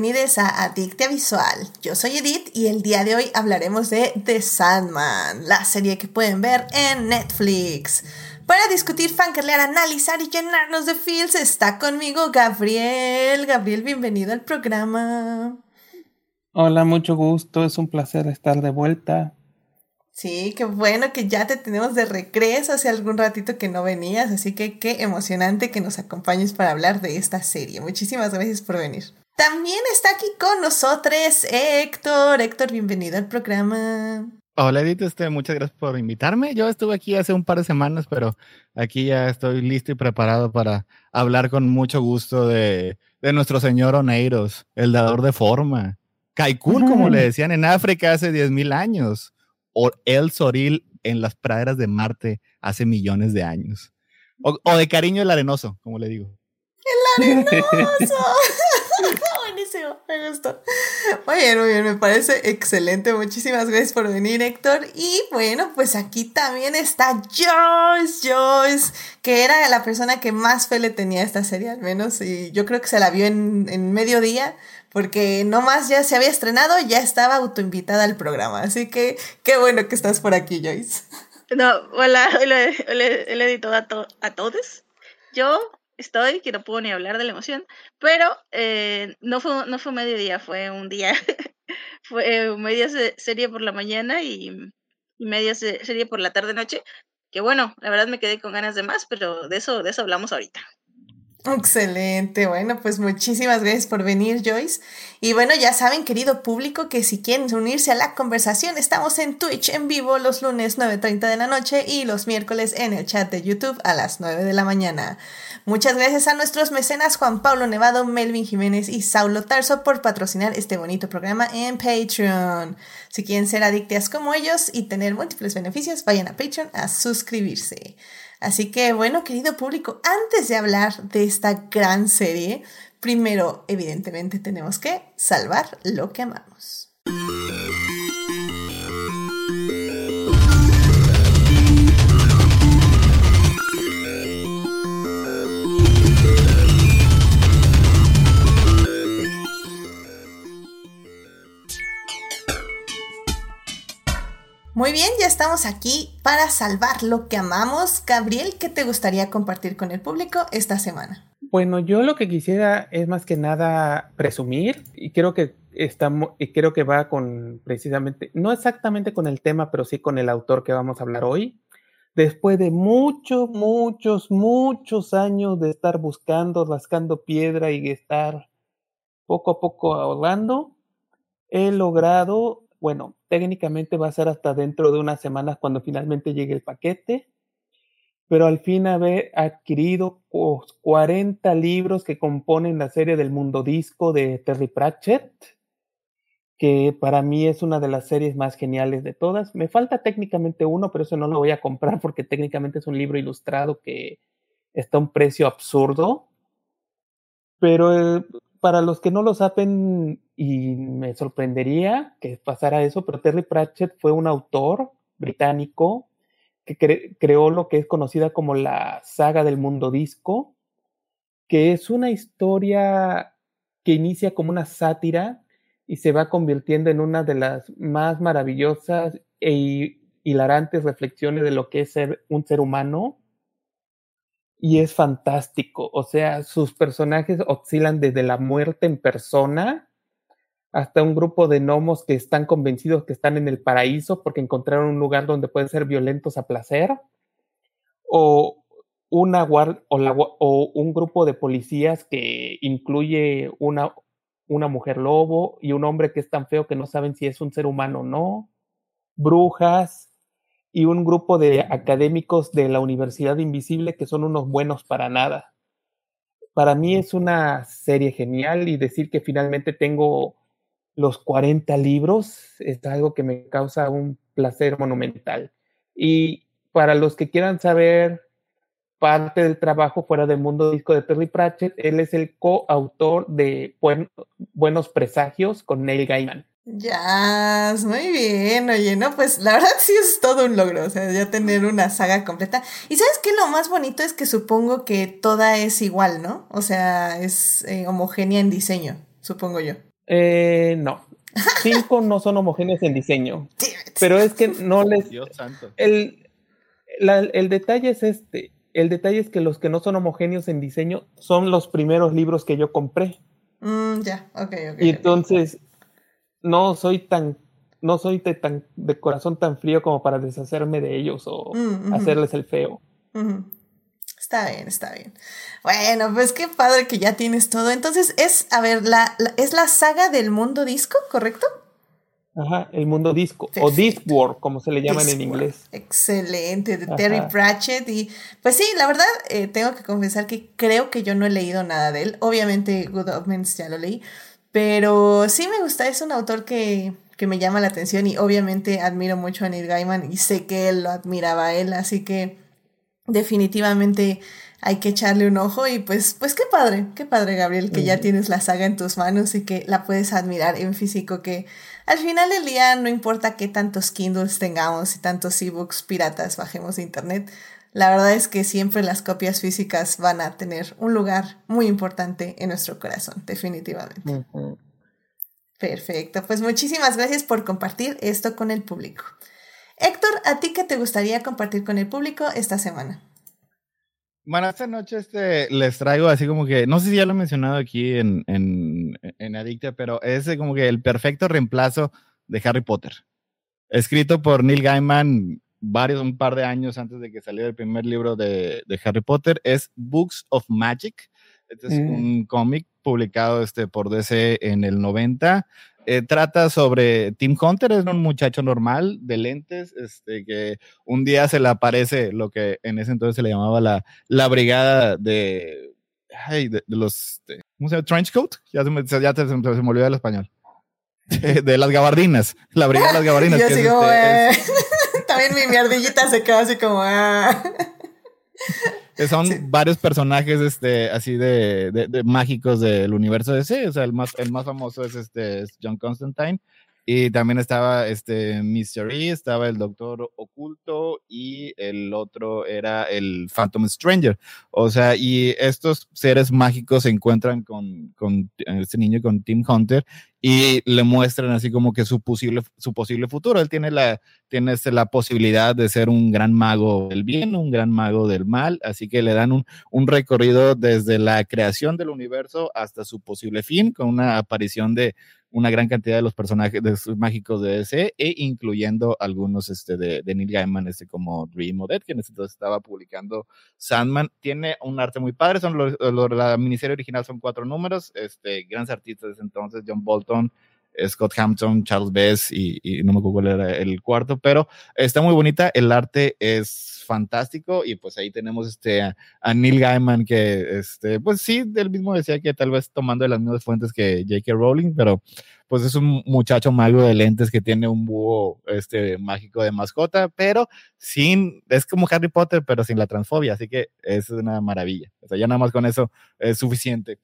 bienvenidos a Adictia Visual. Yo soy Edith y el día de hoy hablaremos de The Sandman, la serie que pueden ver en Netflix. Para discutir, fancarlear, analizar y llenarnos de feels está conmigo Gabriel. Gabriel, bienvenido al programa. Hola, mucho gusto, es un placer estar de vuelta. Sí, qué bueno que ya te tenemos de regreso hace algún ratito que no venías, así que qué emocionante que nos acompañes para hablar de esta serie. Muchísimas gracias por venir. También está aquí con nosotros Héctor. Héctor, bienvenido al programa. Hola Edith, este, muchas gracias por invitarme. Yo estuve aquí hace un par de semanas, pero aquí ya estoy listo y preparado para hablar con mucho gusto de, de nuestro señor Oneiros, el dador de forma. Kaikul, como le decían en África hace 10.000 años o el Soril en las praderas de Marte hace millones de años. O, de cariño el arenoso, como le digo. El arenoso. Me gustó. Muy bien, muy bien, me parece excelente. Muchísimas gracias por venir, Héctor. Y bueno, pues aquí también está Joyce, Joyce, que era la persona que más fe le tenía a esta serie, al menos. Y yo creo que se la vio en, en mediodía, porque no más ya se había estrenado, ya estaba autoinvitada al programa. Así que qué bueno que estás por aquí, Joyce. No, hola, hola, hola, editado a, a todos. Yo estoy, que no puedo ni hablar de la emoción, pero eh, no, fue, no fue mediodía, fue un día, fue media serie por la mañana y, y media serie por la tarde-noche, que bueno, la verdad me quedé con ganas de más, pero de eso, de eso hablamos ahorita. Excelente, bueno, pues muchísimas gracias por venir, Joyce. Y bueno, ya saben, querido público, que si quieren unirse a la conversación, estamos en Twitch en vivo los lunes 9.30 de la noche y los miércoles en el chat de YouTube a las 9 de la mañana. Muchas gracias a nuestros mecenas Juan Pablo Nevado, Melvin Jiménez y Saulo Tarso por patrocinar este bonito programa en Patreon. Si quieren ser adictas como ellos y tener múltiples beneficios, vayan a Patreon a suscribirse. Así que bueno, querido público, antes de hablar de esta gran serie, primero, evidentemente, tenemos que salvar lo que amamos. Muy bien, ya estamos aquí para salvar lo que amamos. Gabriel, ¿qué te gustaría compartir con el público esta semana? Bueno, yo lo que quisiera es más que nada presumir y creo que estamos y creo que va con precisamente no exactamente con el tema, pero sí con el autor que vamos a hablar hoy. Después de muchos, muchos, muchos años de estar buscando, rascando piedra y estar poco a poco ahogando, he logrado bueno, técnicamente va a ser hasta dentro de unas semanas cuando finalmente llegue el paquete, pero al fin haber adquirido 40 libros que componen la serie del mundo disco de Terry Pratchett, que para mí es una de las series más geniales de todas. Me falta técnicamente uno, pero eso no lo voy a comprar porque técnicamente es un libro ilustrado que está a un precio absurdo. Pero eh, para los que no lo saben, y me sorprendería que pasara eso, pero Terry Pratchett fue un autor británico que creó lo que es conocida como la saga del mundo disco, que es una historia que inicia como una sátira y se va convirtiendo en una de las más maravillosas e hilarantes reflexiones de lo que es ser un ser humano y es fantástico. O sea, sus personajes oscilan desde la muerte en persona hasta un grupo de gnomos que están convencidos que están en el paraíso porque encontraron un lugar donde pueden ser violentos a placer, o, una o, o un grupo de policías que incluye una, una mujer lobo y un hombre que es tan feo que no saben si es un ser humano o no, brujas, y un grupo de académicos de la Universidad Invisible que son unos buenos para nada. Para mí es una serie genial y decir que finalmente tengo los 40 libros es algo que me causa un placer monumental. Y para los que quieran saber parte del trabajo fuera del mundo disco de Terry Pratchett, él es el coautor de Buenos Presagios con Neil Gaiman. Ya, muy bien, oye, no, pues la verdad sí es todo un logro, o sea, ya tener una saga completa. Y sabes qué, lo más bonito es que supongo que toda es igual, ¿no? O sea, es eh, homogénea en diseño. supongo yo. Eh, no. Cinco no son homogéneos en diseño. Pero es que no les. Dios santo. El, la- el detalle es este. El detalle es que los que no son homogéneos en diseño son los primeros libros que yo compré. Mm, ya, ok, ok. Y entonces no soy tan, no soy de, tan, de corazón tan frío como para deshacerme de ellos o Mm, hacerles el feo. Está bien, está bien. Bueno, pues qué padre que ya tienes todo. Entonces es, a ver, la, la- es la saga del mundo disco, ¿correcto? Ajá, el mundo disco o Perfecto. Discworld, como se le llaman en Discworld. inglés. Excelente, de Terry Ajá. Pratchett. Y pues sí, la verdad, eh, tengo que confesar que creo que yo no he leído nada de él. Obviamente, Good Omens ya lo leí. Pero sí me gusta, es un autor que, que me llama la atención y obviamente admiro mucho a Neil Gaiman y sé que él lo admiraba a él, así que definitivamente hay que echarle un ojo y pues, pues qué padre, qué padre Gabriel, que ya tienes la saga en tus manos y que la puedes admirar en físico, que al final del día no importa qué tantos Kindles tengamos y tantos ebooks piratas bajemos de internet, la verdad es que siempre las copias físicas van a tener un lugar muy importante en nuestro corazón, definitivamente. Perfecto, pues muchísimas gracias por compartir esto con el público. Héctor, ¿a ti qué te gustaría compartir con el público esta semana? Bueno, esta noche este, les traigo así como que, no sé si ya lo he mencionado aquí en, en, en Adicta, pero es como que el perfecto reemplazo de Harry Potter. Escrito por Neil Gaiman varios, un par de años antes de que saliera el primer libro de, de Harry Potter, es Books of Magic. Este es Mm. un cómic publicado este, por DC en el 90. Eh, trata sobre Tim Hunter, es un muchacho normal de lentes, este, que un día se le aparece lo que en ese entonces se le llamaba la, la brigada de, ay, de, de los, de- ¿cómo se llama? Trench coat, ya se me, se- ya se, se me olvidó el español. De, de las gabardinas, la brigada de las gabardinas. Yo que es, este, es- También mi, mi ardillita se quedó así como... ah. que son Sí. varios personajes este, así de, de- de mágicos del universo DC. O sea, el más, el más famoso es, este, es John Constantine. Y también estaba este Mystery, estaba el Doctor Oculto y el otro era el Phantom Stranger. O sea, y estos seres mágicos se encuentran con, con este niño, con Tim Hunter, y le muestran así como que su posible, su posible futuro. Él tiene la, tiene este, la posibilidad de ser un gran mago del bien, un gran mago del mal, así que le dan un, un recorrido desde la creación del universo hasta su posible fin, con una aparición de una gran cantidad de los personajes de sus mágicos de DC e incluyendo algunos este, de, Neil Gaiman, este, como Dream o Dead, que en ese entonces estaba publicando Sandman. Tiene un arte muy padre, son los- la miniserie original son cuatro números, este, grandes artistas de ese entonces, John Bolton, Scott Hampton, Charles Bess y, y no me acuerdo cuál era el cuarto, pero está muy bonita, el arte es fantástico y pues ahí tenemos este a, a Neil Gaiman que este pues sí, él mismo decía que tal vez tomando las mismas fuentes que J.K. Rowling, pero pues es un muchacho mago de lentes que tiene un búho este mágico de mascota, pero sin es como Harry Potter, pero sin la transfobia, así que es una maravilla. O sea, ya nada más con eso es suficiente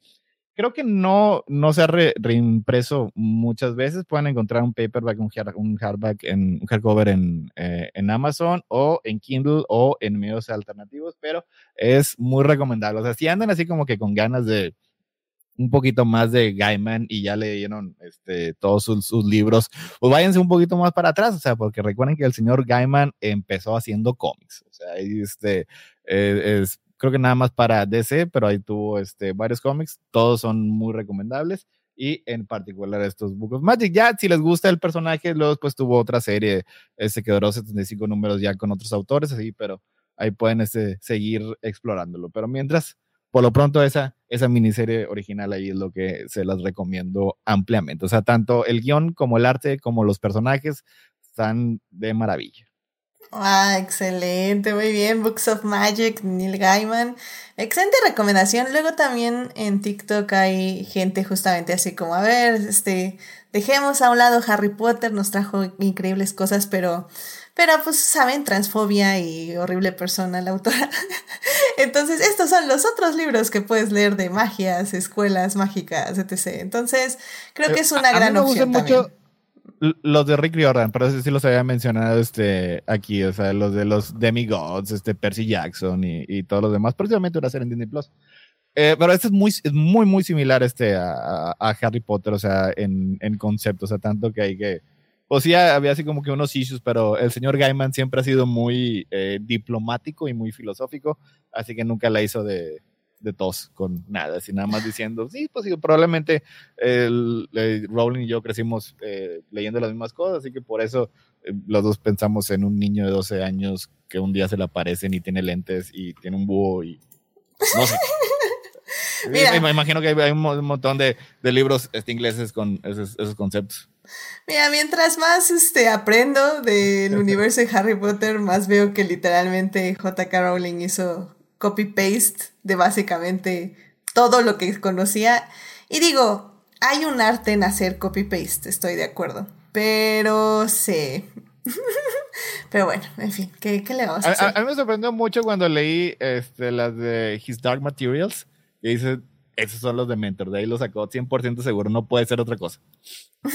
creo que no, no se ha re- reimpreso muchas veces. Pueden encontrar un paperback, un, hard- un hardback, en, un hardcover en, eh, en Amazon o en Kindle o en medios alternativos, pero es muy recomendable. O sea, si andan así como que con ganas de un poquito más de Gaiman y ya leyeron este, todos sus, libros, pues váyanse un poquito más para atrás, o sea, porque recuerden que el señor Gaiman empezó haciendo cómics, o sea, este, eh, es, creo que nada más para DC, pero ahí tuvo este, varios cómics, todos son muy recomendables y en particular estos Book of Magic. Ya, si les gusta el personaje, luego pues tuvo otra serie, este que duró 75 números ya con otros autores, así, pero ahí pueden este, seguir explorándolo. Pero mientras, por lo pronto, esa, esa miniserie original ahí es lo que se las recomiendo ampliamente. O sea, tanto el guion como el arte, como los personajes, están de maravilla. Ah, excelente, muy bien. Books of Magic, Neil Gaiman. Excelente recomendación. Luego también en TikTok hay gente justamente así como, a ver, este, dejemos a un lado Harry Potter, nos trajo increíbles cosas, pero, pero pues saben, transfobia y horrible persona la autora. Entonces, estos son los otros libros que puedes leer de magias, escuelas mágicas, etc. Entonces, creo que es una A- a mí gran me gustan opción también. mucho l- los de Rick Riordan, pero sí los había mencionado este, aquí, o sea, los de los Demigods, este, Percy Jackson y, y todos los demás, precisamente una serie en Disney Plus. Eh, pero este es muy, es muy, muy similar este a, Harry Potter, o sea, en, en concepto, o sea, tanto que hay que... Pues sí, había así como que unos issues, pero el señor Gaiman siempre ha sido muy eh, diplomático y muy filosófico, así que nunca la hizo de, de tos con nada, así nada más diciendo, sí, pues sí, probablemente el, Rowling y yo crecimos eh, leyendo las mismas cosas, así que por eso eh, los dos pensamos en un niño de 12 años que un día se le aparecen y tiene lentes y tiene un búho y no sé. Me imagino que hay un montón de, de libros este, ingleses con esos, esos, conceptos. Mira, mientras más este, aprendo del universo de Harry Potter, más veo que literalmente J.K. Rowling hizo copy-paste de básicamente todo lo que conocía. Y digo, hay un arte en hacer copy-paste, estoy de acuerdo. Pero sí. Pero bueno, en fin, ¿qué, le vamos a hacer? A, mí me sorprendió mucho cuando leí este, las de His Dark Materials, que dice, esos son los de Mentor, de ahí lo sacó 100% seguro, no puede ser otra cosa.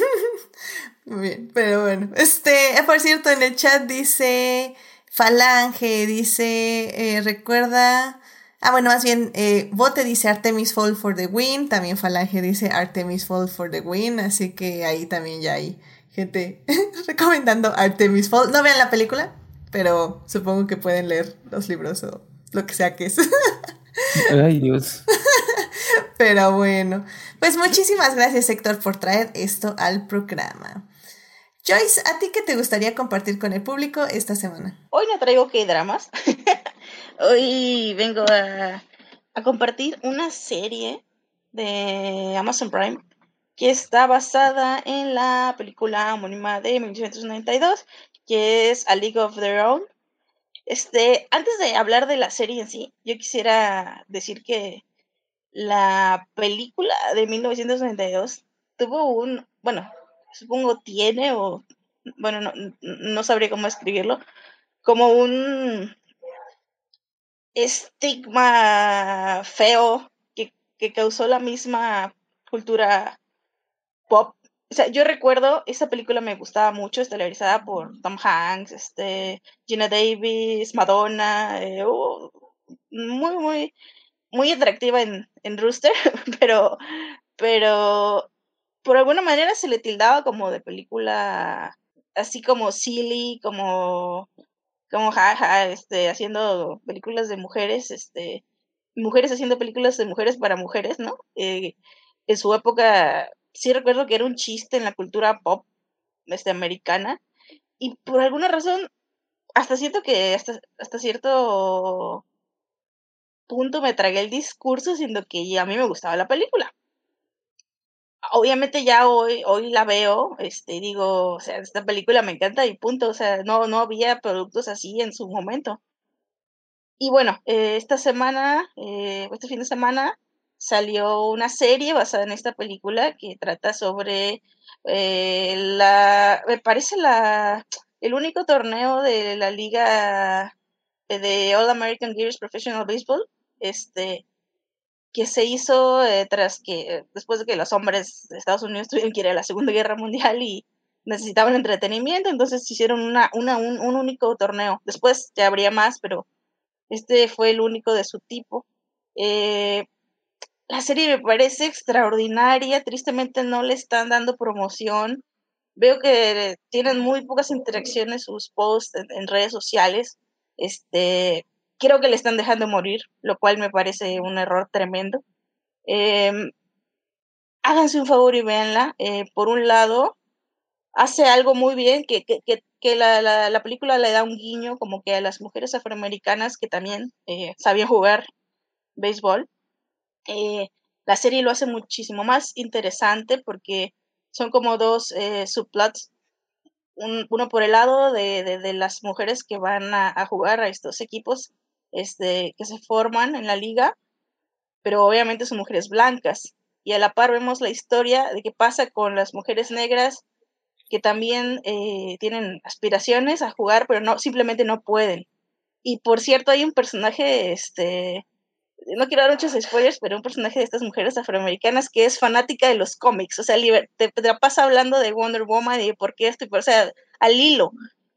Muy bien, pero bueno. Este, por cierto, en el chat dice Falange dice, eh, recuerda, ah bueno, más bien, eh, Bote dice Artemis Fall for the Win, también Falange dice Artemis Fall for the Win, así que ahí también ya hay gente recomendando Artemis Fall. No vean la película, pero supongo que pueden leer los libros o lo que sea que es. Ay, Dios. Pero bueno, pues muchísimas gracias Héctor por traer esto al programa. Joyce, ¿a ti qué te gustaría compartir con el público esta semana? Hoy no traigo que dramas. Hoy vengo a, compartir una serie de Amazon Prime que está basada en la película homónima de 1992, que es A League of Their Own. Este, antes de hablar de la serie en sí, yo quisiera decir que la película de 1992 tuvo un, bueno, supongo tiene o, bueno, no, no sabría cómo escribirlo, como un estigma feo que, que, causó la misma cultura pop. O sea, yo recuerdo, esa película me gustaba mucho, estelarizada por Tom Hanks, este, Gina Davis, Madonna, eh, muy, muy, muy atractiva en, en Rooster, pero, pero por alguna manera se le tildaba como de película así como silly, como como jaja, este, haciendo películas de mujeres, este, mujeres haciendo películas de mujeres para mujeres, ¿no? Eh, en su época, sí recuerdo que era un chiste en la cultura pop este, americana, y por alguna razón, hasta siento que hasta, hasta cierto punto me tragué el discurso, siendo que a mí me gustaba la película obviamente ya hoy, hoy la veo, este, digo, o sea, esta película me encanta y punto, o sea, no, no había productos así en su momento. Y bueno, eh, esta semana, eh, este fin de semana, salió una serie basada en esta película que trata sobre eh, la, me parece la, el único torneo de la liga de All American Gears Professional Baseball, este, que se hizo eh, tras que, después de que los hombres de Estados Unidos tuvieron que ir a la Segunda Guerra Mundial y necesitaban entretenimiento, entonces hicieron una, una, un, único torneo. Después ya habría más, pero este fue el único de su tipo. Eh, la serie me parece extraordinaria, tristemente no le están dando promoción. Veo que tienen muy pocas interacciones sus posts en, en redes sociales. Este, creo que le están dejando morir, lo cual me parece un error tremendo. Em, háganse un favor y véanla. Eh, por un lado, hace algo muy bien, que, que, que, la, la, película le da un guiño como que a las mujeres afroamericanas que también eh, sabían jugar béisbol. Eh, la serie lo hace muchísimo más interesante porque son como dos subplots uno por el lado de, de, las mujeres que van a, a, jugar a estos equipos este, que se forman en la liga, pero obviamente son mujeres blancas. Y a la par vemos la historia de qué pasa con las mujeres negras que también eh, tienen aspiraciones a jugar, pero no, simplemente no pueden. Y por cierto, hay un personaje, este, no quiero dar muchos spoilers, pero un personaje de estas mujeres afroamericanas que es fanática de los cómics, o sea, te, te, pasa hablando de Wonder Woman y de por qué esto, o sea, al hilo.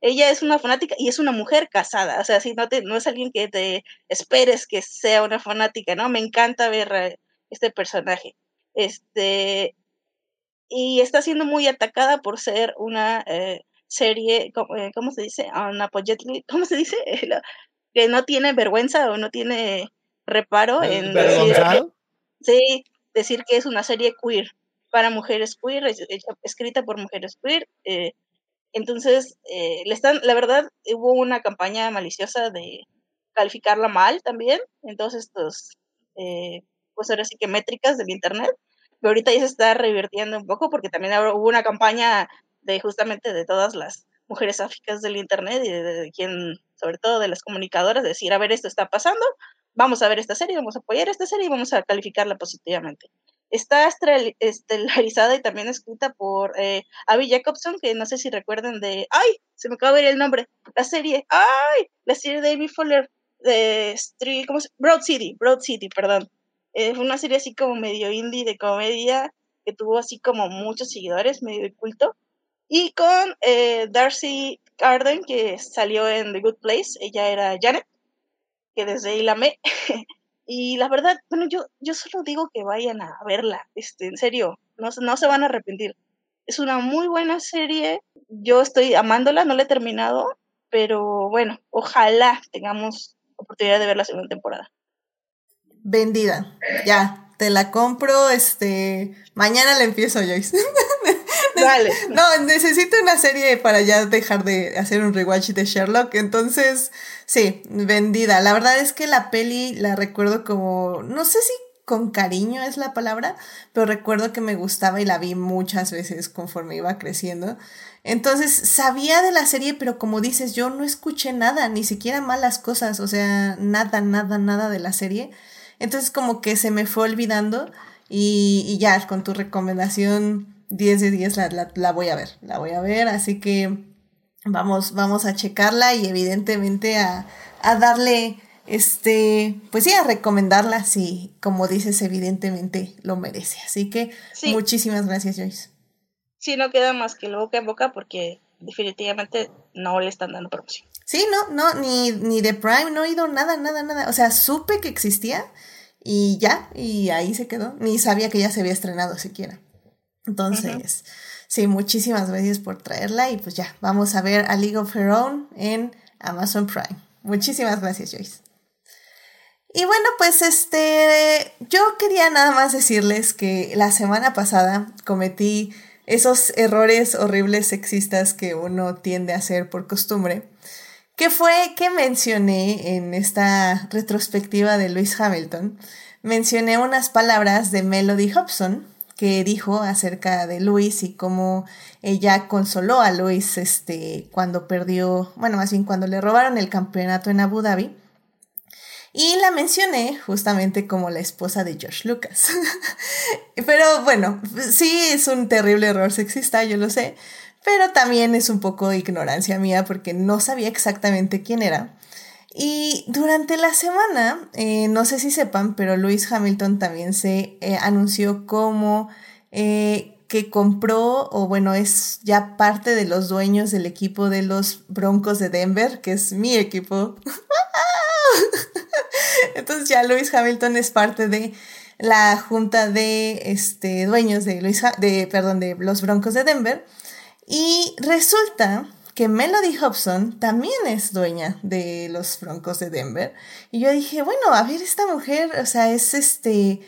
Ella es una fanática y es una mujer casada, o sea, si no, te, no es alguien que te esperes que sea una fanática, ¿no? Me encanta ver este personaje. Este, y está siendo muy atacada por ser una eh, serie, eh, ¿cómo, se dice? ¿Cómo se dice? que no tiene vergüenza o no tiene reparo en decir, sí, decir que es una serie queer para mujeres queer, escrita por mujeres queer. Eh, entonces, eh, le están, la verdad, hubo una campaña maliciosa de calificarla mal también, entonces estos, eh, pues ahora sí que métricas del internet, pero ahorita ya se está revirtiendo un poco porque también hubo una campaña de justamente de todas las mujeres áficas del internet y de, quien, sobre todo de las comunicadoras, decir, a ver, esto está pasando, vamos a ver esta serie, vamos a apoyar esta serie y vamos a calificarla positivamente. Está estelarizada y también escrita por eh, Abby Jacobson, que no sé si recuerden de. ¡Ay! Se me acaba de ver el nombre. La serie. ¡Ay! La serie de Amy Fuller. De Street, ¿cómo? Broad City. Broad City, perdón. Eh, fue una serie así como medio indie de comedia que tuvo así como muchos seguidores, medio de culto. Y con eh, Darcy Carden, que salió en The Good Place. Ella era Janet, que desde ahí la amé. Y la verdad, bueno, yo, yo solo digo que vayan a verla, este, en serio, no, no se van a arrepentir. Es una muy buena serie, yo estoy amándola, no la he terminado, pero bueno, ojalá tengamos oportunidad de ver la segunda temporada. Vendida, ya, te la compro, este, mañana la empiezo, Joyce. No, necesito una serie para ya dejar de hacer un rewatch de Sherlock. Entonces, sí, vendida. La verdad es que la peli la recuerdo como, no sé si con cariño es la palabra, pero recuerdo que me gustaba y la vi muchas veces conforme iba creciendo. Entonces sabía de la serie, pero como dices, yo no escuché nada, ni siquiera malas cosas, o sea, nada, nada, nada de la serie. Entonces como que se me fue olvidando y ya con tu recomendación 10 de 10 la, la, voy a ver, la voy a ver, así que vamos, vamos a checarla y evidentemente a, a darle, este, pues sí, a recomendarla si, como dices, evidentemente lo merece. Así que muchísimas gracias, Joyce. Sí, no queda más que lo boca en boca porque definitivamente no le están dando promoción. Sí, no, no, ni, ni de Prime, no he oído nada, nada, nada. O sea, supe que existía y ya, y ahí se quedó. Ni sabía que ya se había estrenado siquiera. Entonces, sí, muchísimas gracias por traerla y pues ya, vamos a ver a League of Her Own en Amazon Prime. Muchísimas gracias, Joyce. Y bueno, pues este, yo quería nada más decirles que la semana pasada cometí esos errores horribles sexistas que uno tiende a hacer por costumbre, que fue que mencioné en esta retrospectiva de Lewis Hamilton, mencioné unas palabras de Melody Hobson, que dijo acerca de Luis y cómo ella consoló a Luis este, cuando perdió, bueno, más bien cuando le robaron el campeonato en Abu Dhabi. Y la mencioné justamente como la esposa de Josh Lucas. pero bueno, sí es un terrible error sexista, yo lo sé, pero también es un poco ignorancia mía porque no sabía exactamente quién era. Y durante la semana, eh, no sé si sepan, pero Lewis Hamilton también se eh, anunció como eh, que compró, o bueno, es ya parte de los dueños del equipo de los Broncos de Denver, que es mi equipo. Entonces ya Lewis Hamilton es parte de la junta de este, dueños de, de, perdón, de los Broncos de Denver. Y resulta que Melody Hobson también es dueña de los Broncos de Denver. Y yo dije, bueno, a ver, esta mujer, o sea, es este,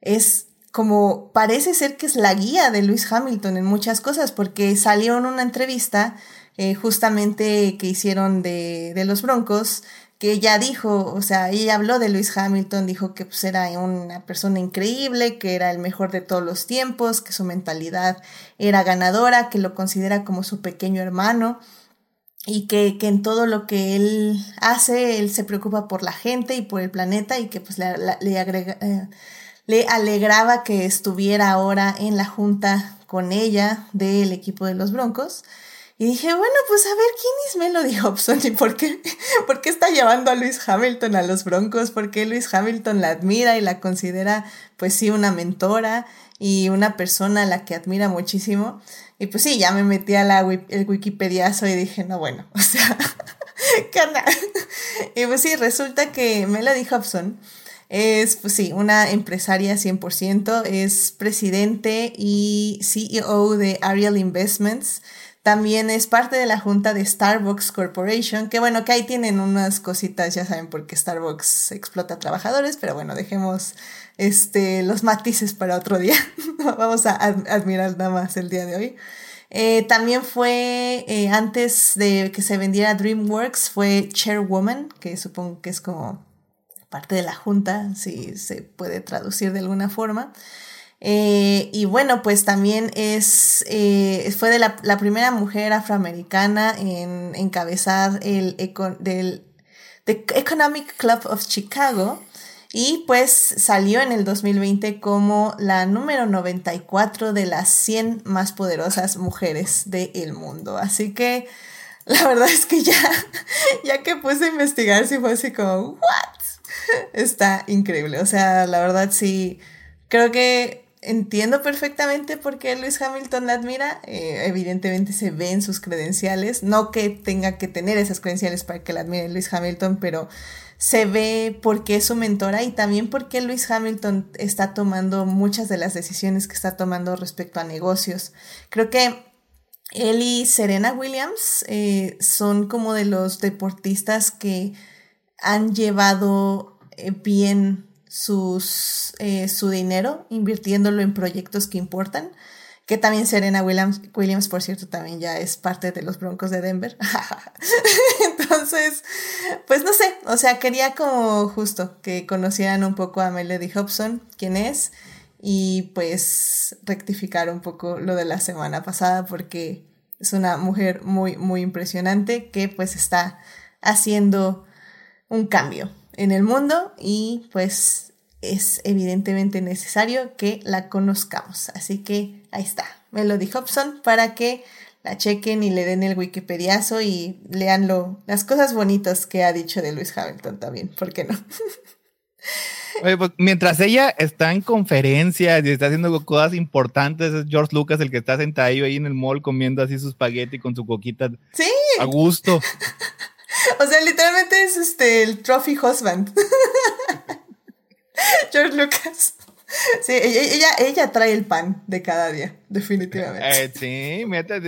es como, parece ser que es la guía de Lewis Hamilton en muchas cosas, porque salió en una entrevista eh, justamente que hicieron de, de los Broncos, que ella dijo, o sea, ella habló de Lewis Hamilton, dijo que pues, era una persona increíble, que era el mejor de todos los tiempos, que su mentalidad era ganadora, que lo considera como su pequeño hermano y que, en todo lo que él hace, él se preocupa por la gente y por el planeta y que pues le, eh, le alegraba que estuviera ahora en la junta con ella del equipo de los Broncos. Y dije, bueno, pues a ver, ¿quién es Melody Hobson? ¿Y por qué, por qué está llevando a Luis Hamilton a los Broncos? ¿Por qué Luis Hamilton la admira y la considera, pues sí, una mentora y una persona a la que admira muchísimo? Y pues sí, ya me metí a la, el Wikipediazo y dije, no, bueno, o sea, carnal. Y pues sí, resulta que Melody Hobson es, pues sí, una empresaria 100%, es presidente y CEO de Ariel Investments. También es parte de la junta de Starbucks Corporation, que bueno, que ahí tienen unas cositas, ya saben, porque Starbucks explota trabajadores, pero bueno, dejemos este, los matices para otro día. Vamos a admirar nada más el día de hoy. Eh, también fue, eh, antes de que se vendiera DreamWorks, fue Chairwoman, que supongo que es como parte de la junta, si se puede traducir de alguna forma. Eh, y bueno, pues también es, eh, fue de la, primera mujer afroamericana en encabezar el del The Economic Club of Chicago y pues salió en el 2020 como la número 94 de las 100 más poderosas mujeres del mundo. Así que la verdad es que ya, ya que puse a investigar, sí fue así como, ¿what? Está increíble. O sea, la verdad sí, creo que entiendo perfectamente por qué Luis Hamilton la admira. Eh, evidentemente se ve en sus credenciales. No que tenga que tener esas credenciales para que la admire Luis Hamilton, pero se ve por qué es su mentora y también por qué Luis Hamilton está tomando muchas de las decisiones que está tomando respecto a negocios. Creo que él y Serena Williams eh, son como de los deportistas que han llevado eh, bien sus, eh, su dinero invirtiéndolo en proyectos que importan. Que también Serena Williams, Williams, por cierto, también ya es parte de los Broncos de Denver. Entonces, pues no sé, o sea, quería como justo que conocieran un poco a Melody Hobson, quién es, y pues rectificar un poco lo de la semana pasada porque es una mujer muy, muy impresionante que pues está haciendo un cambio en el mundo y pues es evidentemente necesario que la conozcamos. Así que ahí está, Melody Hobson, para que la chequen y le den el Wikipediazo y lean las cosas bonitas que ha dicho de Luis Hamilton también, ¿por qué no? Oye, pues mientras ella está en conferencias y está haciendo cosas importantes, es George Lucas el que está sentado ahí en el mall comiendo así su espagueti con su coquita. Sí. A gusto. o sea, literalmente es este el trophy husband. George Lucas. Sí, ella, ella trae el pan de cada día, definitivamente. Eh, sí, mete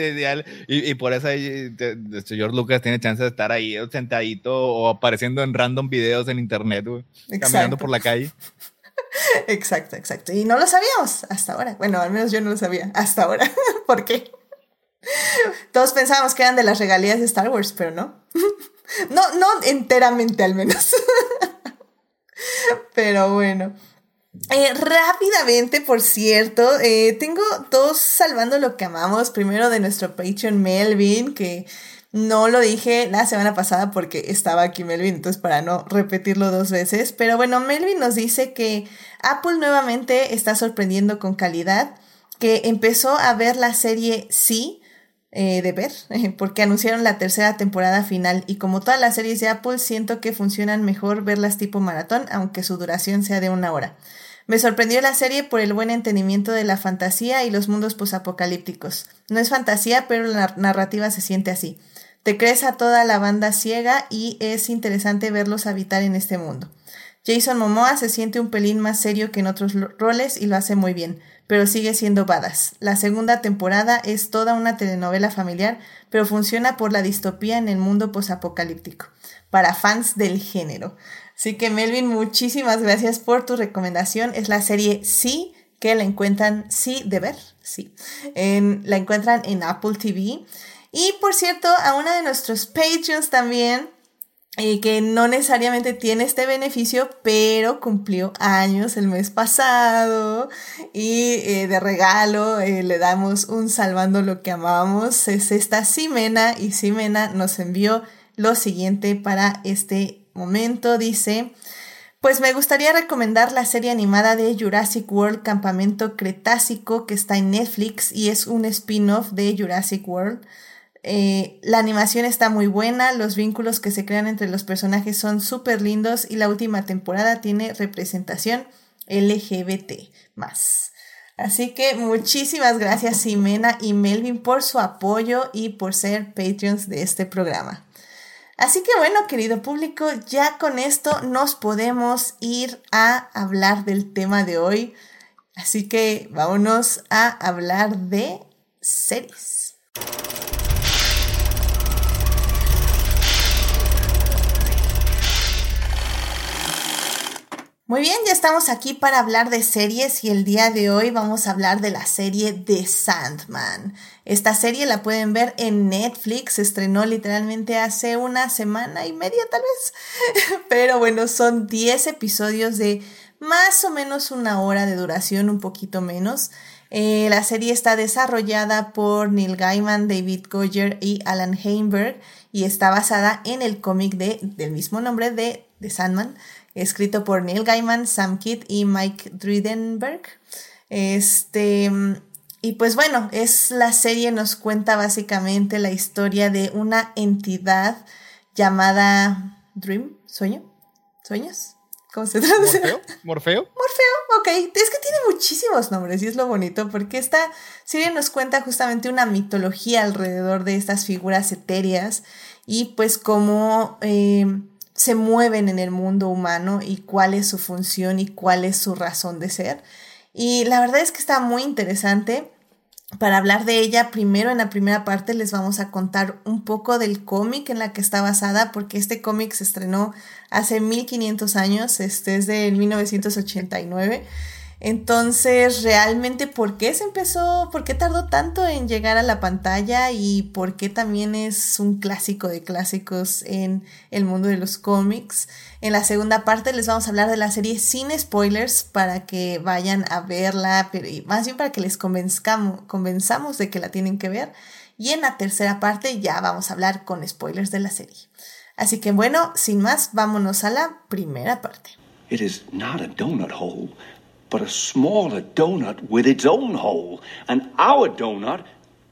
y, y, por eso este, George Lucas tiene chance de estar ahí sentadito o apareciendo en random videos en internet, caminando por la calle. Exacto, exacto. Y no lo sabíamos hasta ahora. Bueno, al menos yo no lo sabía hasta ahora. ¿Por qué? Todos pensábamos que eran de las regalías de Star Wars, pero no. No, no enteramente al menos. Pero bueno. Eh, rápidamente, por cierto, eh, tengo dos salvando lo que amamos. Primero de nuestro Patreon Melvin, que no lo dije la semana pasada porque estaba aquí Melvin, entonces para no repetirlo dos veces. Pero bueno, Melvin nos dice que Apple nuevamente está sorprendiendo con calidad, que empezó a ver la serie Sí eh, de ver, porque anunciaron la tercera temporada final y como todas las series de Apple siento que funcionan mejor verlas tipo maratón, aunque su duración sea de una hora. Me sorprendió la serie por el buen entendimiento de la fantasía y los mundos posapocalípticos. No es fantasía, pero la narrativa se siente así. Te crees a toda la banda ciega y es interesante verlos habitar en este mundo. Jason Momoa se siente un pelín más serio que en otros roles y lo hace muy bien pero sigue siendo badass. La segunda temporada es toda una telenovela familiar, pero funciona por la distopía en el mundo posapocalíptico, para fans del género. Así que Melvin, muchísimas gracias por tu recomendación. Es la serie Sí, que la encuentran, sí, de ver, sí. la encuentran en Apple TV. Y por cierto, a una de nuestros Patreons también eh, que no necesariamente tiene este beneficio, pero cumplió años el mes pasado y eh, de regalo eh, le damos un salvando lo que amamos. Es esta Simena y Simena nos envió lo siguiente para este momento. Dice, pues me gustaría recomendar la serie animada de Jurassic World Campamento Cretácico que está en Netflix y es un spin-off de Jurassic World. Eh, la animación está muy buena, los vínculos que se crean entre los personajes son súper lindos y la última temporada tiene representación LGBT más. Así que muchísimas gracias Ximena y Melvin por su apoyo y por ser Patreons de este programa. Así que bueno, querido público, ya con esto nos podemos ir a hablar del tema de hoy. Así que vámonos a hablar de series. Muy bien, ya estamos aquí para hablar de series y el día de hoy vamos a hablar de la serie The Sandman. Esta serie la pueden ver en Netflix, se estrenó literalmente hace una semana y media tal vez, pero bueno, son 10 episodios de más o menos una hora de duración, un poquito menos. Eh, la serie está desarrollada por Neil Gaiman, David Goyer y Alan Heinberg y está basada en el cómic de, del mismo nombre de The Sandman escrito por Neil Gaiman, Sam Kidd y Mike Dridenberg. Este, y pues bueno, es la serie nos cuenta básicamente la historia de una entidad llamada Dream, sueño, sueños. ¿Cómo se traduce? ¿Morfeo? ¿Morfeo? Morfeo, ok. Es que tiene muchísimos nombres y es lo bonito porque esta serie nos cuenta justamente una mitología alrededor de estas figuras etéreas y pues como eh, se mueven en el mundo humano y cuál es su función y cuál es su razón de ser. Y la verdad es que está muy interesante. Para hablar de ella, primero en la primera parte les vamos a contar un poco del cómic en la que está basada, porque este cómic se estrenó hace 1500 años, este es de 1989. Entonces, realmente, ¿por qué se empezó? ¿Por qué tardó tanto en llegar a la pantalla? Y por qué también es un clásico de clásicos en el mundo de los cómics. En la segunda parte les vamos a hablar de la serie sin spoilers para que vayan a verla, pero más bien para que les convenzamos, de que la tienen que ver. Y en la tercera parte ya vamos a hablar con spoilers de la serie. Así que bueno, sin más, vámonos a la primera parte. It is not a donut hole but a smaller donut with its own hole. And our donut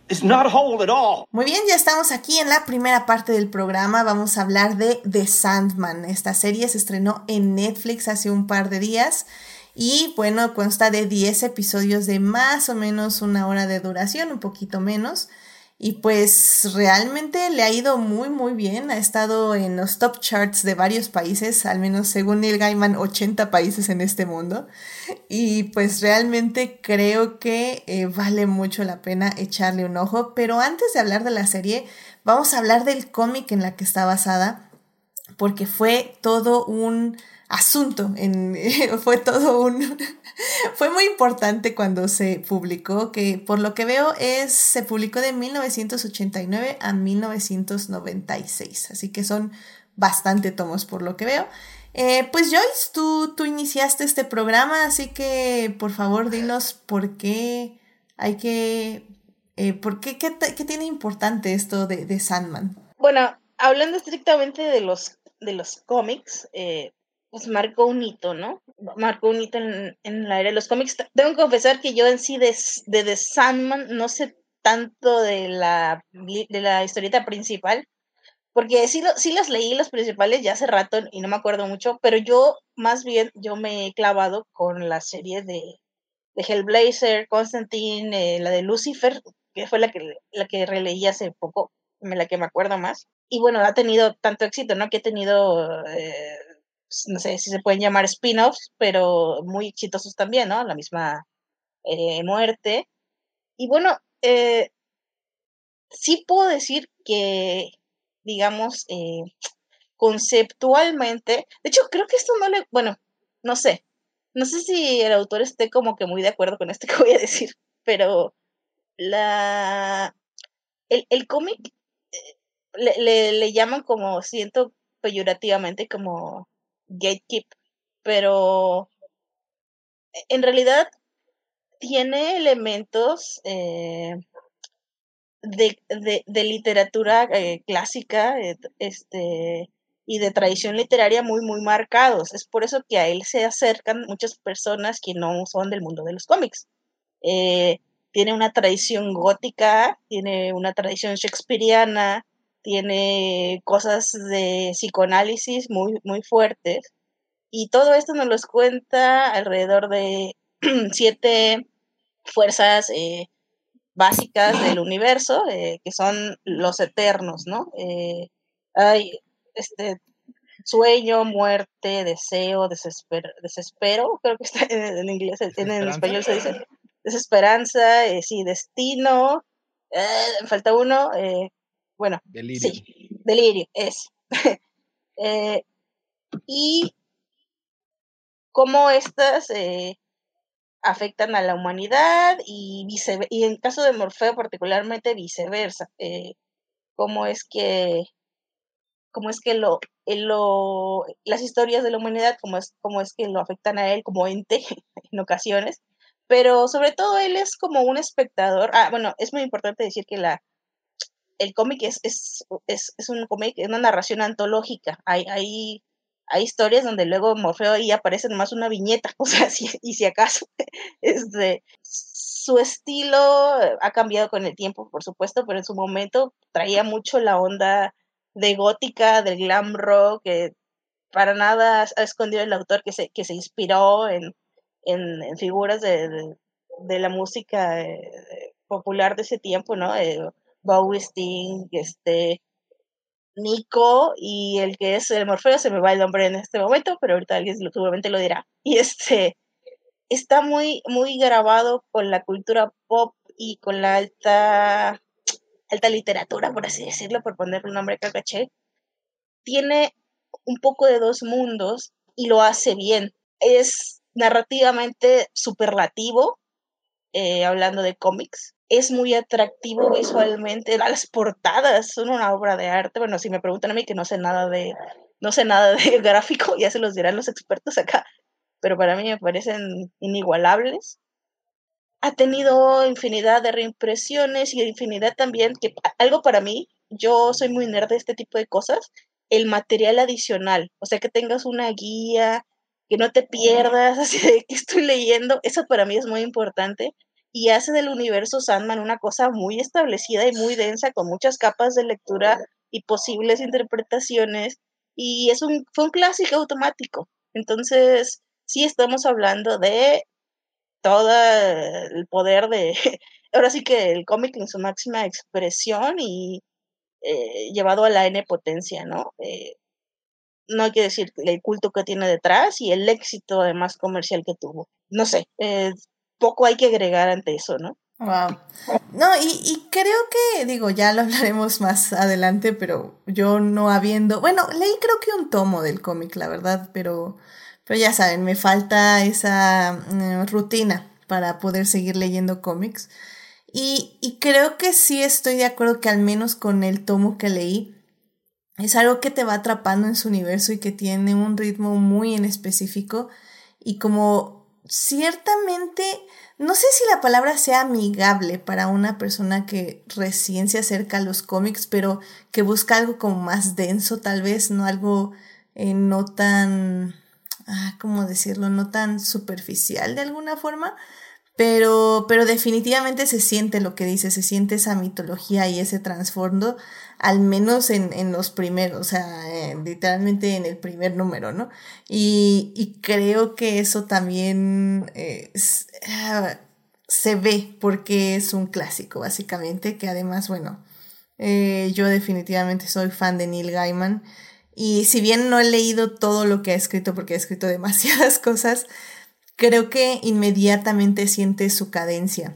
is not a hole at all. Muy bien, ya estamos aquí en la primera parte del programa. Vamos a hablar de The Sandman. Esta serie se estrenó en Netflix hace un par de días. Y bueno, consta de 10 episodios de más o menos una hora de duración, un poquito menos. Y pues realmente le ha ido muy muy bien, ha estado en los top charts de varios países, al menos según Neil Gaiman, 80 países en este mundo. Y pues realmente creo que eh, vale mucho la pena echarle un ojo. Pero antes de hablar de la serie, vamos a hablar del cómic en la que está basada, porque fue todo un asunto, en, fue todo un... fue muy importante cuando se publicó, que por lo que veo es, se publicó de 1989 a 1996, así que son bastante tomos por lo que veo. Eh, pues Joyce, tú, tú iniciaste este programa, así que por favor dinos por qué hay que... Eh, ¿Por qué, qué, tiene importante esto de, de, Sandman? Bueno, hablando estrictamente de los, de los cómics, eh, pues marcó un hito, ¿no? Marcó un hito en, en la era de los cómics. Tengo que confesar que yo en sí de, de The Sandman no sé tanto de la, de la historieta principal, porque sí, sí los leí los principales ya hace rato y no me acuerdo mucho, pero yo más bien yo me he clavado con la serie de, de Hellblazer, Constantine, eh, la de Lucifer, que fue la que, la que releí hace poco, la que me acuerdo más. Y bueno, ha tenido tanto éxito, ¿no? Que he tenido eh, no sé si se pueden llamar spin-offs, pero muy exitosos también, ¿no? La misma eh, muerte. Y bueno, eh, sí puedo decir que, digamos, eh, conceptualmente, de hecho, creo que esto no le, bueno, no sé, no sé si el autor esté como que muy de acuerdo con esto que voy a decir, pero la, el, el cómic le, le, le llaman como, siento peyorativamente, como gatekeep, pero en realidad tiene elementos eh, de, de, literatura eh, clásica eh, este, y de tradición literaria muy, muy marcados. Es por eso que a él se acercan muchas personas que no son del mundo de los cómics. tiene una tradición gótica, tiene una tradición shakespeariana, tiene cosas de psicoanálisis muy, muy fuertes. Y todo esto nos los cuenta alrededor de siete fuerzas eh, básicas del universo, eh, que son los eternos, ¿no? Eh, hay este sueño, muerte, deseo, desespero, desespero creo que está en, inglés, en, español se dice desesperanza, sí, destino, falta uno, eh, bueno, delirio. sí, delirio, es. y cómo estas afectan a la humanidad y, y en caso de Morfeo particularmente viceversa, cómo es que cómo es que lo, lo, las historias de la humanidad, cómo es, cómo es que lo afectan a él como ente en ocasiones, pero sobre todo él es como un espectador. Ah, bueno, es muy importante decir que la, el cómic es, es, es, es un cómic, una narración antológica. Hay, hay, hay historias donde luego Morfeo ahí aparece más una viñeta, o sea, si, y si acaso, este, su estilo ha cambiado con el tiempo, por supuesto, pero en su momento traía mucho la onda de gótica, del glam rock, que para nada ha escondido el autor que se, que se inspiró en, en, figuras de, de, la música eh, popular de ese tiempo, ¿no? Bowie, Sting, este, Nico y el que es el Morfeo, se me va el nombre en este momento, pero ahorita alguien seguramente lo dirá. Y este está muy, muy grabado con la cultura pop y con la alta, alta literatura, por así decirlo, por ponerle un nombre cacaché. Tiene un poco de dos mundos y lo hace bien. Es narrativamente superlativo, eh, hablando de cómics. Es muy atractivo visualmente. Las portadas son una obra de arte. Bueno, si me preguntan a mí que no sé nada de, no sé nada de gráfico, ya se los dirán los expertos acá, pero para mí me parecen inigualables. Ha tenido infinidad de reimpresiones y infinidad también, que algo para mí, yo soy muy nerd de este tipo de cosas, el material adicional, o sea, que tengas una guía, que no te pierdas así de que estoy leyendo, eso para mí es muy importante y hace del universo Sandman una cosa muy establecida y muy densa con muchas capas de lectura y posibles interpretaciones y es un fue un clásico automático. Entonces, sí estamos hablando de todo el poder de ahora sí que el cómic en su máxima expresión y eh, llevado a la n potencia, ¿no? Eh, no hay que decir el culto que tiene detrás y el éxito además comercial que tuvo. No sé, poco hay que agregar ante eso, ¿no? Wow. No, y, creo que, digo, ya lo hablaremos más adelante, pero yo no habiendo, bueno, leí creo que un tomo del cómic, la verdad, pero, pero ya saben, me falta esa mm, rutina para poder seguir leyendo cómics. Y, y creo que sí estoy de acuerdo que al menos con el tomo que leí, es algo que te va atrapando en su universo y que tiene un ritmo muy en específico y como ciertamente, no sé si la palabra sea amigable para una persona que recién se acerca a los cómics, pero que busca algo como más denso tal vez, no algo eh, no tan, ah, ¿cómo decirlo? No tan superficial de alguna forma. Pero, pero definitivamente se siente lo que dice, se siente esa mitología y ese trasfondo al menos en, en los primeros, o sea, eh, literalmente en el primer número, ¿no? Y, y creo que eso también eh, ah, se ve porque es un clásico, básicamente, que además, bueno, eh, yo definitivamente soy fan de Neil Gaiman. Y si bien no he leído todo lo que ha escrito, porque ha escrito demasiadas cosas, creo que inmediatamente sientes su cadencia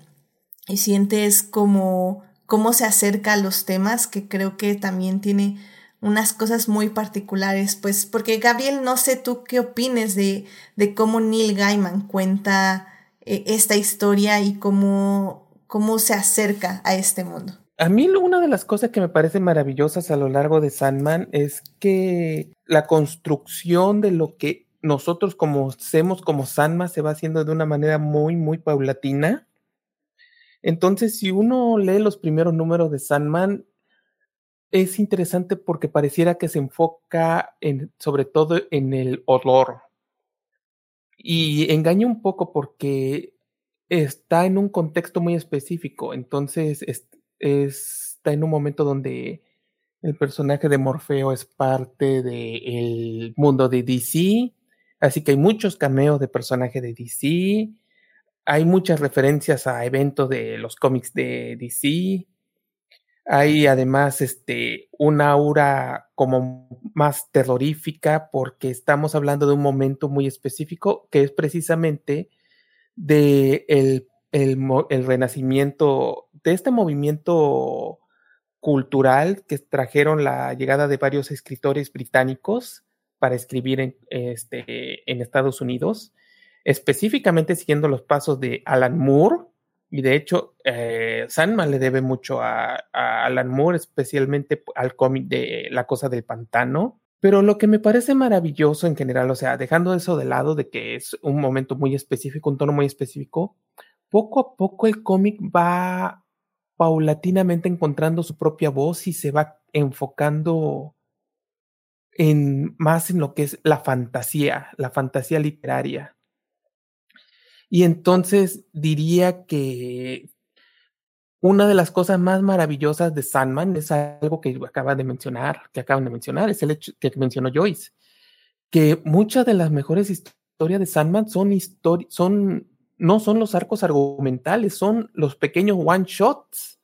y sientes como cómo se acerca a los temas, que creo que también tiene unas cosas muy particulares, pues porque Gabriel, no sé tú qué opines de, de cómo Neil Gaiman cuenta eh, esta historia y cómo, cómo se acerca a este mundo. A mí una de las cosas que me parecen maravillosas a lo largo de Sandman es que la construcción de lo que nosotros como hacemos como Sandman se va haciendo de una manera muy, muy paulatina entonces, si uno lee los primeros números de Sandman, es interesante porque pareciera que se enfoca en, sobre todo en el olor. Y engaña un poco porque está en un contexto muy específico, entonces está en un momento donde el personaje de Morfeo es parte del mundo de DC, así que hay muchos cameos de personajes de DC, hay muchas referencias a eventos de los cómics de DC, hay además este, una aura como más terrorífica porque estamos hablando de un momento muy específico que es precisamente de el, el, renacimiento, de este movimiento cultural que trajeron la llegada de varios escritores británicos para escribir en, este, en Estados Unidos, específicamente siguiendo los pasos de Alan Moore, y de hecho eh, Sandman le debe mucho a, a Alan Moore, especialmente al cómic de La Cosa del Pantano, pero lo que me parece maravilloso en general, o sea, dejando eso de lado de que es un momento muy específico, un tono muy específico, poco a poco el cómic va paulatinamente encontrando su propia voz y se va enfocando en más en lo que es la fantasía, la fantasía literaria. Y entonces diría que una de las cosas más maravillosas de Sandman es algo que acaba de mencionar, que acaban de mencionar, es el hecho que mencionó Joyce, que muchas de las mejores historias de Sandman son son no son los arcos argumentales, son los pequeños one shots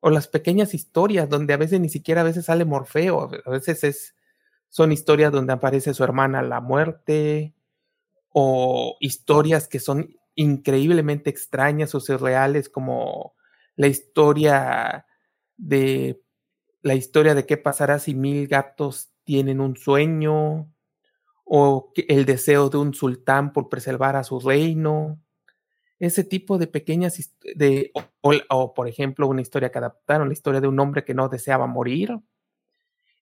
o las pequeñas historias donde a veces ni siquiera a veces sale Morfeo, a veces es son historias donde aparece su hermana la muerte o historias que son increíblemente extrañas o surreales como la historia de la historia de qué pasará si mil gatos tienen un sueño o el deseo de un sultán por preservar a su reino. Ese tipo de pequeñas de o, por ejemplo una historia que adaptaron, la historia de un hombre que no deseaba morir.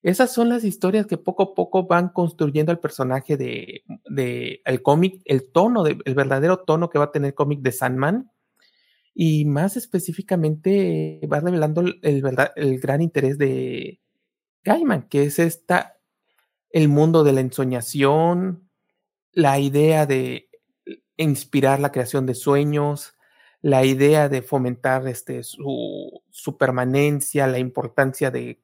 Esas son las historias que poco a poco van construyendo el personaje de, de el cómic, el tono, el verdadero tono que va a tener el cómic de Sandman. Y más específicamente va revelando el, el gran interés de Gaiman, que es esta, el mundo de la ensoñación, la idea de inspirar la creación de sueños, la idea de fomentar este, su, su permanencia, la importancia de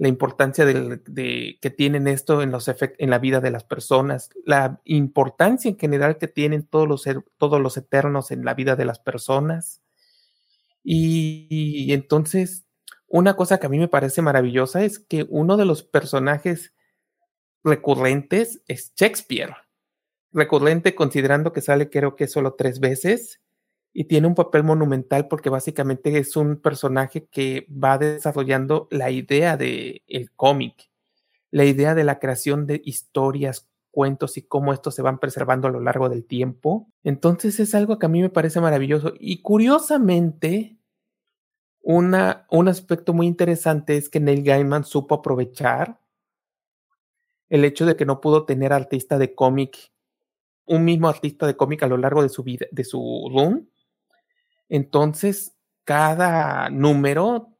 la importancia de, que tienen esto en, los en la vida de las personas, la importancia en general que tienen todos los, todos los eternos en la vida de las personas. Y, entonces, una cosa que a mí me parece maravillosa es que uno de los personajes recurrentes es Shakespeare. Recurrente considerando que sale creo que solo tres veces y tiene un papel monumental porque básicamente es un personaje que va desarrollando la idea del el cómic, la idea de la creación de historias, cuentos y cómo estos se van preservando a lo largo del tiempo. Entonces es algo que a mí me parece maravilloso y curiosamente una, un aspecto muy interesante es que Neil Gaiman supo aprovechar el hecho de que no pudo tener artista de cómic, un mismo artista de cómic a lo largo de su vida, de su run, entonces, cada número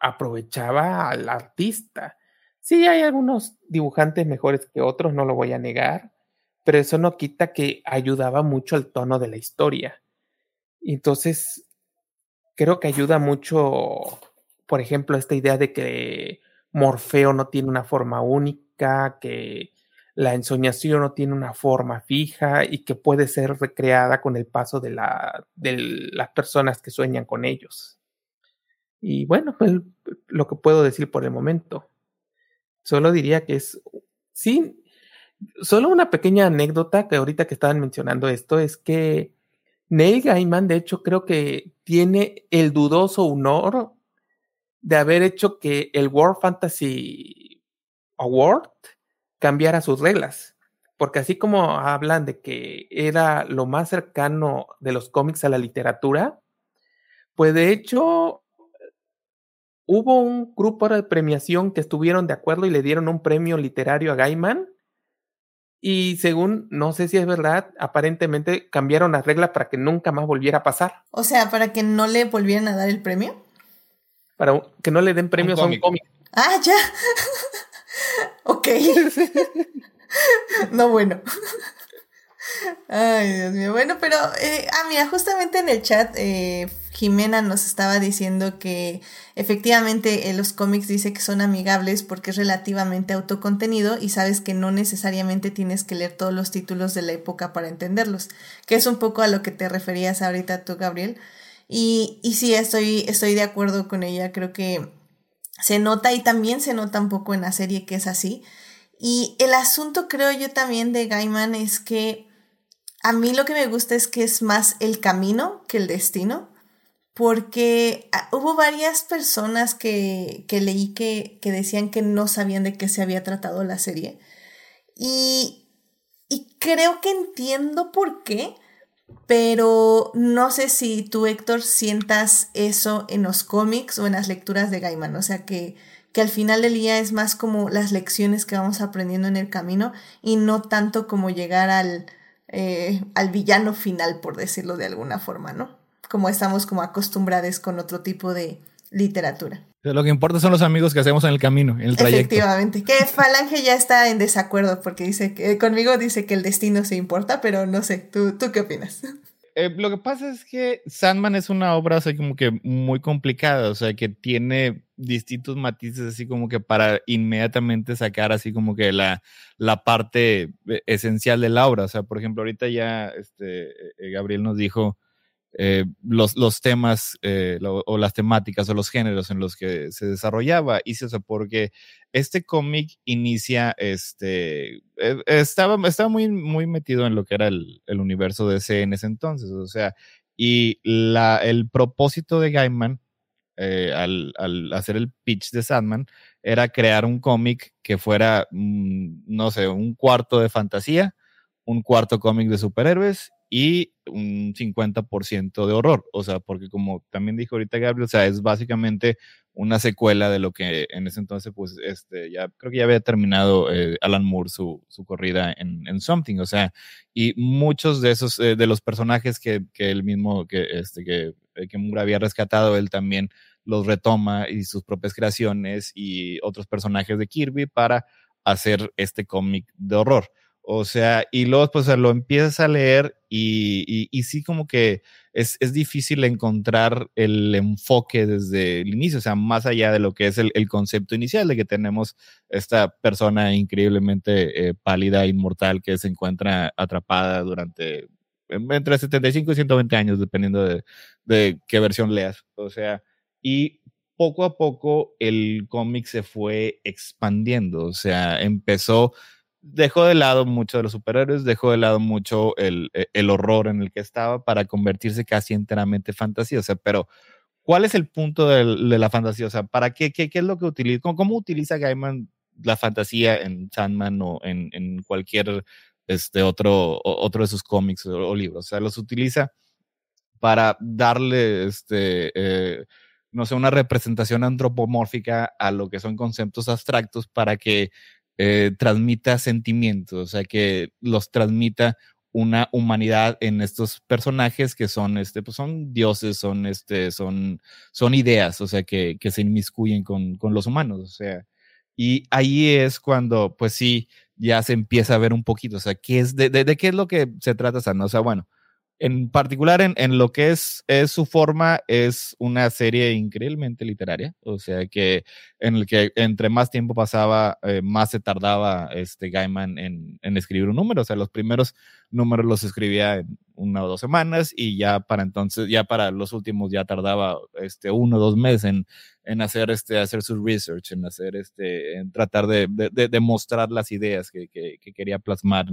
aprovechaba al artista. Sí, hay algunos dibujantes mejores que otros, no lo voy a negar, pero eso no quita que ayudaba mucho al tono de la historia. Entonces, creo que ayuda mucho, por ejemplo, esta idea de que Morfeo no tiene una forma única, que la ensoñación no tiene una forma fija y que puede ser recreada con el paso de, la, de las personas que sueñan con ellos. Y bueno, pues lo que puedo decir por el momento. Solo diría que es, sí, solo una pequeña anécdota que ahorita que estaban mencionando esto es que Neil Gaiman, de hecho, creo que tiene el dudoso honor de haber hecho que el World Fantasy Award cambiara sus reglas. Porque así como hablan de que era lo más cercano de los cómics a la literatura, pues de hecho hubo un grupo de premiación que estuvieron de acuerdo y le dieron un premio literario a Gaiman. Y según, no sé si es verdad, aparentemente cambiaron las reglas para que nunca más volviera a pasar. O sea, para que no le volvieran a dar el premio. Para que no le den premios a un cómic. Ah, ya. Ok. no, bueno. Ay, Dios mío. Bueno, pero, eh, ah, justamente en el chat, eh, Jimena nos estaba diciendo que efectivamente eh, los cómics dice que son amigables porque es relativamente autocontenido y sabes que no necesariamente tienes que leer todos los títulos de la época para entenderlos, que es un poco a lo que te referías ahorita tú, Gabriel. Y, y sí, estoy, estoy de acuerdo con ella, creo que se nota y también se nota un poco en la serie que es así. Y el asunto creo yo también de Gaiman es que a mí lo que me gusta es que es más el camino que el destino, porque ah, hubo varias personas que, que leí que, que, decían que no sabían de qué se había tratado la serie. Y, y creo que entiendo por qué, pero no sé si tú, Héctor, sientas eso en los cómics o en las lecturas de Gaiman. O sea, que, que al final del día es más como las lecciones que vamos aprendiendo en el camino y no tanto como llegar al, eh, al villano final, por decirlo de alguna forma, ¿no? Como estamos como acostumbrados con otro tipo de literatura. lo que importa son los amigos que hacemos en el camino, en el trayecto. Efectivamente, que Falange ya está en desacuerdo porque dice que conmigo dice que el destino se importa, pero no sé, ¿tú, tú qué opinas? Eh, lo que pasa es que Sandman es una obra así como que muy complicada, o sea, que tiene distintos matices así como que para inmediatamente sacar así como que la, la parte eh, esencial de la obra. O sea, por ejemplo, ahorita ya este, eh, Gabriel nos dijo eh, los, los temas eh, o las temáticas o los géneros en los que se desarrollaba. Y eso porque este cómic inicia, este, eh, estaba, estaba muy, muy metido en lo que era el, el universo DC en ese entonces. O sea, y la, el propósito de Gaiman al, al, hacer el pitch de Sandman era crear un cómic que fuera, mm, no sé, un cuarto de fantasía, un cuarto cómic de superhéroes y un 50% de horror. O sea, porque como también dijo ahorita Gabriel, o sea, es básicamente una secuela de lo que en ese entonces, pues, este, ya creo que ya había terminado eh, Alan Moore su, su corrida en, en, Something. O sea, y muchos de esos, eh, de los personajes que, que él mismo, que, este, que, eh, que Moore había rescatado, él también los retoma y sus propias creaciones y otros personajes de Kirby para hacer este cómic de horror. O sea, y luego pues lo empiezas a leer y, y, sí como que es, difícil encontrar el enfoque desde el inicio, o sea, más allá de lo que es el, concepto inicial de que tenemos esta persona increíblemente eh, pálida, inmortal, que se encuentra atrapada durante entre 75 y 120 años, dependiendo de, de qué versión leas. O sea, y poco a poco el cómic se fue expandiendo, o sea, empezó dejó de lado mucho de los superhéroes, dejó de lado mucho el, e, el, horror en el que estaba para convertirse casi enteramente fantasía. O sea, pero ¿cuál es el punto de, la fantasía? O sea, ¿para qué, qué, qué es lo que utiliza? ¿Cómo, ¿Cómo, utiliza Gaiman la fantasía en Sandman o en, en cualquier este, otro, otro de sus cómics o, o, libros? O sea, los utiliza para darle, este, eh, no sé, una representación antropomórfica a lo que son conceptos abstractos para que eh, transmita sentimientos, o sea, que los transmita una humanidad en estos personajes que son, este, pues son dioses, son, este, son, son ideas, o sea, que, que se inmiscuyen con, con los humanos, o sea, y ahí es cuando, pues sí, ya se empieza a ver un poquito, o sea, ¿qué es, de, de, qué es lo que se trata, o sea, bueno, en particular en, en, lo que es, es su forma, es una serie increíblemente literaria, o sea que en el que entre más tiempo pasaba, eh, más se tardaba este Gaiman en, en, escribir un número, o sea, los primeros números los escribía en una o dos semanas y ya para entonces, ya para los últimos ya tardaba este uno o dos meses en, en hacer este, hacer su research, en hacer este, en tratar de, de, mostrar las ideas que, que, que quería plasmar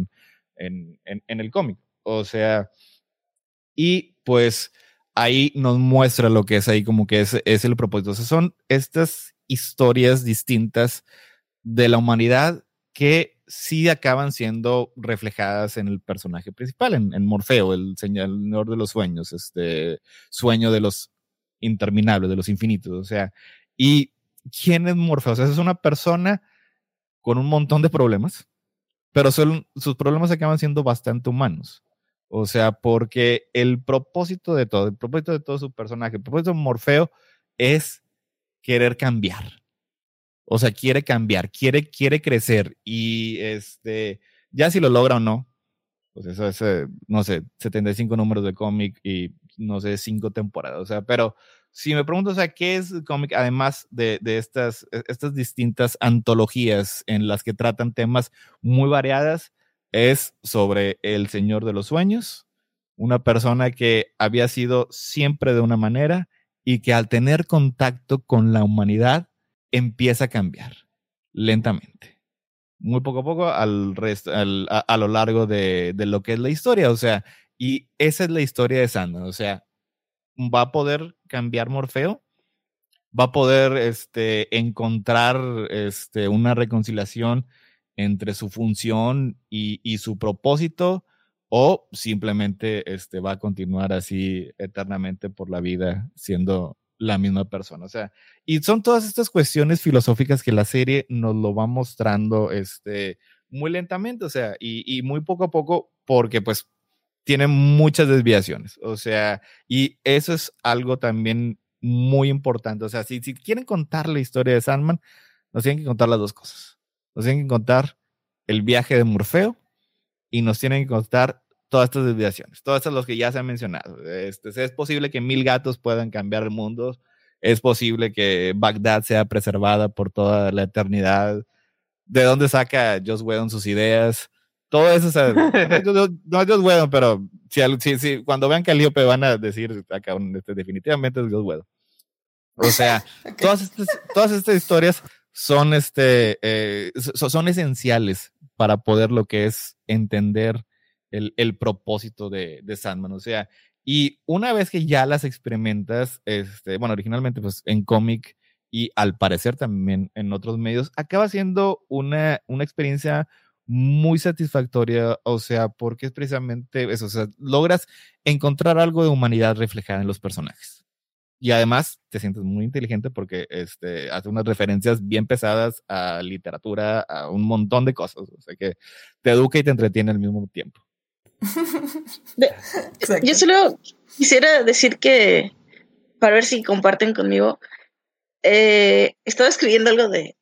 en, en el cómic. O sea, y pues ahí nos muestra lo que es ahí como que es, es el propósito. O sea, son estas historias distintas de la humanidad que sí acaban siendo reflejadas en el personaje principal, en, Morfeo, el señor de los sueños, este sueño de los interminables, de los infinitos. O sea, ¿y quién es Morfeo? O sea, es una persona con un montón de problemas, pero sus problemas acaban siendo bastante humanos. O sea, porque el propósito de todo, el propósito de todo su personaje, el propósito de Morfeo es querer cambiar. O sea, quiere cambiar, quiere, quiere crecer y este, ya si lo logra o no, Pues eso es, no sé, 75 números de cómic y no sé, 5 temporadas. O sea, pero si me pregunto, o sea, ¿qué es cómic además de, de, estas, e, estas distintas antologías en las que tratan temas muy variadas? Es sobre el Señor de los Sueños, una persona que había sido siempre de una manera y que al tener contacto con la humanidad empieza a cambiar lentamente. Muy poco a poco al resto, a, lo largo de, de, lo que es la historia. O sea, y esa es la historia de Sandman. O sea, va a poder cambiar Morfeo, va a poder este, encontrar este, una reconciliación entre su función y, su propósito, o simplemente este, va a continuar así eternamente por la vida siendo la misma persona. O sea, y son todas estas cuestiones filosóficas que la serie nos lo va mostrando este, muy lentamente, o sea, y, y muy poco a poco, porque pues tiene muchas desviaciones. O sea, y eso es algo también muy importante. O sea, si, si quieren contar la historia de Sandman, nos tienen que contar las dos cosas. Nos tienen que contar el viaje de Morfeo y nos tienen que contar todas estas desviaciones, todas estas los que ya se han mencionado. Este, es posible que mil gatos puedan cambiar el mundo, es posible que Bagdad sea preservada por toda la eternidad. ¿De dónde saca Joss Whedon sus ideas? Todo eso, o sea, no, no es Joss Whedon, pero si, si, si, cuando vean Calíope van a decir acá, este, definitivamente es Joss Whedon. O sea, okay. todas, estas, todas estas historias son, este, eh, son, esenciales para poder lo que es entender el, el propósito de, de, Sandman. O sea, y una vez que ya las experimentas, este, bueno, originalmente pues en cómic y al parecer también en otros medios, acaba siendo una, una experiencia muy satisfactoria, o sea, porque es precisamente eso, o sea, logras encontrar algo de humanidad reflejada en los personajes. Y además te sientes muy inteligente porque este, hace unas referencias bien pesadas a literatura, a un montón de cosas. O sea que te educa y te entretiene al mismo tiempo. Yo solo quisiera decir que, para ver si comparten conmigo, eh, estaba escribiendo algo de,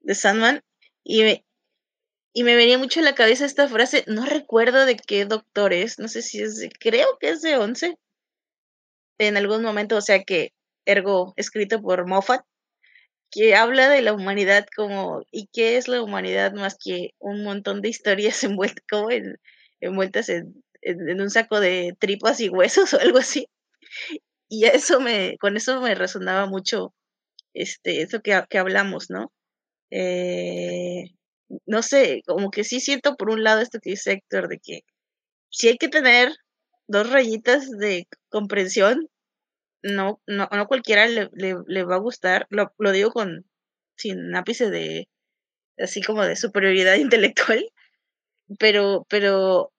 de Sandman y me, y me venía mucho a la cabeza esta frase, no recuerdo de qué doctor es, no sé si es de, creo que es de 11, en algún momento, o sea que, ergo, escrito por Moffat, que habla de la humanidad como, ¿y qué es la humanidad más que un montón de historias envueltas, como en, envueltas en, en, un saco de tripas y huesos o algo así? Y eso me, con eso me resonaba mucho, este, eso que, que hablamos, ¿no? Eh, no sé, como que sí siento por un lado esto que dice Héctor, de que sí hay que tener dos rayitas de comprensión, no, no, no cualquiera le, le, va a gustar, lo, lo, digo con sin ápice de así como de superioridad intelectual, pero, pero, o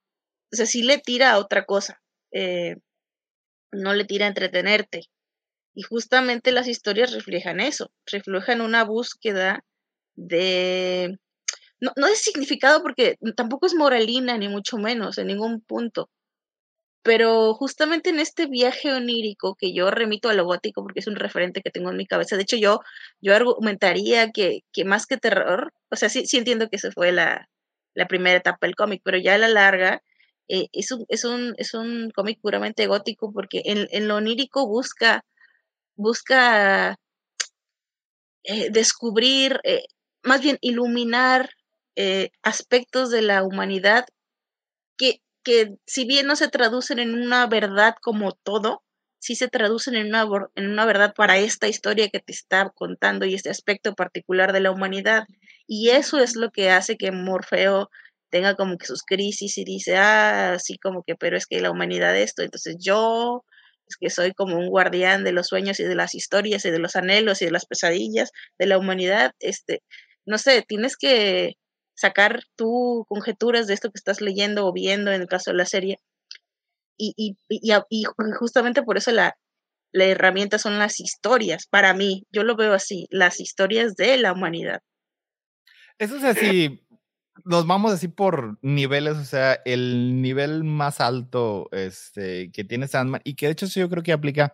sea, sí le tira a otra cosa, eh, no le tira a entretenerte. Y justamente las historias reflejan eso, reflejan una búsqueda de no, no es significado porque tampoco es moralina, ni mucho menos, en ningún punto. Pero justamente en este viaje onírico que yo remito a lo gótico porque es un referente que tengo en mi cabeza, de hecho yo, yo argumentaría que, que más que terror, o sea, sí, sí entiendo que esa fue la, la primera etapa del cómic, pero ya a la larga eh, es un, es un, es un cómic puramente gótico porque en, en lo onírico busca, busca eh, descubrir, eh, más bien iluminar aspectos de la humanidad que, si bien no se traducen en una verdad como todo, sí se traducen en una, en una verdad para esta historia que te está contando y este aspecto particular de la humanidad. Y eso es lo que hace que Morfeo tenga como que sus crisis y dice, ah, sí, como que, pero es que la humanidad esto, entonces yo es que soy como un guardián de los sueños y de las historias y de los anhelos y de las pesadillas de la humanidad, este, no sé, tienes que sacar tú conjeturas de esto que estás leyendo o viendo en el caso de la serie. Y, y, y, y justamente por eso la, la herramienta son las historias. Para mí, yo lo veo así, las historias de la humanidad. Eso es así, nos vamos así por niveles, o sea, el nivel más alto este, que tiene Sandman, y que de hecho yo creo que aplica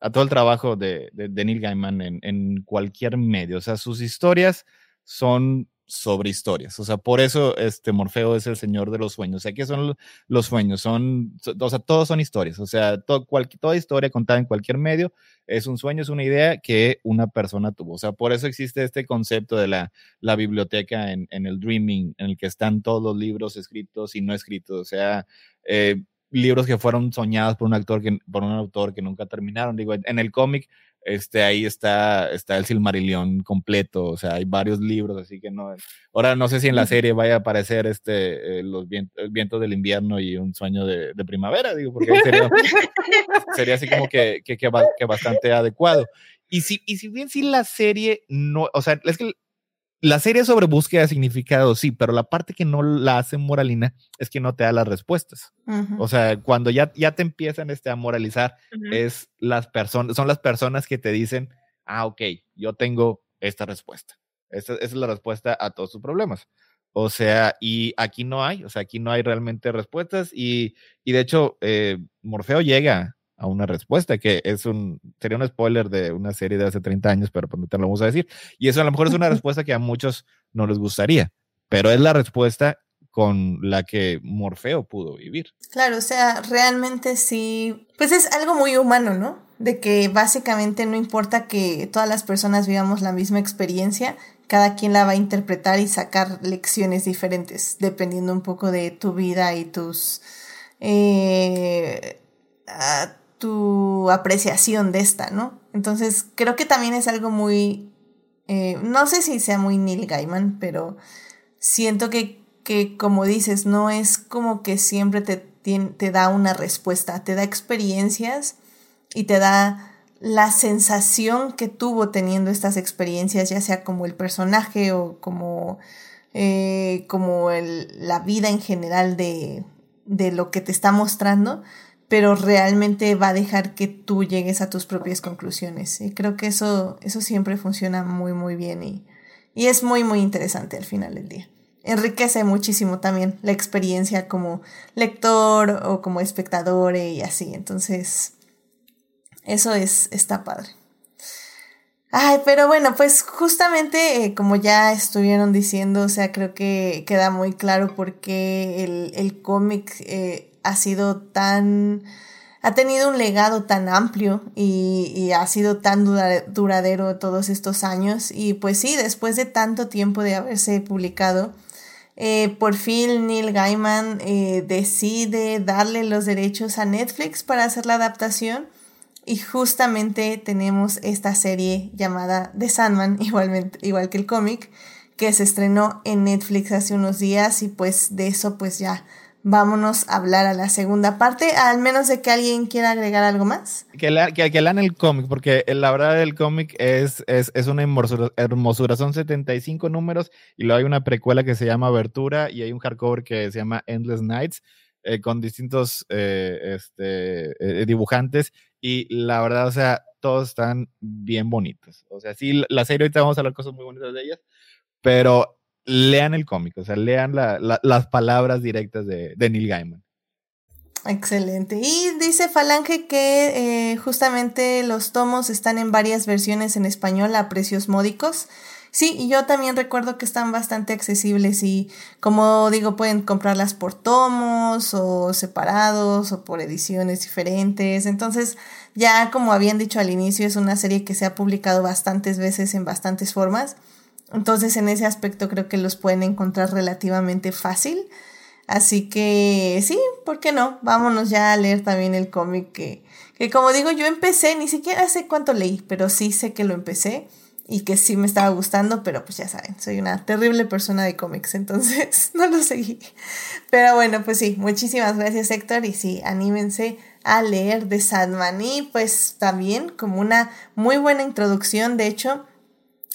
a todo el trabajo de, de, de Neil Gaiman en, en, cualquier medio. O sea, sus historias son sobre historias. O sea, por eso este Morfeo es el señor de los sueños. O sea, ¿qué son los sueños? Son, o sea, todos son historias. O sea, toda historia contada en cualquier medio es un sueño, es una idea que una persona tuvo. O sea, por eso existe este concepto de la, la biblioteca en, en, el Dreaming, en el que están todos los libros escritos y no escritos. O sea, eh, libros que fueron soñados por un actor que, por un autor que nunca terminaron. Digo, en el cómic este, ahí está, está el Silmarillion completo, o sea, hay varios libros, así que no. Ahora no sé si en la serie vaya a aparecer este, eh, los vientos, el viento del invierno y un sueño de, de primavera, digo, porque sería, sería así como que, que, que, que, bastante adecuado. Y si, y si bien si la serie no, o sea, es que la serie sobre búsqueda de significado, sí, pero la parte que no la hace moralina es que no te da las respuestas. O sea, cuando ya, ya te empiezan este, a moralizar, es las personas, son las personas que te dicen, ah, ok, yo tengo esta respuesta. Esa, es la respuesta a todos tus problemas. O sea, y aquí no hay, o sea, aquí no hay realmente respuestas y, y de hecho, eh, Morfeo llega a una respuesta, que es un, sería un spoiler de una serie de hace 30 años, pero pues no te lo vamos a decir. Y eso a lo mejor es una respuesta que a muchos no les gustaría, pero es la respuesta con la que Morfeo pudo vivir. Claro, o sea, realmente sí, pues es algo muy humano, ¿no? De que básicamente no importa que todas las personas vivamos la misma experiencia, cada quien la va a interpretar y sacar lecciones diferentes, dependiendo un poco de tu vida y tus... Eh, tu apreciación de esta, ¿no? Entonces, creo que también es algo muy, eh, no sé si sea muy Neil Gaiman, pero siento que, que, como dices, no es como que siempre te, te da una respuesta, te da experiencias y te da la sensación que tuvo teniendo estas experiencias, ya sea como el personaje o como, eh, como el, la vida en general de, de lo que te está mostrando pero realmente va a dejar que tú llegues a tus propias conclusiones. Y creo que eso, eso siempre funciona muy, muy bien y, y es muy, muy interesante al final del día. Enriquece muchísimo también la experiencia como lector o como espectador y así. Entonces, eso es, está padre. Ay, pero bueno, pues justamente eh, como ya estuvieron diciendo, o sea, creo que queda muy claro por qué el, el cómic eh, ha sido tan, ha tenido un legado tan amplio y, ha sido tan duradero todos estos años. Y pues sí, después de tanto tiempo de haberse publicado, eh, por fin Neil Gaiman eh, decide darle los derechos a Netflix para hacer la adaptación. Y justamente tenemos esta serie llamada The Sandman, igualmente, igual que el cómic, que se estrenó en Netflix hace unos días y pues de eso pues ya vámonos a hablar a la segunda parte, al menos de que alguien quiera agregar algo más. Que, que, lean el cómic, porque la verdad del cómic es, es, es, una hermosura, Son 75 números y luego hay una precuela que se llama Abertura y hay un hardcover que se llama Endless Nights. Eh, con distintos eh, este, eh, dibujantes y la verdad, o sea, todos están bien bonitos. O sea, sí, la serie ahorita vamos a hablar cosas muy bonitas de ellas, pero lean el cómic, o sea, lean las palabras directas de, Neil Gaiman. Excelente. Y dice Falange que eh, justamente los tomos están en varias versiones en español a precios módicos. Sí, y yo también recuerdo que están bastante accesibles y como digo, pueden comprarlas por tomos o separados o por ediciones diferentes. Entonces, ya como habían dicho al inicio, es una serie que se ha publicado bastantes veces en bastantes formas. Entonces en ese aspecto creo que los pueden encontrar relativamente fácil. Así que sí, ¿por qué no? Vámonos ya a leer también el cómic que, que como digo yo empecé, ni siquiera sé cuánto leí, pero sí sé que lo empecé y que sí me estaba gustando, pero pues ya saben, soy una terrible persona de cómics, entonces no lo seguí. Pero bueno, pues sí, muchísimas gracias Héctor y sí, anímense a leer de Sandman y pues también como una muy buena introducción, de hecho,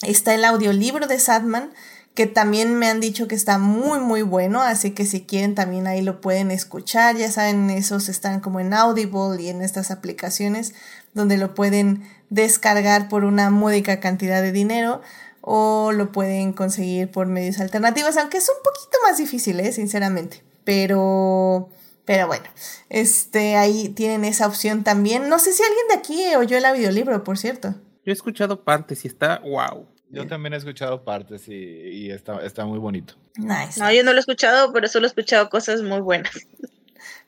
Está el audiolibro de Sadman, que también me han dicho que está muy muy bueno, así que si quieren también ahí lo pueden escuchar, ya saben, esos están como en Audible y en estas aplicaciones donde lo pueden descargar por una módica cantidad de dinero o lo pueden conseguir por medios alternativos, aunque es un poquito más difícil, ¿eh? sinceramente, pero... Pero bueno, este, ahí tienen esa opción también. No sé si alguien de aquí oyó el audiolibro, por cierto. Yo he escuchado partes y está wow. Yo también he escuchado partes y, y está, está muy bonito. Nice. No, yo no lo he escuchado, pero solo he escuchado cosas muy buenas.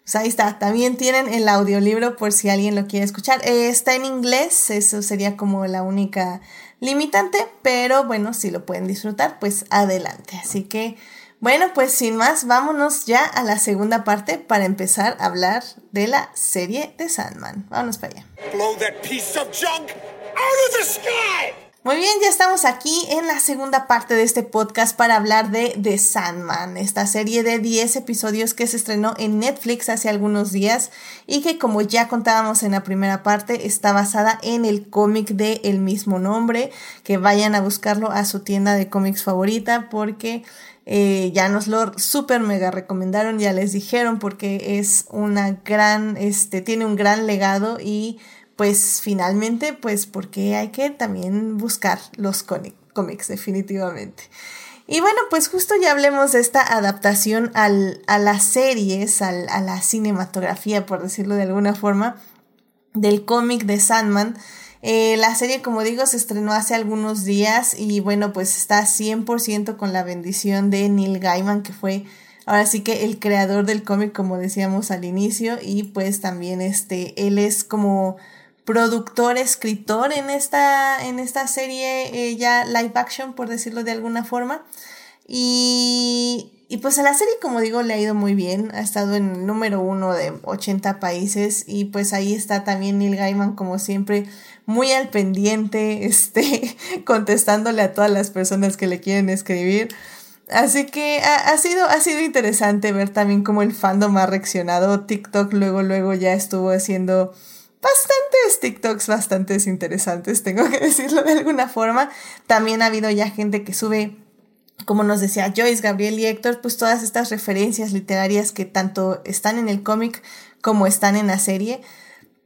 Pues ahí está, también tienen el audiolibro por si alguien lo quiere escuchar. Eh, está en inglés, eso sería como la única limitante, pero bueno, si lo pueden disfrutar, pues adelante. Así que, bueno, pues sin más, vámonos ya a la segunda parte para empezar a hablar de la serie de Sandman. Vámonos para allá. Blow that piece of junk out of the sky! Muy bien, ya estamos aquí en la segunda parte de este podcast para hablar de The Sandman, esta serie de 10 episodios que se estrenó en Netflix hace algunos días y que como ya contábamos en la primera parte está basada en el cómic de el mismo nombre, que vayan a buscarlo a su tienda de cómics favorita porque eh, ya nos lo super mega recomendaron, ya les dijeron porque es una gran, este, tiene un gran legado y pues finalmente, pues porque hay que también buscar los cómics definitivamente. Y bueno, pues justo ya hablemos de esta adaptación al, a las series, al, a la cinematografía, por decirlo de alguna forma, del cómic de Sandman. Eh, la serie, como digo, se estrenó hace algunos días y bueno, pues está 100% con la bendición de Neil Gaiman, que fue ahora sí que el creador del cómic, como decíamos al inicio, y pues también este, él es como productor, escritor en esta, en esta serie eh, ya live action, por decirlo de alguna forma. Y, y pues a la serie, como digo, le ha ido muy bien. Ha estado en el número uno de 80 países. Y pues ahí está también Neil Gaiman, como siempre, muy al pendiente, este, contestándole a todas las personas que le quieren escribir. Así que ha, ha, sido, ha sido interesante ver también cómo el fandom ha reaccionado. TikTok luego, luego ya estuvo haciendo bastantes TikToks bastante interesantes, tengo que decirlo de alguna forma. También ha habido ya gente que sube, como nos decía Joyce, Gabriel y Héctor, pues todas estas referencias literarias que tanto están en el cómic como están en la serie.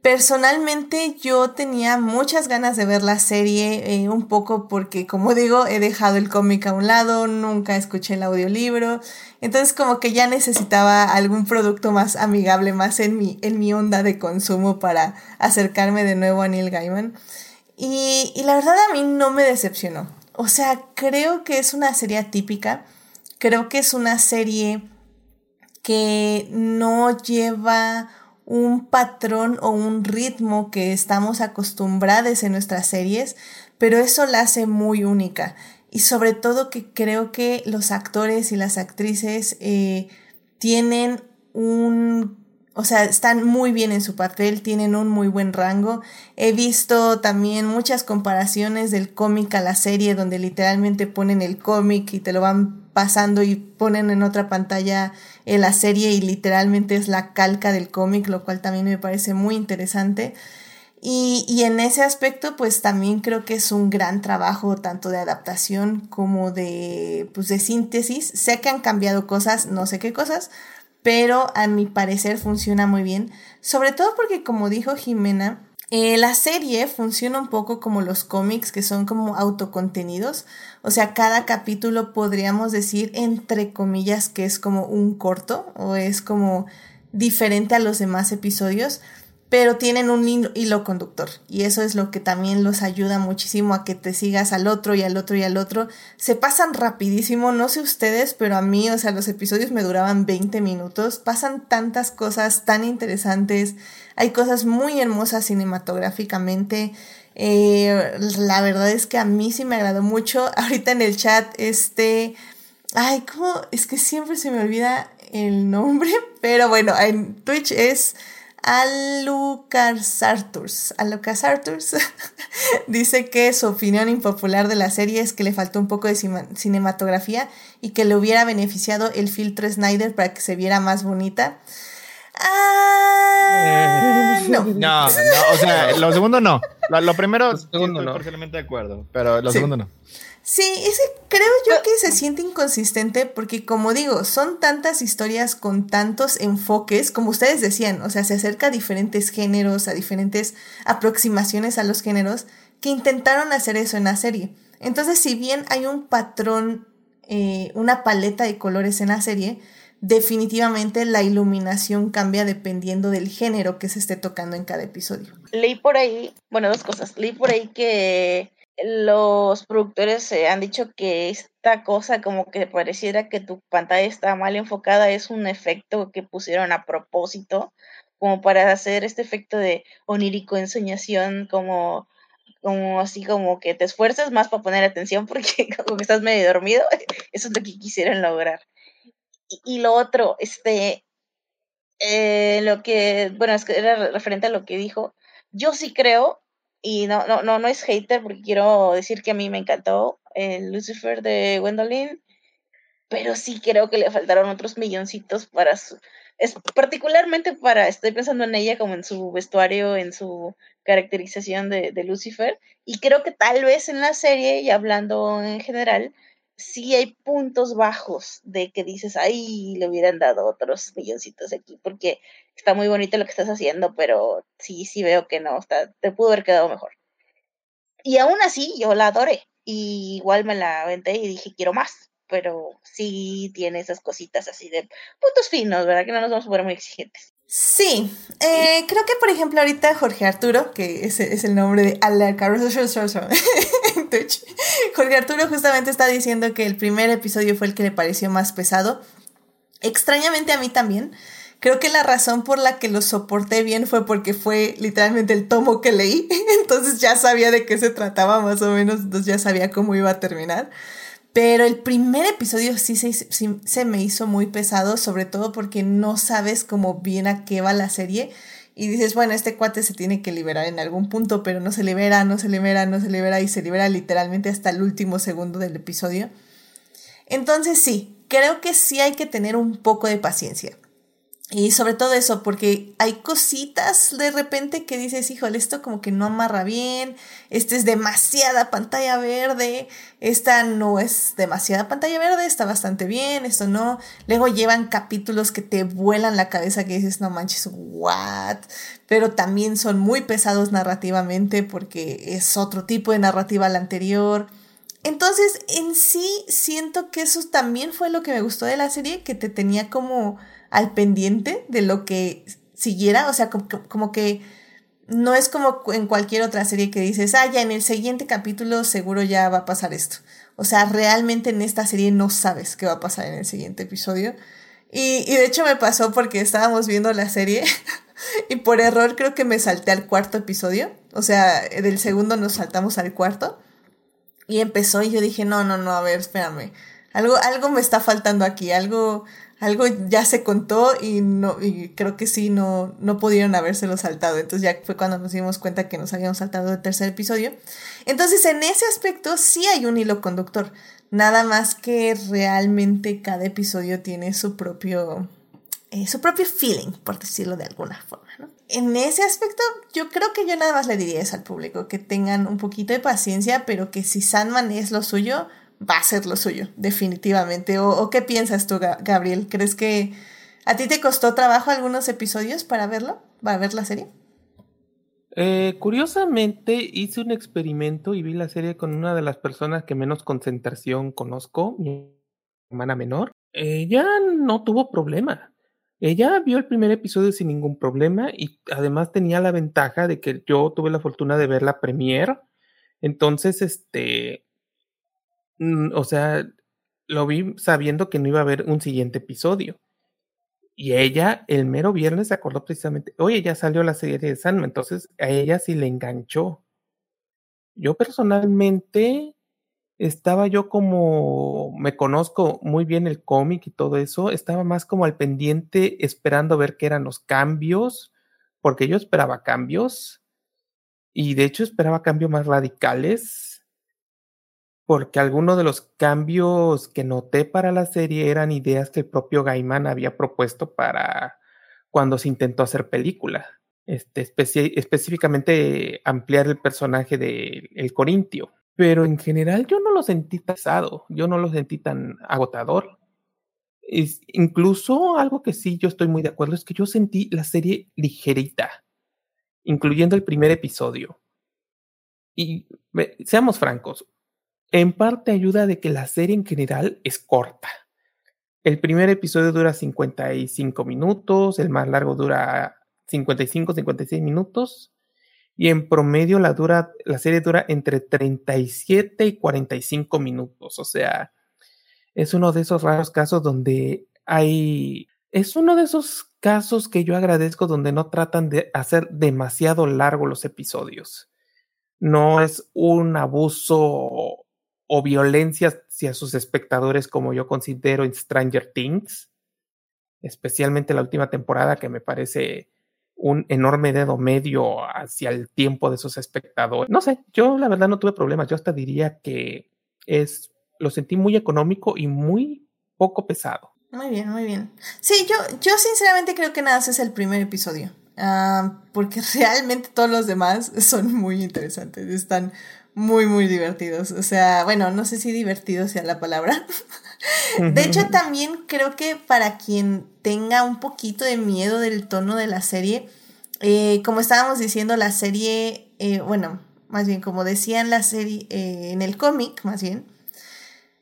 Personalmente yo tenía muchas ganas de ver la serie, eh, un poco porque, como digo, he dejado el cómic a un lado, nunca escuché el audiolibro, entonces como que ya necesitaba algún producto más amigable, más en mi, en mi onda de consumo para acercarme de nuevo a Neil Gaiman. Y, y la verdad a mí no me decepcionó. O sea, creo que es una serie típica, creo que es una serie que no lleva un patrón o un ritmo que estamos acostumbrados en nuestras series, pero eso la hace muy única. Y sobre todo que creo que los actores y las actrices eh, tienen un o sea, están muy bien en su papel, tienen un muy buen rango. He visto también muchas comparaciones del cómic a la serie, donde literalmente ponen el cómic y te lo van pasando y ponen en otra pantalla en la serie y literalmente es la calca del cómic, lo cual también me parece muy interesante. Y, y, en ese aspecto, pues también creo que es un gran trabajo tanto de adaptación como de, pues, de síntesis. Sé que han cambiado cosas, no sé qué cosas, pero a mi parecer funciona muy bien. Sobre todo porque, como dijo Jimena, eh, la serie funciona un poco como los cómics que son como autocontenidos, o sea, cada capítulo podríamos decir entre comillas que es como un corto o es como diferente a los demás episodios, pero tienen un hilo conductor y eso es lo que también los ayuda muchísimo a que te sigas al otro y al otro y al otro. Se pasan rapidísimo, no sé ustedes, pero a mí, o sea, los episodios me duraban 20 minutos, pasan tantas cosas tan interesantes, hay cosas muy hermosas cinematográficamente. Eh, la verdad es que a mí sí me agradó mucho. Ahorita en el chat, este... Ay, ¿cómo? Es que siempre se me olvida el nombre, pero bueno, en Twitch es Alucas Arturs. Alucas Arturs dice que su opinión impopular de la serie es que le faltó un poco de cinematografía y que le hubiera beneficiado el filtro Snyder para que se viera más bonita. Ah, no. No, o sea, lo segundo no. Lo, primero, lo segundo estoy no. parcialmente de acuerdo, pero lo segundo no. Sí, ese creo yo que se siente inconsistente porque como digo, son tantas historias con tantos enfoques, como ustedes decían, o sea, se acerca a diferentes géneros, a diferentes aproximaciones a los géneros, que intentaron hacer eso en la serie. Entonces, si bien hay un patrón, eh, una paleta de colores en la serie, definitivamente la iluminación cambia dependiendo del género que se esté tocando en cada episodio. Leí por ahí, bueno, dos cosas. Leí por ahí que los productores han dicho que esta cosa como que pareciera que tu pantalla está mal enfocada es un efecto que pusieron a propósito como para hacer este efecto de onírico ensoñación como como así como que te esfuerzas más para poner atención porque como que estás medio dormido eso es lo que quisieron lograr. Y, lo otro este eh, lo que bueno es que era referente a lo que dijo yo sí creo y no, no, no, no es hater porque quiero decir que a mí me encantó el Lucifer de Gwendolyn, pero sí creo que le faltaron otros milloncitos para es particularmente para, estoy pensando en ella como en su vestuario, en su caracterización de, de Lucifer, y creo que tal vez en la serie, y hablando en general, sí hay puntos bajos de que dices, ay, le hubieran dado otros milloncitos aquí, porque está muy bonito lo que estás haciendo, pero sí, sí veo que no, está, te pudo haber quedado mejor. Y aún así, yo la adoré, igual me la aventé y dije, quiero más, pero sí tiene esas cositas así de puntos finos, ¿verdad? Que no nos vamos a poner muy exigentes. Sí, eh, creo que por ejemplo ahorita Jorge Arturo, que es, es el nombre de Alarca Jorge Arturo justamente está diciendo que el primer episodio fue el que le pareció más pesado. Extrañamente a mí también. Creo que la razón por la que lo soporté bien fue porque fue literalmente el tomo que leí. Entonces ya sabía de qué se trataba más o menos. Entonces ya sabía cómo iba a terminar. Pero el primer episodio sí se, sí se me hizo muy pesado, sobre todo porque no sabes cómo bien a qué va la serie y dices, bueno, este cuate se tiene que liberar en algún punto, pero no se libera, no se libera, no se libera y se libera literalmente hasta el último segundo del episodio. Entonces sí, creo que sí hay que tener un poco de paciencia. Y sobre todo eso, porque hay cositas de repente que dices, híjole, esto como que no amarra bien, este es demasiada pantalla verde, esta no es demasiada pantalla verde, está bastante bien, esto no. Luego llevan capítulos que te vuelan la cabeza que dices, no manches, what? Pero también son muy pesados narrativamente porque es otro tipo de narrativa al anterior. Entonces, en sí, siento que eso también fue lo que me gustó de la serie, que te tenía como al pendiente de lo que siguiera, o sea, como, que no es como en cualquier otra serie que dices, ah, ya en el siguiente capítulo seguro ya va a pasar esto. O sea, realmente en esta serie no sabes qué va a pasar en el siguiente episodio. Y, y de hecho me pasó porque estábamos viendo la serie y por error creo que me salté al cuarto episodio. O sea, del segundo nos saltamos al cuarto. Y empezó y yo dije, no, no, no, a ver, espérame. Algo, algo me está faltando aquí, algo, algo ya se contó y no y creo que sí no no pudieron habérselo saltado. Entonces ya fue cuando nos dimos cuenta que nos habíamos saltado el tercer episodio. Entonces en ese aspecto sí hay un hilo conductor. Nada más que realmente cada episodio tiene su propio eh, su propio feeling por decirlo de alguna forma ¿no? en ese aspecto yo creo que yo nada más le diría eso al público que tengan un poquito de paciencia pero que si Sandman es lo suyo va a ser lo suyo, definitivamente. ¿O, qué piensas tú, Gabriel? ¿Crees que a ti te costó trabajo algunos episodios para verlo? ¿Va a ver la serie? Eh, curiosamente hice un experimento y vi la serie con una de las personas que menos concentración conozco, mi hermana menor. Ella no tuvo problema. Ella vio el primer episodio sin ningún problema y además tenía la ventaja de que yo tuve la fortuna de ver la premiere. Entonces, este, o sea, lo vi sabiendo que no iba a haber un siguiente episodio. Y ella, el mero viernes, se acordó precisamente, oye, ya salió la serie de Sandman, entonces a ella sí le enganchó. Yo personalmente estaba yo como, me conozco muy bien el cómic y todo eso, estaba más como al pendiente esperando ver qué eran los cambios, porque yo esperaba cambios, y de hecho esperaba cambios más radicales, porque algunos de los cambios que noté para la serie eran ideas que el propio Gaiman había propuesto para cuando se intentó hacer película. Este, específicamente ampliar el personaje de El Corintio. Pero en general yo no lo sentí pesado, yo no lo sentí tan agotador. Incluso algo que sí yo estoy muy de acuerdo es que yo sentí la serie ligerita, incluyendo el primer episodio. Y seamos francos, en parte ayuda de que la serie en general es corta. El primer episodio dura 55 minutos, el más largo dura 55, 56 minutos. y en promedio la, dura, la serie dura entre 37 y 45 minutos. O sea, es uno de esos raros casos donde hay... Es uno de esos casos que yo agradezco donde no tratan de hacer demasiado largo los episodios. No es un abuso o violencia hacia sus espectadores como yo considero en Stranger Things, especialmente la última temporada que me parece un enorme dedo medio hacia el tiempo de sus espectadores. No sé, yo la verdad no tuve problemas, yo hasta diría que es lo sentí muy económico y muy poco pesado. Muy bien, muy bien. Sí, yo, yo sinceramente creo que nada es el primer episodio. Ah, porque realmente todos los demás son muy interesantes, están muy, muy divertidos. O sea, bueno, no sé si divertido sea la palabra. De hecho, también creo que para quien tenga un poquito de miedo del tono de la serie, eh, como estábamos diciendo, la serie, eh, bueno, más bien como decían la serie, eh, en el cómic, más bien,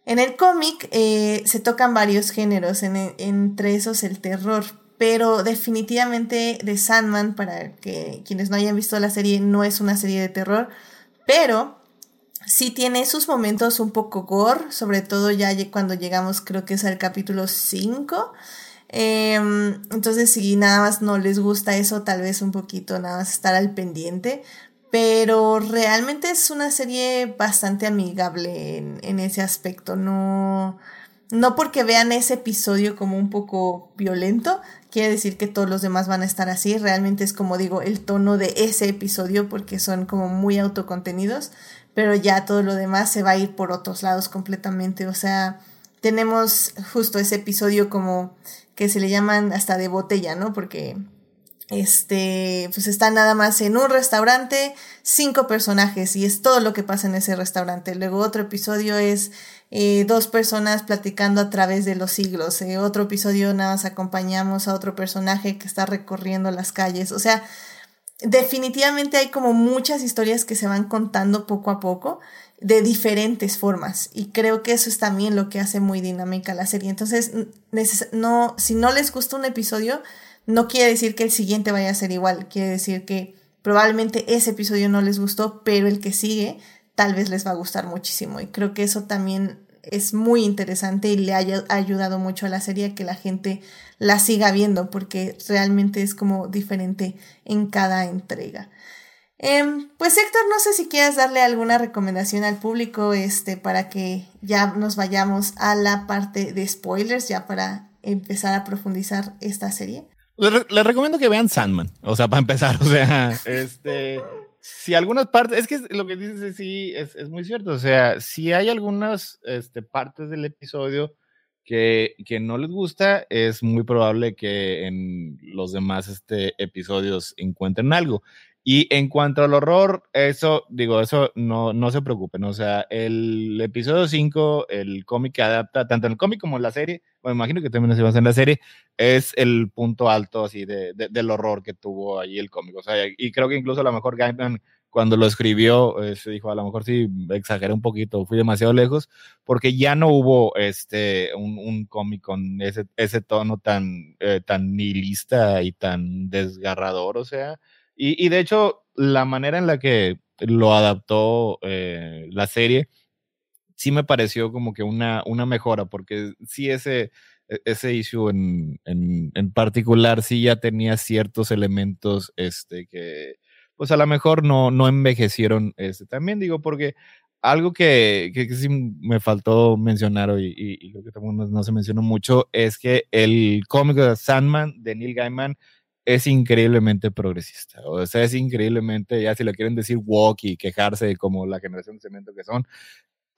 en el cómic se tocan varios géneros, entre esos el terror, pero definitivamente de Sandman, para que quienes no hayan visto la serie, no es una serie de terror, pero sí tiene sus momentos un poco gore, sobre todo ya cuando llegamos creo que es al capítulo 5. Em, entonces si nada más no les gusta eso, tal vez un poquito nada más estar al pendiente. Pero realmente es una serie bastante amigable en, en ese aspecto. No, no porque vean ese episodio como un poco violento, quiere decir que todos los demás van a estar así. Realmente es como digo, el tono de ese episodio porque son como muy autocontenidos pero ya todo lo demás se va a ir por otros lados completamente. O sea, tenemos justo ese episodio como que se le llaman hasta de botella, ¿no? Porque este, pues está nada más en un restaurante, cinco personajes y es todo lo que pasa en ese restaurante. Luego otro episodio es eh, dos personas platicando a través de los siglos. Eh, otro episodio nada más acompañamos a otro personaje que está recorriendo las calles. O sea, definitivamente hay como muchas historias que se van contando poco a poco de diferentes formas y creo que eso es también lo que hace muy dinámica la serie. Entonces, no, si no les gusta un episodio, no quiere decir que el siguiente vaya a ser igual, quiere decir que probablemente ese episodio no les gustó, pero el que sigue tal vez les va a gustar muchísimo y creo que eso también es muy interesante y le ha ayudado mucho a la serie que la gente la siga viendo porque realmente es como diferente en cada entrega. Em, pues Héctor, no sé si quieres darle alguna recomendación al público este, para que ya nos vayamos a la parte de spoilers, ya para empezar a profundizar esta serie. Les, recomiendo que vean Sandman, o sea, para empezar, o sea, este, si algunas partes, es que lo que dices sí es, es, muy cierto, o sea, si hay algunas este, partes del episodio que, no les gusta, es muy probable que en los demás este, episodios encuentren algo. Y en cuanto al horror, eso, digo, eso no, no se preocupen. O sea, el episodio 5, el cómic que adapta, tanto el cómic como la serie, me imagino que también se basa en la serie, es el punto alto así de, del horror que tuvo ahí el cómic. O sea, y creo que incluso a lo mejor Gaiman cuando lo escribió, eh, se dijo, a lo mejor sí exageré un poquito, fui demasiado lejos, porque ya no hubo este, un, un cómic con ese, ese tono tan, eh, tan nihilista y tan desgarrador, o sea, y, y, de hecho, la manera en la que lo adaptó eh, la serie, sí me pareció como que una, una mejora, porque sí ese, e, ese issue en, en, en particular sí ya tenía ciertos elementos este, que, pues a lo mejor no, no envejecieron este, también, digo, porque algo que, que, sí me faltó mencionar hoy y, creo que también no, se mencionó mucho es que el cómic de Sandman de Neil Gaiman es increíblemente progresista. O sea, es increíblemente, ya si lo quieren decir walk y quejarse como la generación de cemento que son,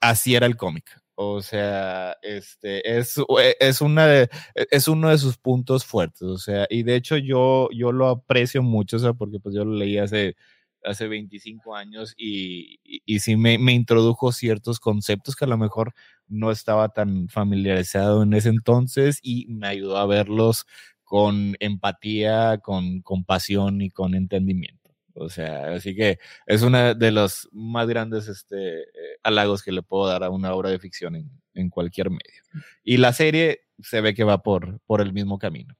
así era el cómic. O sea, este es, e, es, una e, es uno de sus puntos fuertes. O sea, y de hecho yo, yo lo aprecio mucho, o sea, porque pues yo lo leí hace, hace 25 años y, y, sí me, me, introdujo ciertos conceptos que a lo mejor no estaba tan familiarizado en ese entonces y me ayudó a verlos con empatía, con compasión y con entendimiento. O sea, así que es uno de los más grandes este, eh, halagos que le puedo dar a una obra de ficción en, en, cualquier medio. Y la serie se ve que va por, por el mismo camino.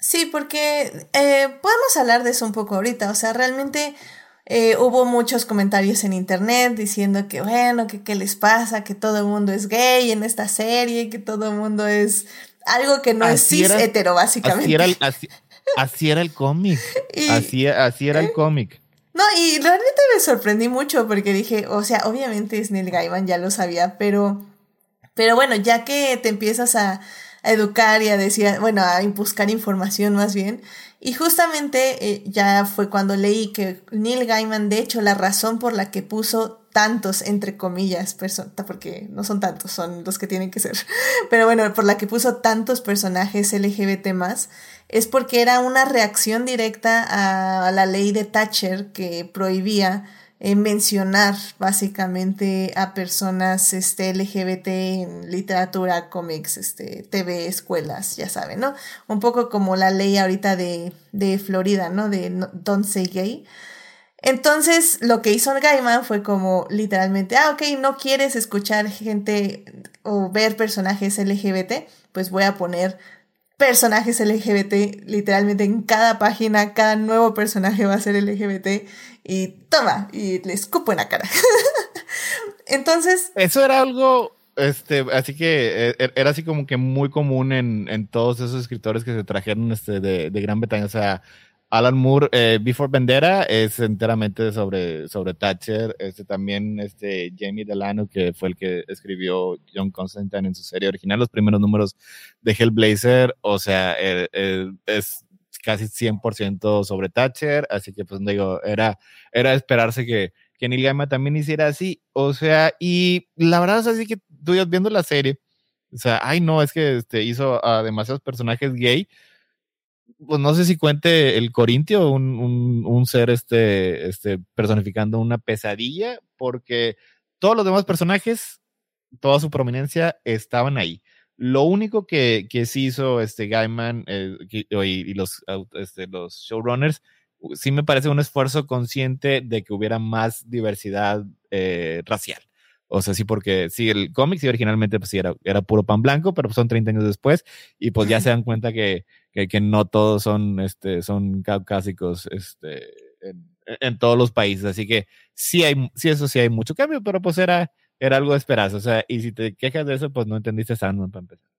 Sí, porque eh, podemos hablar de eso un poco ahorita. O sea, realmente eh, hubo muchos comentarios en internet diciendo que, bueno, que qué les pasa, que todo el mundo es gay en esta serie, que todo el mundo es algo que no es cis hetero, básicamente. Así era así, era el cómic. así, así era el ¿Eh? cómic. No, y realmente me sorprendí mucho porque dije, o sea, obviamente es Neil Gaiman, ya lo sabía, pero, pero bueno, ya que te empiezas a, a educar y a decir, bueno, a buscar información más bien. Y justamente eh, ya fue cuando leí que Neil Gaiman, de hecho, la razón por la que puso tantos, entre comillas, porque no son tantos, son los que tienen que ser, pero bueno, por la que puso tantos personajes LGBT más, es porque era una reacción directa a la ley de Thatcher que prohibía eh, mencionar básicamente a personas este, LGBT en literatura, cómics, este, TV, escuelas, ya saben, ¿no? Un poco como la ley ahorita de, de Florida, ¿no? De Don't Say Gay. Entonces, lo que hizo Gaiman fue como literalmente, ah, ok, no quieres escuchar gente o ver personajes LGBT, pues voy a poner personajes LGBT, literalmente en cada página, cada nuevo personaje va a ser LGBT y toma, y le escupo en la cara. Entonces... Eso era algo, este, así que eh, era así como que muy común en, en todos esos escritores que se trajeron este, de, de Gran Bretaña, o sea, Alan Moore, eh, Before Vendera es enteramente sobre, sobre Thatcher. Este, también este, Jamie Delano, que fue el que escribió John Constantine en su serie original, los primeros números de Hellblazer, o sea, eh, eh, es casi 100% sobre Thatcher, así que pues digo, era, era esperarse que, que Neil Gaiman también hiciera así, o sea, y la verdad es así que tú viendo la serie, o sea, ay no, es que este, hizo a demasiados personajes gay, pues no sé si cuente el Corintio, un, un, un, ser este, este, personificando una pesadilla, porque todos los demás personajes, toda su prominencia estaban ahí. Lo único que, que sí hizo este Gaiman eh, y, los, este, los showrunners, sí me parece un esfuerzo consciente de que hubiera más diversidad eh, racial. O sea, sí, porque sí, el cómic sí originalmente pues sí era, era puro pan blanco, pero pues son 30 años después y pues ya se dan cuenta que, que, que no todos son, este, son caucásicos, este, en, en, todos los países. Así que sí hay, sí, eso sí hay mucho cambio, pero pues era, era algo de esperanza. O sea, y si te quejas de eso, pues no entendiste Sandman para empezar.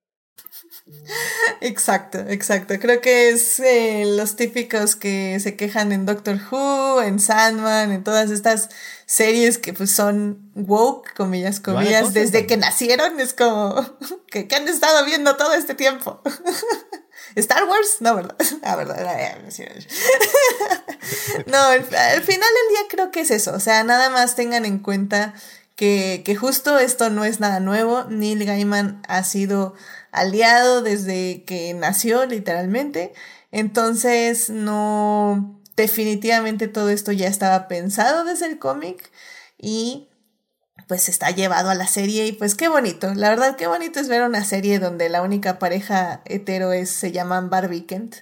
Exacto, exacto. Creo que es eh, los típicos que se quejan en Doctor Who, en Sandman, en todas estas series que pues son woke, comillas, comillas, desde que nacieron. Es como que, que han estado viendo todo este tiempo. ¿Star Wars? No, ¿verdad? Ah, verdad. no, al, final del día creo que es eso. O sea, nada más tengan en cuenta que, que justo esto no es nada nuevo. Neil Gaiman ha sido aliado desde que nació, literalmente. Entonces, no, definitivamente todo esto ya estaba pensado desde el cómic y pues está llevado a la serie y pues qué bonito, la verdad qué bonito es ver una serie donde la única pareja hetero es, se llaman Barbie Kent.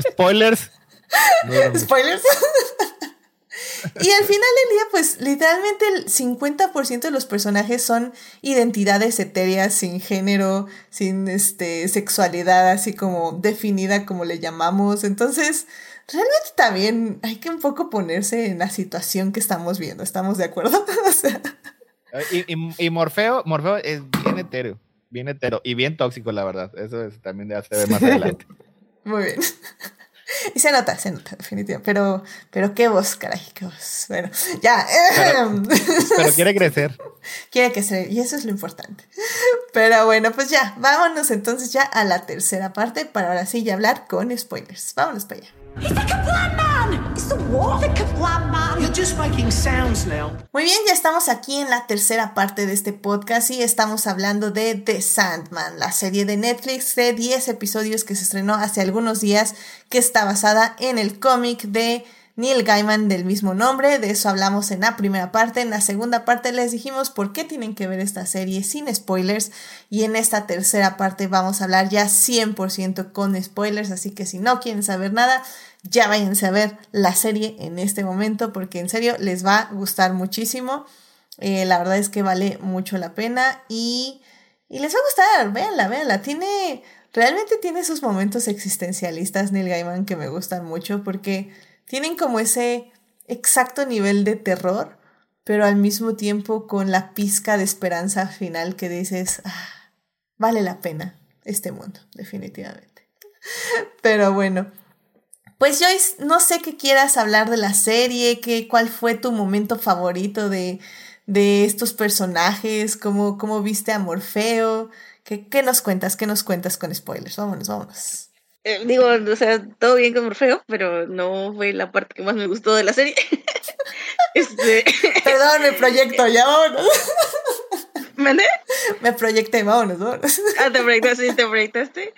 Spoilers. Spoilers. Y al final del día, pues literalmente el 50% de los personajes son identidades etéreas, sin género, sin este, sexualidad así como definida como le llamamos. Entonces, realmente también hay que un poco ponerse en la situación que estamos viendo. ¿Estamos de acuerdo? y, Morfeo, Morfeo es bien etéreo, bien hetero y bien tóxico, la verdad. Eso es, también de hacer más adelante. Muy bien. Y se nota, se nota, definitivamente. Pero, pero qué voz, caray, qué voz. Bueno, ya. Pero, quiere crecer. Quiere crecer, y eso es lo importante. Pero bueno, pues ya, vámonos entonces ya a la tercera parte para ahora sí ya hablar con spoilers. Vámonos para allá. Muy bien, ya estamos aquí en la tercera parte de este podcast y estamos hablando de The Sandman, la serie de Netflix de 10 episodios que se estrenó hace algunos días, que está basada en el cómic de Neil Gaiman del mismo nombre. De eso hablamos en la primera parte. En la segunda parte les dijimos por qué tienen que ver esta serie sin spoilers. Y en esta tercera parte vamos a hablar ya 100% con spoilers. Así que si no quieren saber nada, ya váyanse a ver la serie en este momento porque en serio les va a gustar muchísimo. Eh, la verdad es que vale mucho la pena y, y les va a gustar, véanla, véanla. Tiene realmente tiene sus momentos existencialistas Neil Gaiman que me gustan mucho porque tienen como ese exacto nivel de terror, pero al mismo tiempo con la pizca de esperanza final que dices, ah, vale la pena este mundo, definitivamente. Pero bueno, pues Joyce, no sé qué quieras hablar de la serie, qué, cuál fue tu momento favorito de, de estos personajes, cómo, cómo viste a Morfeo, ¿Qué, ¿qué, nos cuentas, qué nos cuentas con spoilers, vámonos, vámonos. Eh, digo, o sea, todo bien con Morfeo, pero no fue la parte que más me gustó de la serie. este... Perdón, me proyecto, ya vámonos. ¿Mande? Me proyecté, vámonos, vámonos. Ah, te proyectaste, te proyectaste.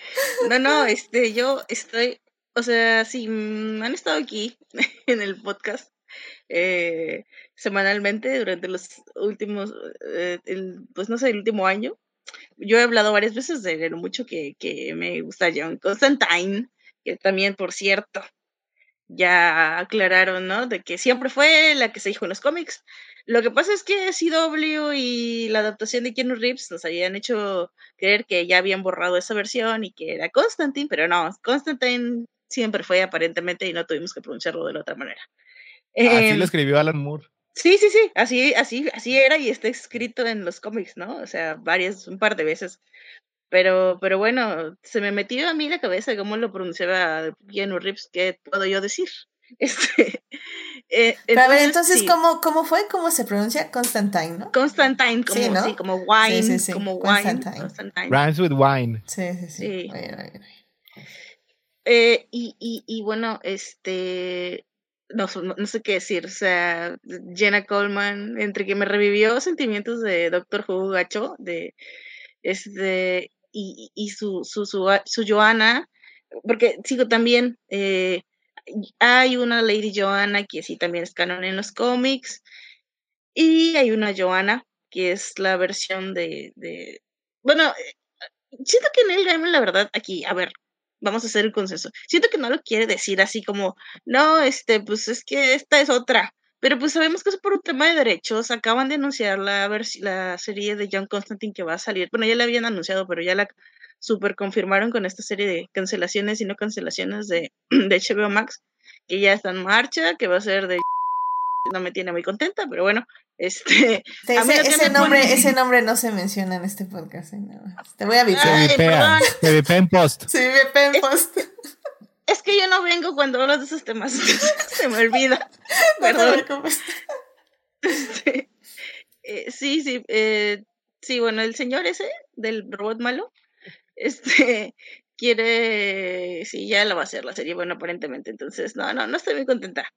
No, no, este, yo estoy, o sea, si han estado aquí en el podcast eh, semanalmente durante los últimos, eh, el, pues no sé, el último año, yo he hablado varias veces de lo mucho que, que me gusta John Constantine, que también, por cierto, ya aclararon, ¿no? De que siempre fue la que se dijo en los cómics. Lo que pasa es que CW y la adaptación de Keanu Reeves nos habían hecho creer que ya habían borrado esa versión y que era Constantine, pero no, Constantine siempre fue aparentemente y no tuvimos que pronunciarlo de la otra manera. Así lo em, escribió Alan Moore. Sí, sí, sí, así, así, así era y está escrito en los cómics, ¿no? O sea, varias, un par de veces. Pero, pero bueno, se me metió a mí la cabeza cómo lo pronunciaba Keanu Reeves, ¿qué puedo yo decir? Este, eh, entonces, a ver, entonces, ¿cómo, ¿cómo fue? ¿Cómo se pronuncia? Constantine, ¿no? Constantine, como, sí, ¿no? sí, como wine, sí, sí, como wine. Constantine. Rhymes with wine. Sí, sí, sí. Eh, y, y, y bueno, este, no, no, sé qué decir, o sea, Jenna Coleman, entre que me revivió sentimientos de Doctor Who gacho, de este, y, y su, su, su, su Joanna, porque sigo también, eh, hay una Lady Joanna que sí también es canon en los cómics, y hay una Joanna que es la versión de, de bueno, eh, siento que en el game, la verdad, aquí, a ver, vamos a hacer el consenso. Siento que no lo quiere decir así como, no, este, pues es que esta es otra. Pero pues sabemos que es por un tema de derechos. Acaban de anunciar la, la serie de John Constantine que va a salir. Bueno, ya la habían anunciado, pero ya la super confirmaron con esta serie de cancelaciones y no cancelaciones de, de HBO Max, que ya está en marcha, que va a ser de... No me tiene muy contenta, pero bueno, este, ese, nombre, ese nombre no se menciona en este podcast. ¿eh? Te voy a avisar. Se vipea en post. Se vipea en post. Es, que yo no vengo cuando hablas de esos temas. se me olvida. Perdón. Este, eh, sí, sí. Eh, sí, bueno, el señor ese del robot malo, este, quiere, sí, ya lo va a hacer la serie, bueno, aparentemente. Entonces, no, no, no estoy muy contenta.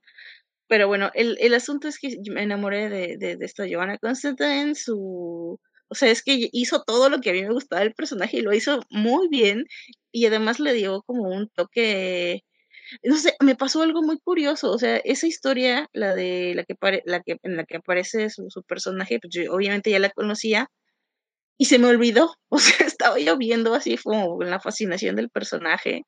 Pero bueno, el, el asunto es que me enamoré de, de, de esta Joanna Constantine, su... O sea, es que hizo todo lo que a mí me gustaba del personaje y lo hizo muy bien y además le dio como un toque no sé, me pasó algo muy curioso, o sea, esa historia, la de la que, la que en la que aparece su, su personaje, pues yo obviamente ya la conocía y se me olvidó, o sea, estaba yo viendo así como la fascinación del personaje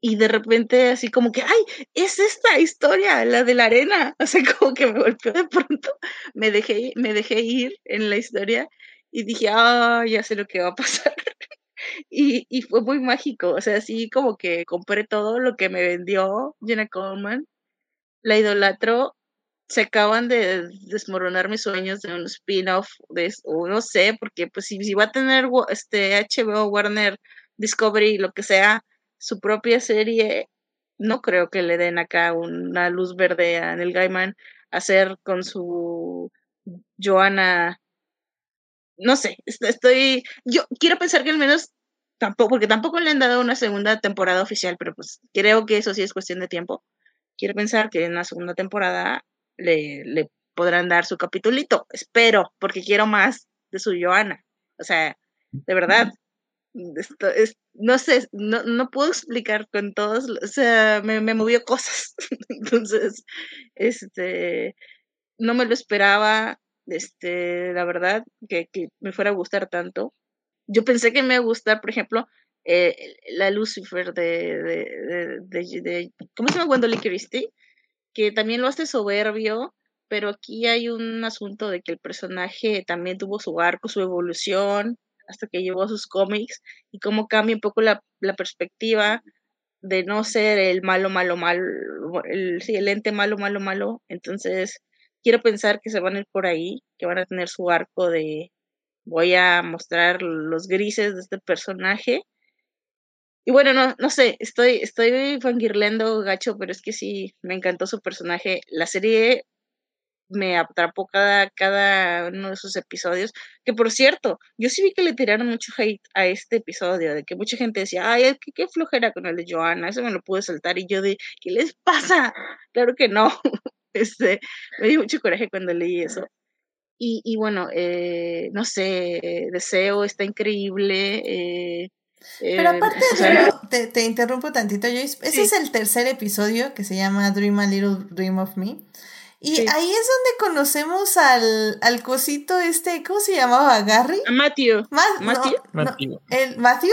y de repente así como que, ay, es esta historia, la de la arena, o sea, como que me golpeó de pronto, me dejé, me dejé ir en la historia y dije, ah, ya sé lo que va a pasar. y, y fue muy mágico, o sea, así como que compré todo lo que me vendió Jenna Coleman, la idolatro, se acaban de desmoronar mis sueños de un spin-off, de, o no sé, porque pues si, si va a tener este HBO, Warner, Discovery, lo que sea, su propia serie, no creo que le den acá una luz verde a Neil Gaiman hacer con su Joana. No sé, estoy. Yo quiero pensar que al menos tampoco, porque tampoco le han dado una segunda temporada oficial, pero pues creo que eso sí es cuestión de tiempo. Quiero pensar que en la segunda temporada le, le podrán dar su capitulito. Espero, porque quiero más de su Joana. O sea, de verdad, no sé, no, no puedo explicar con todos, o sea, me, me movió cosas. Entonces, este, no me lo esperaba, este, la verdad, que, que me fuera a gustar tanto. Yo pensé que me iba a gustar, por ejemplo, eh, la Lucifer de, de, de, ¿cómo se llama? Gwendolyn Christie, que también lo hace soberbio, pero aquí hay un asunto de que el personaje también tuvo su arco, su evolución, hasta que llegó a sus cómics y cómo cambia un poco la, la perspectiva de no ser el malo, malo, malo, el, sí, el ente malo, malo, malo. Entonces, quiero pensar que se van a ir por ahí, que van a tener su arco de voy a mostrar los grises de este personaje. Y bueno, no, no sé, estoy, estoy gacho, pero es que sí, me encantó su personaje. La serie me atrapó cada, cada uno de sus episodios. Que por cierto, yo sí vi que le tiraron mucho hate a este episodio, de que mucha gente decía, ay, qué, qué flojera con el de Joana, eso me lo pude saltar. Y yo de, ¿qué les pasa? Claro que no. este, me dio mucho coraje cuando leí eso. Y, y bueno, eh, no sé, Deseo está increíble. Eh, pero eh, aparte, sea, te, te interrumpo tantito, Joyce. Ese Sí. es el tercer episodio que se llama Dream a Little Dream of Me. Y Sí. ahí es donde conocemos al, al cosito este, ¿cómo se llamaba? ¿Gary? a Matthew. Ma- no, Matthew. no, Matthew. ¿El Matthew?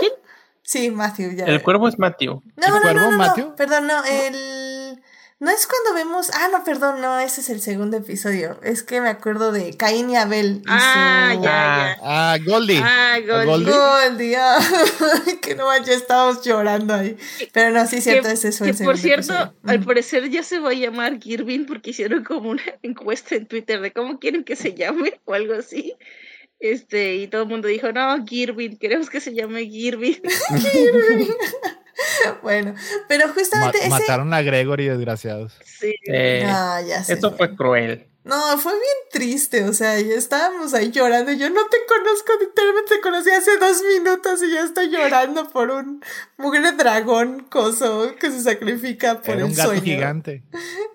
Sí, Matthew, ya. El cuervo es Matthew. No, no, no, cuervo, no, no, Matthew? perdón, no, el... No es cuando vemos... Ah, no, perdón, no, ese es el segundo episodio. Es que me acuerdo de Caín y Abel. y Ah, su- ya, Ah. ya. Ah, Goldie. Ah, Goldie. Goldie. Goldie, ah, que no manches, estábamos llorando ahí. Pero no, sí, cierto, que, ese fue que el por segundo cierto, episodio. al parecer ya se va a llamar Girvin porque hicieron como una encuesta en Twitter de cómo quieren que se llame o algo así. Este, y todo el mundo dijo, no, Girvin, queremos que se llame Girvin. Bueno, pero Ma- justamente ese... Mataron a Gregory, desgraciados. Sí. Eh, Ah, ya sé. eso fue cruel. No, fue bien triste, o sea, ya estábamos ahí llorando. Yo no te conozco, literalmente te conocí hace dos minutos y ya estoy llorando por un mugre dragón coso que se sacrifica por Era el un gato sueño. gigante.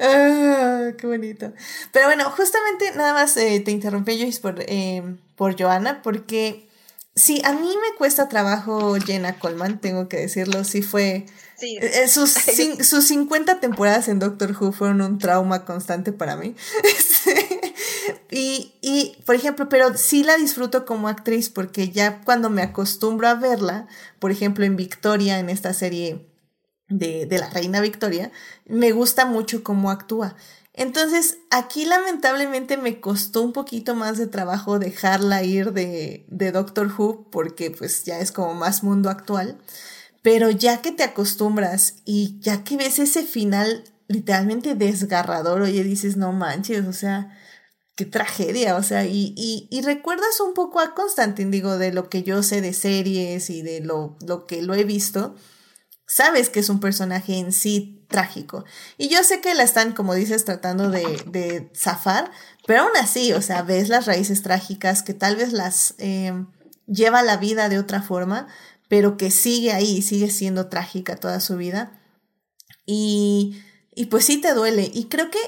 Ah, qué bonito. Pero bueno, justamente nada más eh, te interrumpí, Joyce, por, eh, por Joana, porque sí, a mí me cuesta trabajo Jenna Coleman, tengo que decirlo, sí fue... Sí. eh, sus, sus 50 temporadas en Doctor Who fueron un trauma constante para mí. y, y, por ejemplo, pero sí la disfruto como actriz porque ya cuando me acostumbro a verla, por ejemplo, en Victoria, en esta serie de, de la reina Victoria, me gusta mucho cómo actúa. Entonces, aquí lamentablemente me costó un poquito más de trabajo dejarla ir de, de Doctor Who porque pues ya es como más mundo actual. Pero ya que te acostumbras y ya que ves ese final literalmente desgarrador, oye, dices, no manches, o sea, qué tragedia, o sea, y, y, recuerdas un poco a Constantine, digo, de lo que yo sé de series y de lo, lo que lo he visto, sabes que es un personaje en sí trágico. Y yo sé que la están, como dices, tratando de, de zafar, pero aún así, o sea, ves las raíces trágicas que tal vez las eh, lleva la vida de otra forma, pero que sigue ahí, sigue siendo trágica toda su vida. Y, y pues sí te duele. Y creo que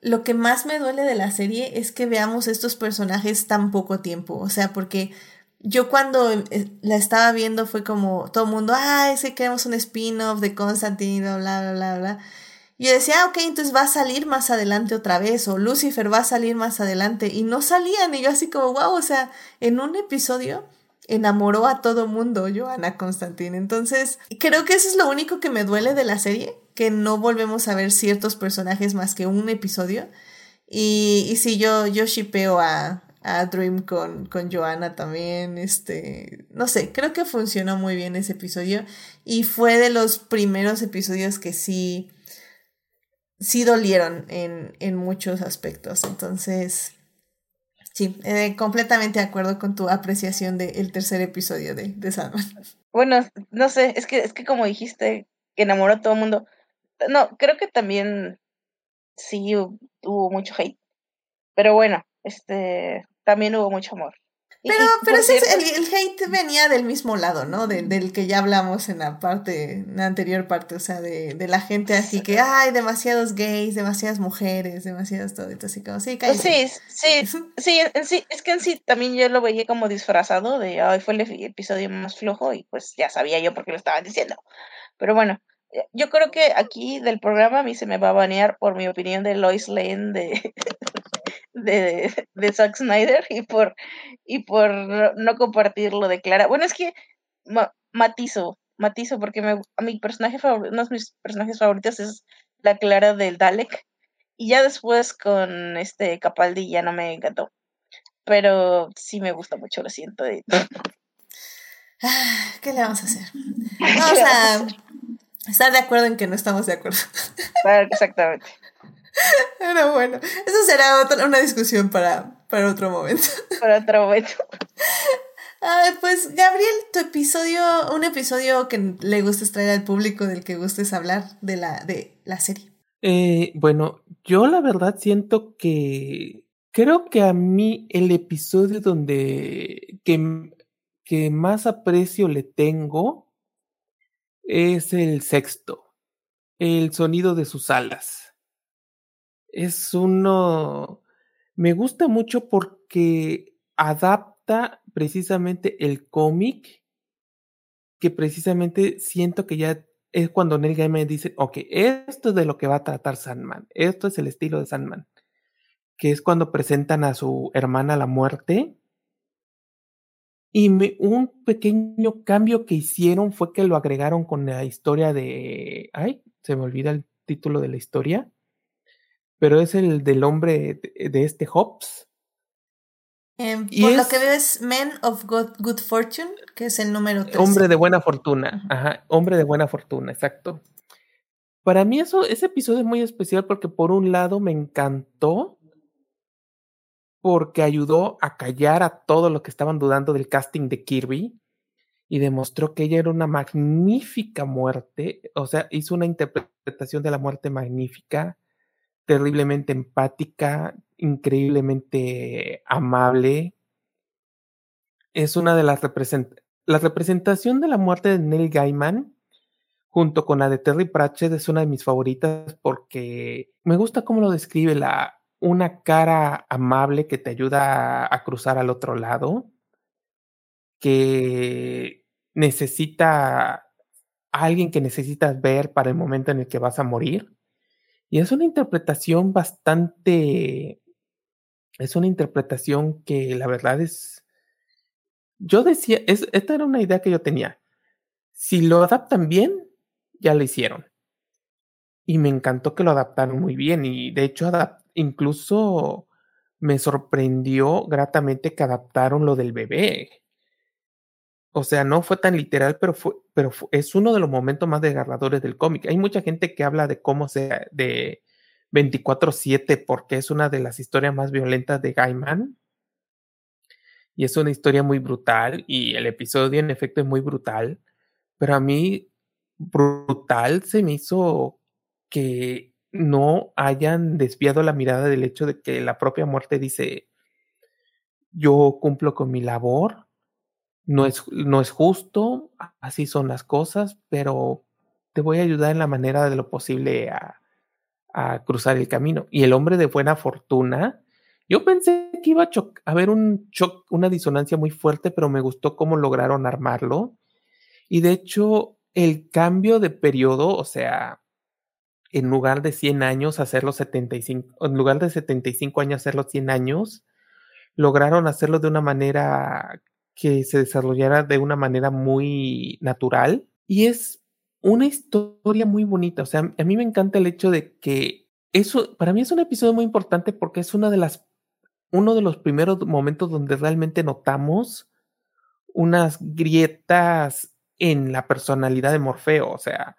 lo que más me duele de la serie es que veamos estos personajes tan poco tiempo. O sea, porque yo cuando eh, la estaba viendo fue como todo el mundo, ah, es que queremos un spin-off de Constantine, bla, bla, bla, bla, bla. Y yo decía, ah, ok, entonces va a salir más adelante otra vez, o Lucifer va a salir más adelante. Y no salían, y yo así como, wow, o sea, en un episodio enamoró a todo mundo, Joana Constantine. Entonces, creo que eso es lo único que me duele de la serie, que no volvemos a ver ciertos personajes más que un episodio. Y, y sí, yo, yo shipeo a, a Dream con, con Joanna también. Este, no sé, creo que funcionó muy bien ese episodio. Y fue de los primeros episodios que sí, sí dolieron en, en muchos aspectos. Entonces, sí, eh, completamente de acuerdo con tu apreciación del tercer episodio de, de Sandman. Bueno, no sé, es que, es que como dijiste, que enamoró a todo el mundo. No, creo que también sí hu- hubo mucho hate. Pero bueno, este también hubo mucho amor. Pero, y, pero ese es- el, el hate venía del mismo lado, ¿no? De- del que ya hablamos en la parte, en la anterior parte, o sea, de, de la gente así que, ay, demasiados gays, demasiadas mujeres, demasiados todo, entonces así como, sí, Pues cállate. sí, sí, sí, en sí, es que en sí también yo lo veía como disfrazado de, ay, fue el epi- episodio más flojo y pues ya sabía yo por qué lo estaban diciendo. Pero bueno, eh, yo creo que aquí del programa a mí se me va a banear por mi opinión de Lois Lane de, de, de Zack Snyder y por, y por no, no compartirlo de Clara. Bueno, es que ma- matizo, matizo porque me, a mi personaje favorito, uno de mis personajes favoritos es la Clara del Dalek. Y ya después con este Capaldi ya no me encantó. Pero sí me gusta mucho, lo siento. Ah, ¿Qué le vamos a hacer? Vamos a estar de acuerdo en que no estamos de acuerdo. Exactamente. Pero bueno, eso será otra, una discusión para, para otro momento. Para otro momento. Ay, pues Gabriel, tu episodio, un episodio que le gustes traer al público, del que gustes hablar de la, de la serie. Eh, bueno, yo la verdad siento que creo que a mí el episodio donde que, que más aprecio le tengo es el sexto, el sonido de sus alas. Es uno, me gusta mucho porque adapta precisamente el cómic, que precisamente siento que ya es cuando Neil Gaiman dice, ok, esto es de lo que va a tratar Sandman, esto es el estilo de Sandman, que es cuando presentan a su hermana la muerte. Y me, un pequeño cambio que hicieron fue que lo agregaron con la historia de... Ay, se me olvida el título de la historia, pero es el del hombre de, de este Hobbes, Em, por lo que veo es Men of Good, Good, Fortune, que es el número 3. Hombre de buena fortuna, ajá, hombre de buena fortuna, exacto. Para mí eso, ese episodio es muy especial porque por un lado me encantó porque ayudó a callar a todo lo que estaban dudando del casting de Kirby y demostró que ella era una magnífica muerte, o sea, hizo una interpretación de la muerte magnífica, terriblemente empática, increíblemente amable. Es una de las representaciones. La representación de la muerte de Neil Gaiman, junto con la de Terry Pratchett, es una de mis favoritas porque me gusta cómo lo describe la una cara amable que te ayuda a, a cruzar al otro lado, que necesita a alguien que necesitas ver para el momento en el que vas a morir. Y es una interpretación bastante es una interpretación que la verdad es. Yo decía, es, esta era una idea que yo tenía. Si lo adaptan bien, ya lo hicieron. Y me encantó que lo adaptaron muy bien. Y de hecho, incluso me sorprendió gratamente que adaptaron lo del bebé. O sea, no fue tan literal, pero, fue, pero es uno de los momentos más desgarradores del cómic. Hay mucha gente que habla de cómo se. de 24-7 porque es una de las historias más violentas de Gaiman. Y es una historia muy brutal y el episodio en efecto es muy brutal. Pero a mí brutal se me hizo que no hayan desviado la mirada del hecho de que la propia muerte dice, yo cumplo con mi labor, no es, no es justo, así son las cosas, pero te voy a ayudar en la manera de lo posible a, a cruzar el camino. Y el hombre de buena fortuna, yo pensé que iba a haber un shock, una disonancia muy fuerte, pero me gustó cómo lograron armarlo. Y de hecho, el cambio de periodo, o sea, en lugar de 100 años, hacerlo 75, en lugar de 75 años, hacerlo 100 años, lograron hacerlo de una manera que se desarrollara de una manera muy natural. Y es una historia muy bonita. O sea, a mí me encanta el hecho de que eso, para mí es un episodio muy importante porque es una de las, uno de los primeros momentos donde realmente notamos unas grietas en la personalidad de Morfeo. O sea,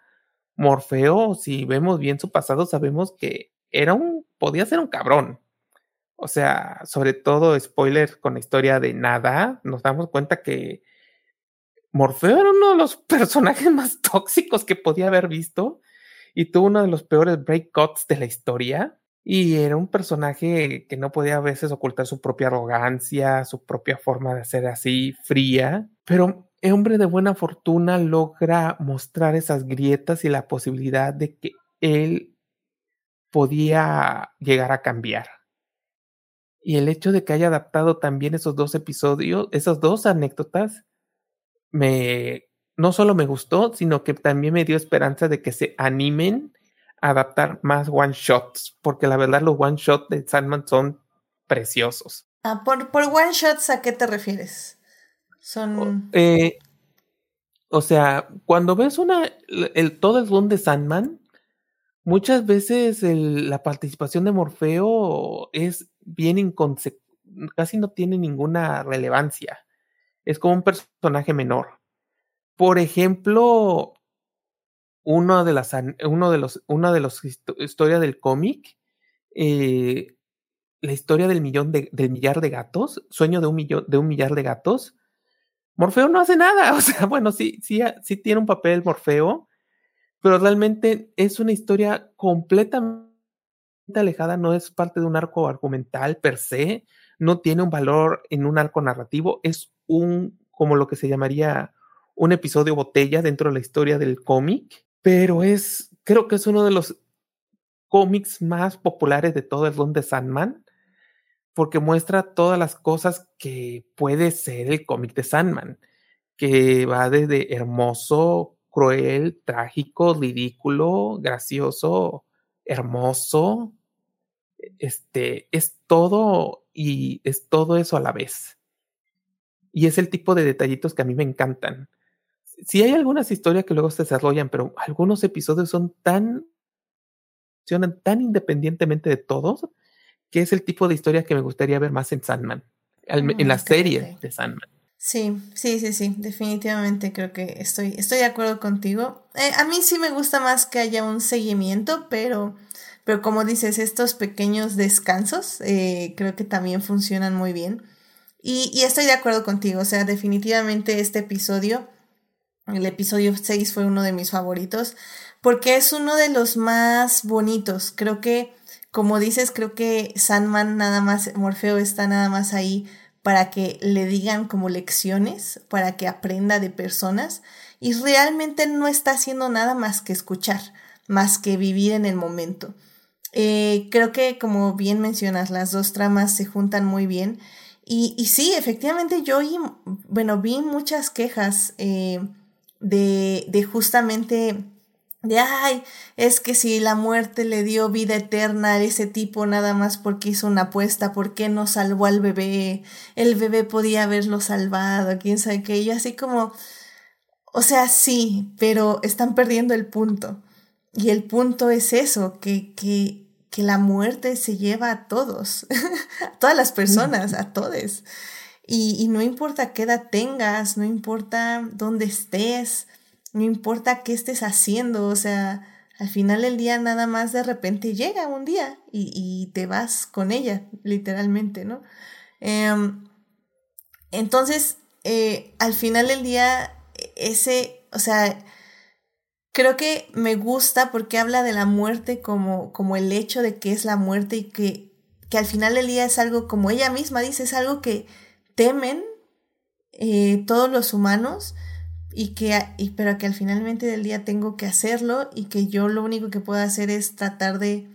Morfeo, si vemos bien su pasado, sabemos que era un, podía ser un cabrón. O sea, sobre todo spoiler con la historia de nada, nos damos cuenta que Morfeo era uno de los personajes más tóxicos que podía haber visto y tuvo uno de los peores breakouts de la historia. Y era un personaje que no podía a veces ocultar su propia arrogancia, su propia forma de ser así fría, pero el hombre de buena fortuna logra mostrar esas grietas y la posibilidad de que él podía llegar a cambiar. Y el hecho de que haya adaptado también esos dos episodios, esas dos anécdotas, me no solo me gustó, sino que también me dio esperanza de que se animen a adaptar más one shots, porque la verdad los one shots de Sandman son preciosos. Ah, por, por one shots, ¿a qué te refieres? Son. Eh, o sea, cuando ves una el todo el boom de Sandman, muchas veces el, la participación de Morfeo es bien inconsecuente, casi no tiene ninguna relevancia es como un personaje menor. por ejemplo, de las, de los, una de los historias del cómic, eh, la historia del millón de, millar de gatos, sueño de un millón, de un millar de gatos, Morfeo no hace nada. O sea, bueno, sí, sí, sí tiene un papel Morfeo, pero realmente es una historia completamente alejada, no es parte de un arco argumental per se, no tiene un valor en un arco narrativo, es un, como lo que se llamaría un episodio botella dentro de la historia del cómic, pero es, creo que es uno de los cómics más populares de todo el run de Sandman, porque muestra todas las cosas que puede ser el cómic de Sandman, que va desde hermoso, cruel, trágico, ridículo, gracioso, hermoso. Este es todo y es todo eso a la vez. Y es el tipo de detallitos que a mí me encantan. Si hay algunas historias que luego se desarrollan, pero algunos episodios son tan funcionan tan independientemente de todos que es el tipo de historia que me gustaría ver más en Sandman, en la serie de Sandman. Sí, sí, sí, sí, definitivamente creo que estoy, estoy de acuerdo contigo. Eh, a mí sí me gusta más que haya un seguimiento, pero, pero como dices, estos pequeños descansos eh, creo que también funcionan muy bien. Y, y estoy de acuerdo contigo, o sea, definitivamente este episodio, el episodio 6 fue uno de mis favoritos, porque es uno de los más bonitos. Creo que como dices, creo que Sandman nada más, Morfeo está nada más ahí para que le digan como lecciones, para que aprenda de personas y realmente no está haciendo nada más que escuchar, más que vivir en el momento. Eh, creo que como bien mencionas, las dos tramas se juntan muy bien y, y sí, efectivamente yo bueno, vi muchas quejas eh, de, de justamente de, ay, es que si la muerte le dio vida eterna a ese tipo nada más porque hizo una apuesta, ¿por qué no salvó al bebé? El bebé podía haberlo salvado, quién sabe qué. Y así como, o sea, sí, pero están perdiendo el punto. Y el punto es eso, que, que, que la muerte se lleva a todos, a todas las personas, a todos. Y, y no importa qué edad tengas, no importa dónde estés, no importa qué estés haciendo, o sea, al final del día nada más de repente llega un día y, te vas con ella, literalmente, ¿no? Em, entonces, eh, al final del día, ese, o sea, creo que me gusta porque habla de la muerte como, como el hecho de que es la muerte y que, que al final del día es algo, como ella misma dice, es algo que temen eh, todos los humanos y que, pero que al finalmente del día tengo que hacerlo y que yo lo único que puedo hacer es tratar de,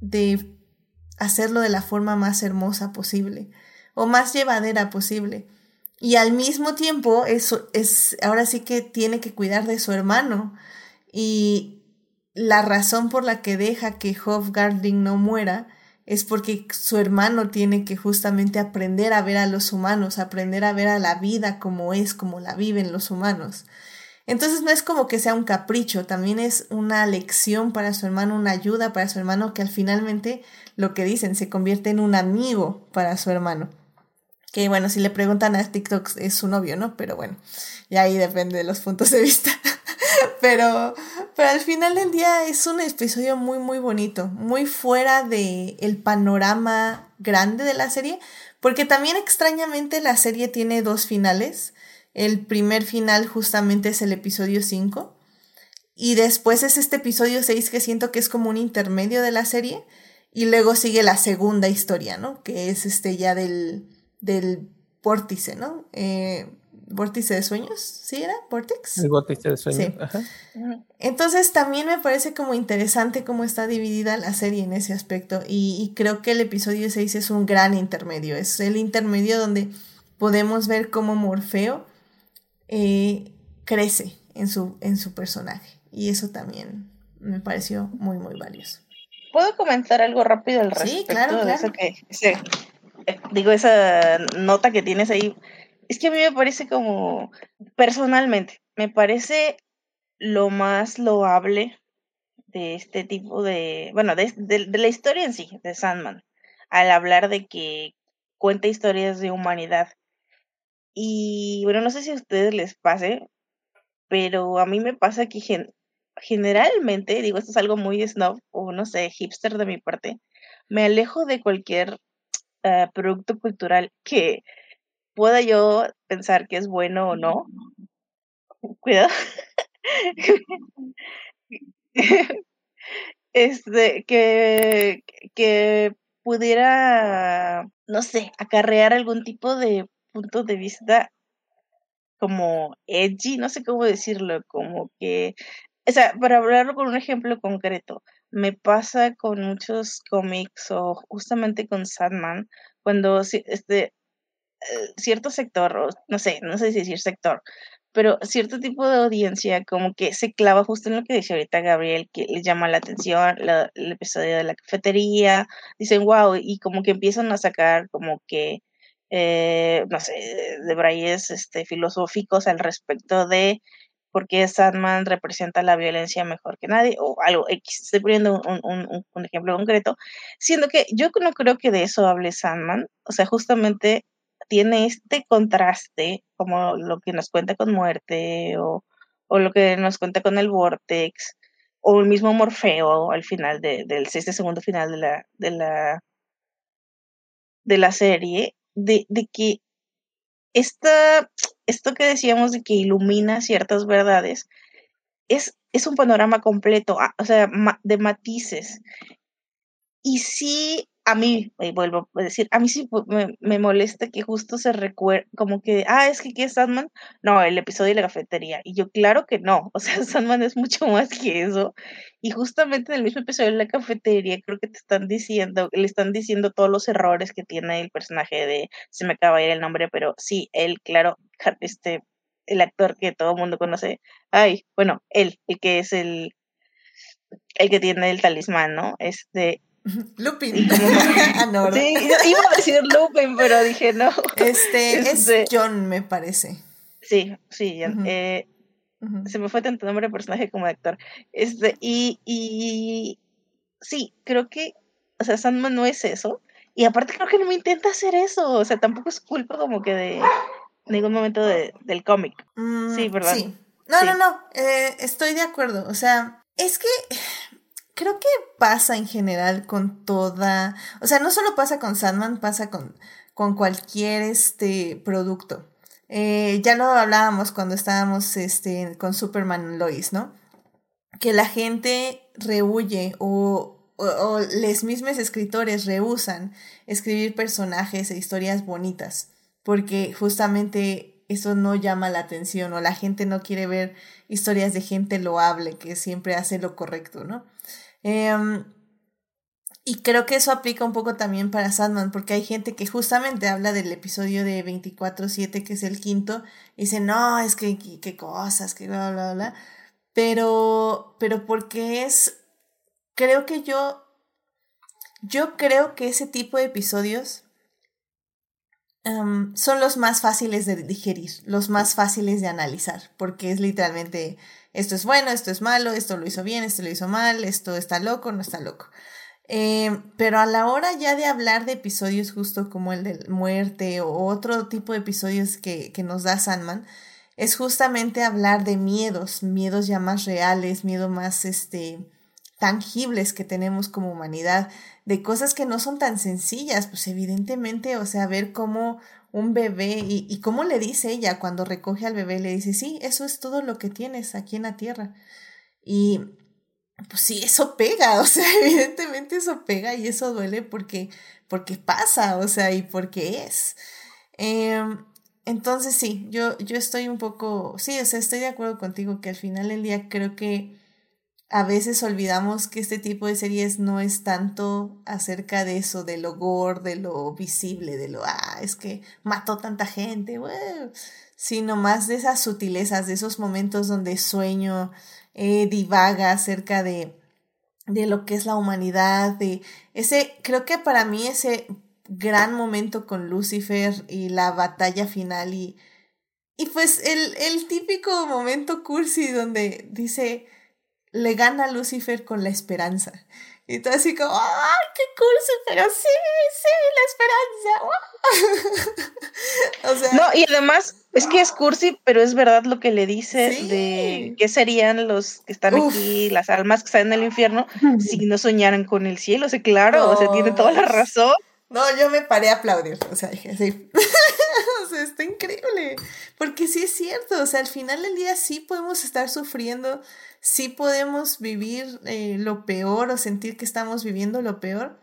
de hacerlo de la forma más hermosa posible o más llevadera posible. Y al mismo tiempo, eso es, ahora sí que tiene que cuidar de su hermano. Y la razón por la que deja que Hofgarding no muera es porque su hermano tiene que justamente aprender a ver a los humanos, aprender a ver a la vida como es, como la viven los humanos. Entonces no es como que sea un capricho, también es una lección para su hermano, una ayuda para su hermano que al finalmente lo que dicen se convierte en un amigo para su hermano. Que bueno, si le preguntan a TikTok es su novio, ¿no? Pero bueno, y ahí depende de los puntos de vista. pero, pero al final del día es un episodio muy, muy bonito, muy fuera del el panorama grande de la serie, porque también extrañamente la serie tiene dos finales. El primer final justamente es el episodio 5 y después es este episodio 6 que siento que es como un intermedio de la serie y luego sigue la segunda historia, ¿no? Que es este ya del, del ¿no? Eh, vórtice de sueños, ¿sí era? ¿Vortex? El vórtice de sueños, Entonces también me parece como interesante cómo está dividida la serie en ese aspecto y, creo que el episodio 6 es un gran intermedio, es el intermedio donde podemos ver cómo Morfeo eh, crece en su, en su personaje y eso también me pareció muy, muy valioso. ¿Puedo comentar algo rápido al respecto sí, claro, de eso que, eh, digo, esa nota que tienes ahí? Es que a mí me parece como, personalmente, me parece lo más loable de este tipo de, bueno, de, la historia en sí, de Sandman, al hablar de que cuenta historias de humanidad. Y bueno, no sé si a ustedes les pase, pero a mí me pasa que generalmente, digo, esto es algo muy snob o no sé, hipster de mi parte, me alejo de cualquier eh, producto cultural que pueda yo pensar que es bueno o no. Cuidado. este, que, que pudiera, no sé, acarrear algún tipo de punto de vista como edgy, no sé cómo decirlo, como que, o sea, para hablarlo con un ejemplo concreto, me pasa con muchos cómics o justamente con Sandman, cuando este, cierto sector, no sé, no sé si decir sector, pero cierto tipo de audiencia como que se clava justo en lo que dice ahorita Gabriel, que les llama la atención el episodio de la cafetería, dicen wow, y como que empiezan a sacar como que, eh, no sé, de brayes este, filosóficos al respecto de por qué Sandman representa la violencia mejor que nadie, o algo estoy poniendo un, un, un ejemplo concreto, siendo que yo no creo que de eso hable Sandman, o sea, justamente tiene este contraste, como lo que nos cuenta con muerte o, lo que nos cuenta con el Vortex, o el mismo Morfeo al final de, del este segundo final de la, de la, de la serie, de, de que esta, esto que decíamos de que ilumina ciertas verdades, es, es un panorama completo, ah, o sea, de matices. Y sí a mí, y vuelvo a decir, a mí sí me, molesta que justo se recuerde, como que, ah, es que ¿qué es Sandman? No, el episodio de la cafetería. Y yo, claro que no, o sea, Sandman es mucho más que eso. Y justamente en el mismo episodio de la cafetería, creo que te están diciendo, le están diciendo todos los errores que tiene el personaje de, se me acaba de ir el nombre, pero sí, él, claro, este, el actor que todo el mundo conoce, ay, bueno, él, el que es el, el que tiene el talismán, ¿no? Este, Lupin. Ah, sí, iba a decir Lupin, pero dije no. Este, es este John, me parece. Sí, sí, eh, se me fue tanto nombre de personaje como de actor. Este, y, y sí, creo que, o sea, Sandman no es eso. Y aparte creo que no me intenta hacer eso. O sea, tampoco es culpa como que de ningún momento del cómic. Mm, sí, ¿verdad? Sí. No, no, no. Eh, estoy de acuerdo. O sea, es que creo que pasa en general con toda, o sea, no solo pasa con Sandman, pasa con, con cualquier este producto. Eh, ya lo hablábamos cuando estábamos este, con Superman Lois, ¿no? Que la gente rehuye o, o, o los mismos escritores rehusan escribir personajes e historias bonitas, porque justamente eso no llama la atención o la gente no quiere ver historias de gente loable que siempre hace lo correcto, ¿no? Em, y creo que eso aplica un poco también para Sandman, porque hay gente que justamente habla del episodio de 24-7, que es el quinto, y dice, no, es que qué cosas, que bla, bla, bla. Pero, pero porque es, creo que yo, yo creo que ese tipo de episodios em, son los más fáciles de digerir, los más fáciles de analizar, porque es literalmente esto es bueno, esto es malo, esto lo hizo bien, esto lo hizo mal, esto está loco, no está loco. Eh, pero a la hora ya de hablar de episodios justo como el de muerte o otro tipo de episodios que, que nos da Sandman, es justamente hablar de miedos, miedos ya más reales, miedos más este, tangibles que tenemos como humanidad, de cosas que no son tan sencillas, pues evidentemente, o sea, ver cómo un bebé y, y cómo le dice ella cuando recoge al bebé, le dice, sí, eso es todo lo que tienes aquí en la tierra. Y pues sí, eso pega, o sea, evidentemente eso pega y eso duele porque, porque pasa, o sea, y porque es. Em, entonces sí, yo, yo estoy un poco, sí, o sea, estoy de acuerdo contigo que al final del día creo que a veces olvidamos que este tipo de series no es tanto acerca de eso, de lo gore, de lo visible, de lo, ah, es que mató tanta gente, sino más de esas sutilezas, de esos momentos donde sueño, eh, divaga acerca de, de lo que es la humanidad, de ese, creo que para mí ese gran momento con Lucifer y la batalla final y, y pues el, el típico momento cursi donde dice, le gana Lucifer con la esperanza. Y todo así como, ¡ay, qué curso! Pero sí, sí, la esperanza. o sea, no, y además es que es cursi, pero es verdad lo que le dice de qué serían los que están aquí, las almas que están en el infierno, si no soñaran con el cielo. O sea, claro, o sea, tiene toda la razón. No, yo me paré a aplaudir, o sea, dije, sí. o sea, está increíble. Porque sí es cierto, o sea, al final del día sí podemos estar sufriendo, sí podemos vivir eh, lo peor o sentir que estamos viviendo lo peor,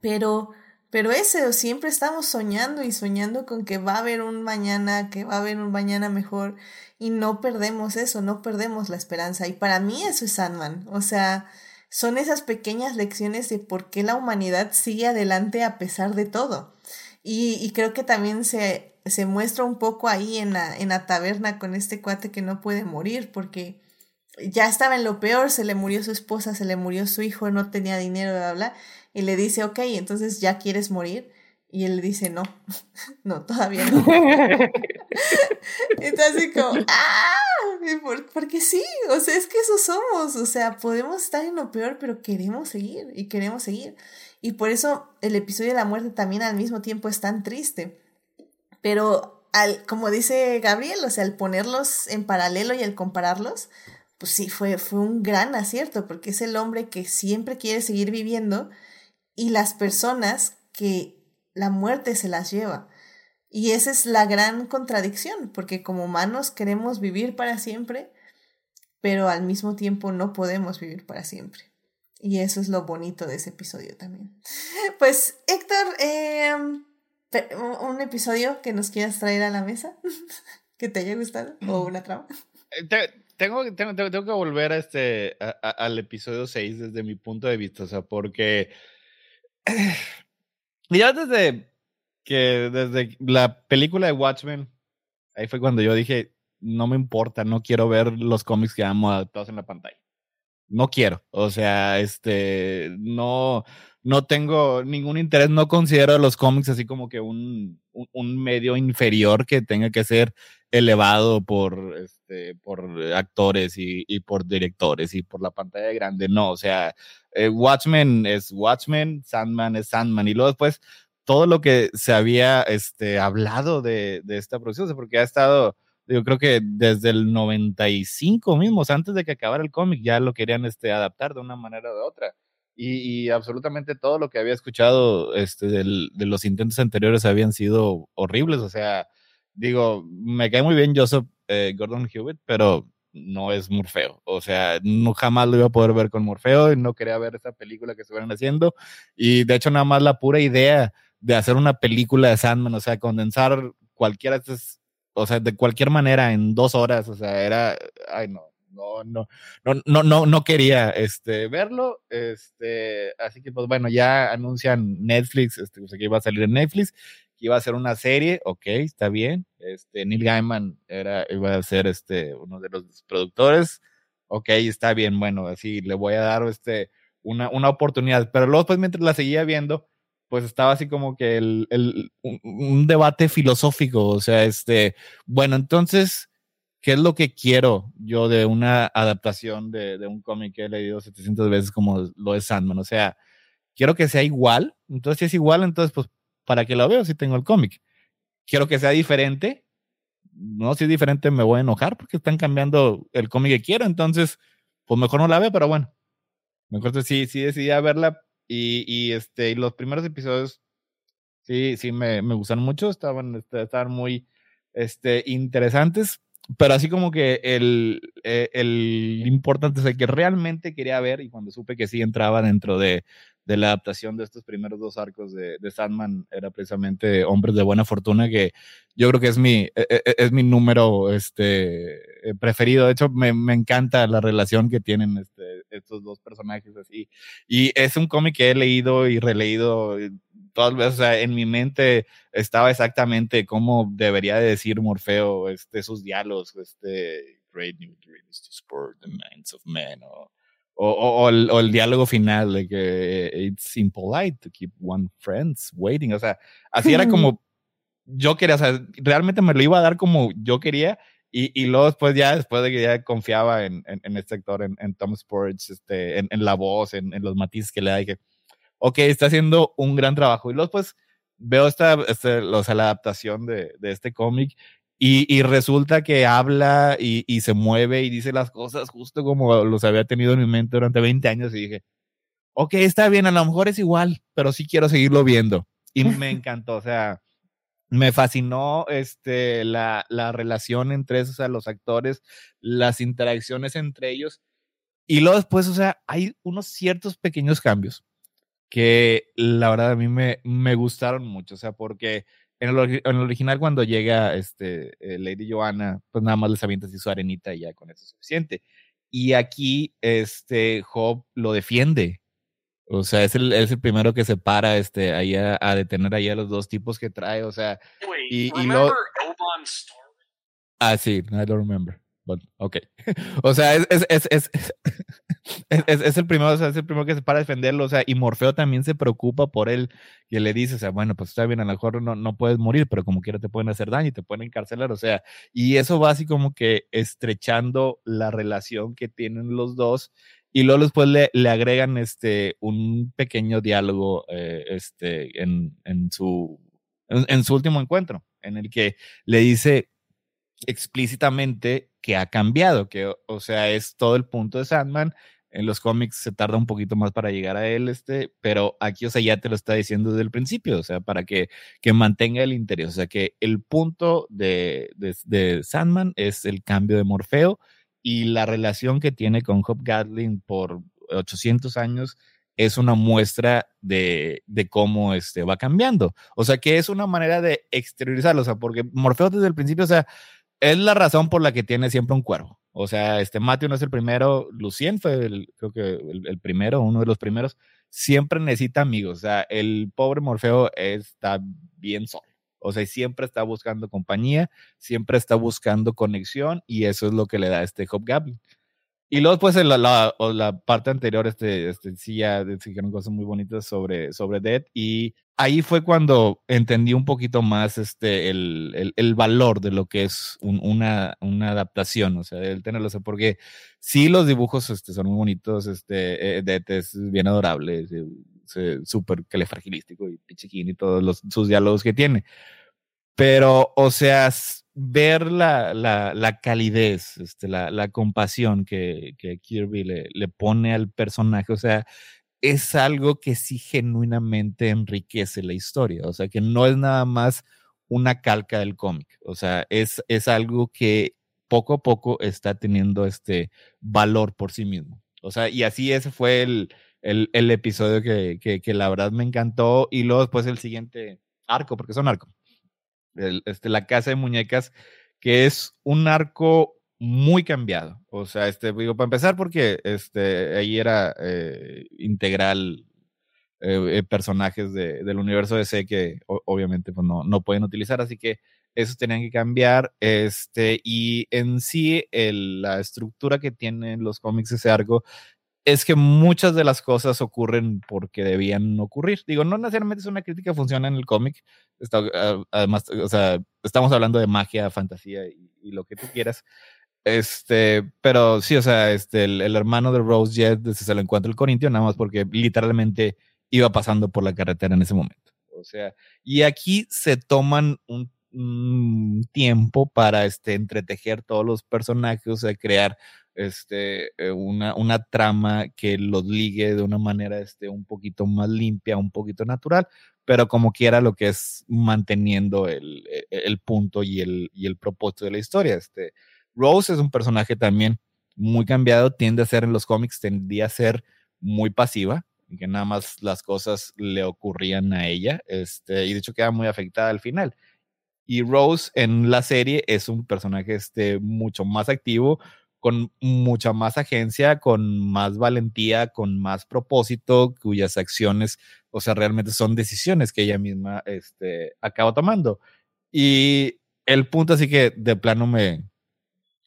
pero, pero ese, siempre estamos soñando y soñando con que va a haber un mañana, que va a haber un mañana mejor y no perdemos eso, no perdemos la esperanza. Y para mí eso es Sandman, o sea son esas pequeñas lecciones de por qué la humanidad sigue adelante a pesar de todo. Y, creo que también se, se, muestra un poco ahí en la, en la taberna con este cuate que no puede morir porque ya estaba en lo peor, se le murió su esposa, se le murió su hijo, no tenía dinero, bla, bla, y le dice, ok, entonces ya quieres morir. Y él dice, no, no, todavía no. Entonces, como, ¡ah! Porque sí, o sea, es que eso somos, o sea, podemos estar en lo peor, pero queremos seguir y queremos seguir. Y por eso el episodio de la muerte también al mismo tiempo es tan triste. Pero al, como dice Gabriel, o sea, al ponerlos en paralelo y al compararlos, pues sí, fue, fue un gran acierto, porque es el hombre que siempre quiere seguir viviendo y las personas que la muerte se las lleva. Y esa es la gran contradicción, porque como humanos queremos vivir para siempre, pero al mismo tiempo no podemos vivir para siempre. Y eso es lo bonito de ese episodio también. Pues Héctor, em, un episodio que nos quieras traer a la mesa, que te haya gustado, o una trama. Eh, tengo, tengo, tengo, que volver a este, al episodio 6 desde mi punto de vista, o sea, porque ya desde que desde la película de Watchmen, ahí fue cuando yo dije, no me importa, no quiero ver los cómics que amo todos en la pantalla. No quiero, o sea, este, no, no tengo ningún interés, no considero los cómics así como que un, un, medio inferior que tenga que ser elevado por, este, por actores y, y, por directores y por la pantalla grande, no, o sea, eh, Watchmen es Watchmen, Sandman es Sandman y luego después todo lo que se había este, hablado de, de esta producción, porque ha estado, yo creo que desde el 95 mismo, antes de que acabara el cómic, ya lo querían este, adaptar de una manera o de otra. Y, y, absolutamente todo lo que había escuchado este, del, de los intentos anteriores habían sido horribles. O sea, digo, me cae muy bien Joseph eh, Gordon Hewitt, pero no es Morfeo. O sea, no jamás lo iba a poder ver con Morfeo y no quería ver esa película que estuvieran haciendo. Y de hecho, nada más la pura idea de hacer una película de Sandman, o sea, condensar cualquiera, o sea, de cualquier manera en dos horas, o sea, era, ay no, no, no, no, no, no, quería este, verlo, este, así que pues bueno, ya anuncian Netflix, este, o sea, que iba a salir en Netflix, que iba a ser una serie, ok, está bien, este, Neil Gaiman era, iba a ser este, uno de los productores, ok, está bien, bueno, así le voy a dar este, una, una oportunidad, pero luego pues mientras la seguía viendo, pues estaba así como que el, el, un, debate filosófico, o sea, este, bueno, entonces, ¿qué es lo que quiero yo de una adaptación de, de un cómic que he leído 700 veces como lo es Sandman? O sea, quiero que sea igual, entonces si es igual, entonces, pues, ¿para qué lo veo si tengo el cómic? Quiero que sea diferente, no, si es diferente me voy a enojar porque están cambiando el cómic que quiero, entonces, pues mejor no la veo, pero bueno, mejor sí, sí decidí a verla y, y, este, y los primeros episodios sí, sí me, me gustaron mucho, estaban, estaban muy este, interesantes, pero así como que el, eh, el importante es el que realmente quería ver y cuando supe que sí entraba dentro de, de la adaptación de estos primeros dos arcos de, de, Sandman era precisamente Hombres de Buena Fortuna, que yo creo que es mi, e, e, es mi número este, eh, preferido. De hecho, me, me encanta la relación que tienen este, estos dos personajes así. Y es un cómic que he leído y releído todas las veces. O sea, en mi mente estaba exactamente cómo debería de decir Morfeo este, sus diálogos, este, Great New Dreams to Spur the Minds of Men, o o, o, el, o, el, diálogo final de que it's impolite to keep one friends waiting. O sea, así era como yo quería, o sea, realmente me lo iba a dar como yo quería Y, y luego después ya, después de que ya confiaba en, en, este actor, en, en, Tom Sports, este, en, en la voz, en, los matices que le da, que, ok, está haciendo un gran trabajo. Y luego después veo esta, este, o sea, la adaptación de, de este cómic y, y, resulta que habla y, y, se mueve y dice las cosas justo como los había tenido en mi mente durante 20 años y dije, ok, está bien, a lo mejor es igual, pero sí quiero seguirlo viendo. Y me encantó, o sea, me fascinó este, la, la relación entre esos, o los actores, las interacciones entre ellos. Y luego después, o sea, hay unos ciertos pequeños cambios que la verdad a mí me, me gustaron mucho, o sea, porque en el, en el original cuando llega este, eh, Lady Joanna, pues nada más les avienta así su arenita y ya con eso es suficiente. Y aquí, este, Job lo defiende, o sea, es el, es el primero que se para este, ahí a, a, detener ahí a los dos tipos que trae. O sea, Wait, y, y lo. Ah, sí, I don't remember. But, ok. o sea, es, es, es, es, el primero, o sea, es el primero que se para a defenderlo. O sea, y Morfeo también se preocupa por él, que le dice, o sea, bueno, pues está bien, a lo mejor no, no puedes morir, pero como quiera te pueden hacer daño y te pueden encarcelar. O sea, y eso va así como que estrechando la relación que tienen los dos y luego después le, le agregan este, un pequeño diálogo eh, este, en, en, su, en, su último encuentro, en el que le dice explícitamente que ha cambiado, que o sea, es todo el punto de Sandman. En los cómics se tarda un poquito más para llegar a él, este, pero aquí, o sea, ya te lo está diciendo desde el principio, o sea, para que, que mantenga el interés. O sea, que el punto de, de, de Sandman es el cambio de Morfeo y la relación que tiene con Hop Gatling por 800 años es una muestra de, de, cómo este, va cambiando. O sea, que es una manera de exteriorizarlo, o sea, porque Morfeo desde el principio, o sea, es la razón por la que tiene siempre un cuervo. O sea, este Matthew no es el primero, Lucien fue el, creo que el, primero, uno de los primeros, siempre necesita amigos. O sea, el pobre Morfeo está bien solo. O sea, siempre está buscando compañía, siempre está buscando conexión y eso es lo que le da este Hobgoblin. Y luego, pues, en la, la, la, parte anterior, este, este, sí ya dijeron cosas muy bonitas sobre, sobre Dead. Y ahí fue cuando entendí un poquito más este, el, el, el valor de lo que es un, una, una adaptación, o sea, el tenerlo, o sea, porque sí los dibujos este, son muy bonitos, este, eh, Dead es bien adorable, súper calefragilístico y pichiquín y todos los, sus diálogos que tiene. Pero, o sea, ver la, la, la calidez, este, la, compasión que, que Kirby le, pone al personaje, o sea, es algo que sí genuinamente enriquece la historia, o sea, que no es nada más una calca del cómic, o sea, es, es algo que poco a poco está teniendo este valor por sí mismo. O sea, y así ese fue el, el, episodio que, que, que, la verdad me encantó. Y luego después el siguiente arco, porque son arco. Este, la casa de muñecas, que es un arco muy cambiado. O sea, este, digo, para empezar, porque este, ahí era eh, integral eh, personajes de, del universo DC que obviamente pues, no, no pueden utilizar, así que esos tenían que cambiar. Este, y en sí, la estructura que tienen los cómics ese arco es que muchas de las cosas ocurren porque debían ocurrir. Digo, no necesariamente es una crítica, funciona en el cómic. Además, o sea, estamos hablando de magia, fantasía y, lo que tú quieras. Este, pero sí, o sea, este, el, hermano de Rose Jet se lo encuentra el Corintio, nada más porque literalmente iba pasando por la carretera en ese momento. O sea, y aquí se toman un, tiempo para este, entretejer todos los personajes, o crear este, eh, una, una trama que los ligue de una manera este, un poquito más limpia, un poquito natural, pero como quiera lo que es manteniendo el, e, e, el punto y el, y el propósito de la historia. Este, Rose es un personaje también muy cambiado, tiende a ser en los cómics, tendía a ser muy pasiva, que nada más las cosas le ocurrían a ella, este, y de hecho queda muy afectada al final. Y Rose en la serie es un personaje este, mucho más activo, con mucha más agencia, con más valentía, con más propósito, cuyas acciones, o sea, realmente son decisiones que ella misma este, acaba tomando. Y el punto así que de plano me,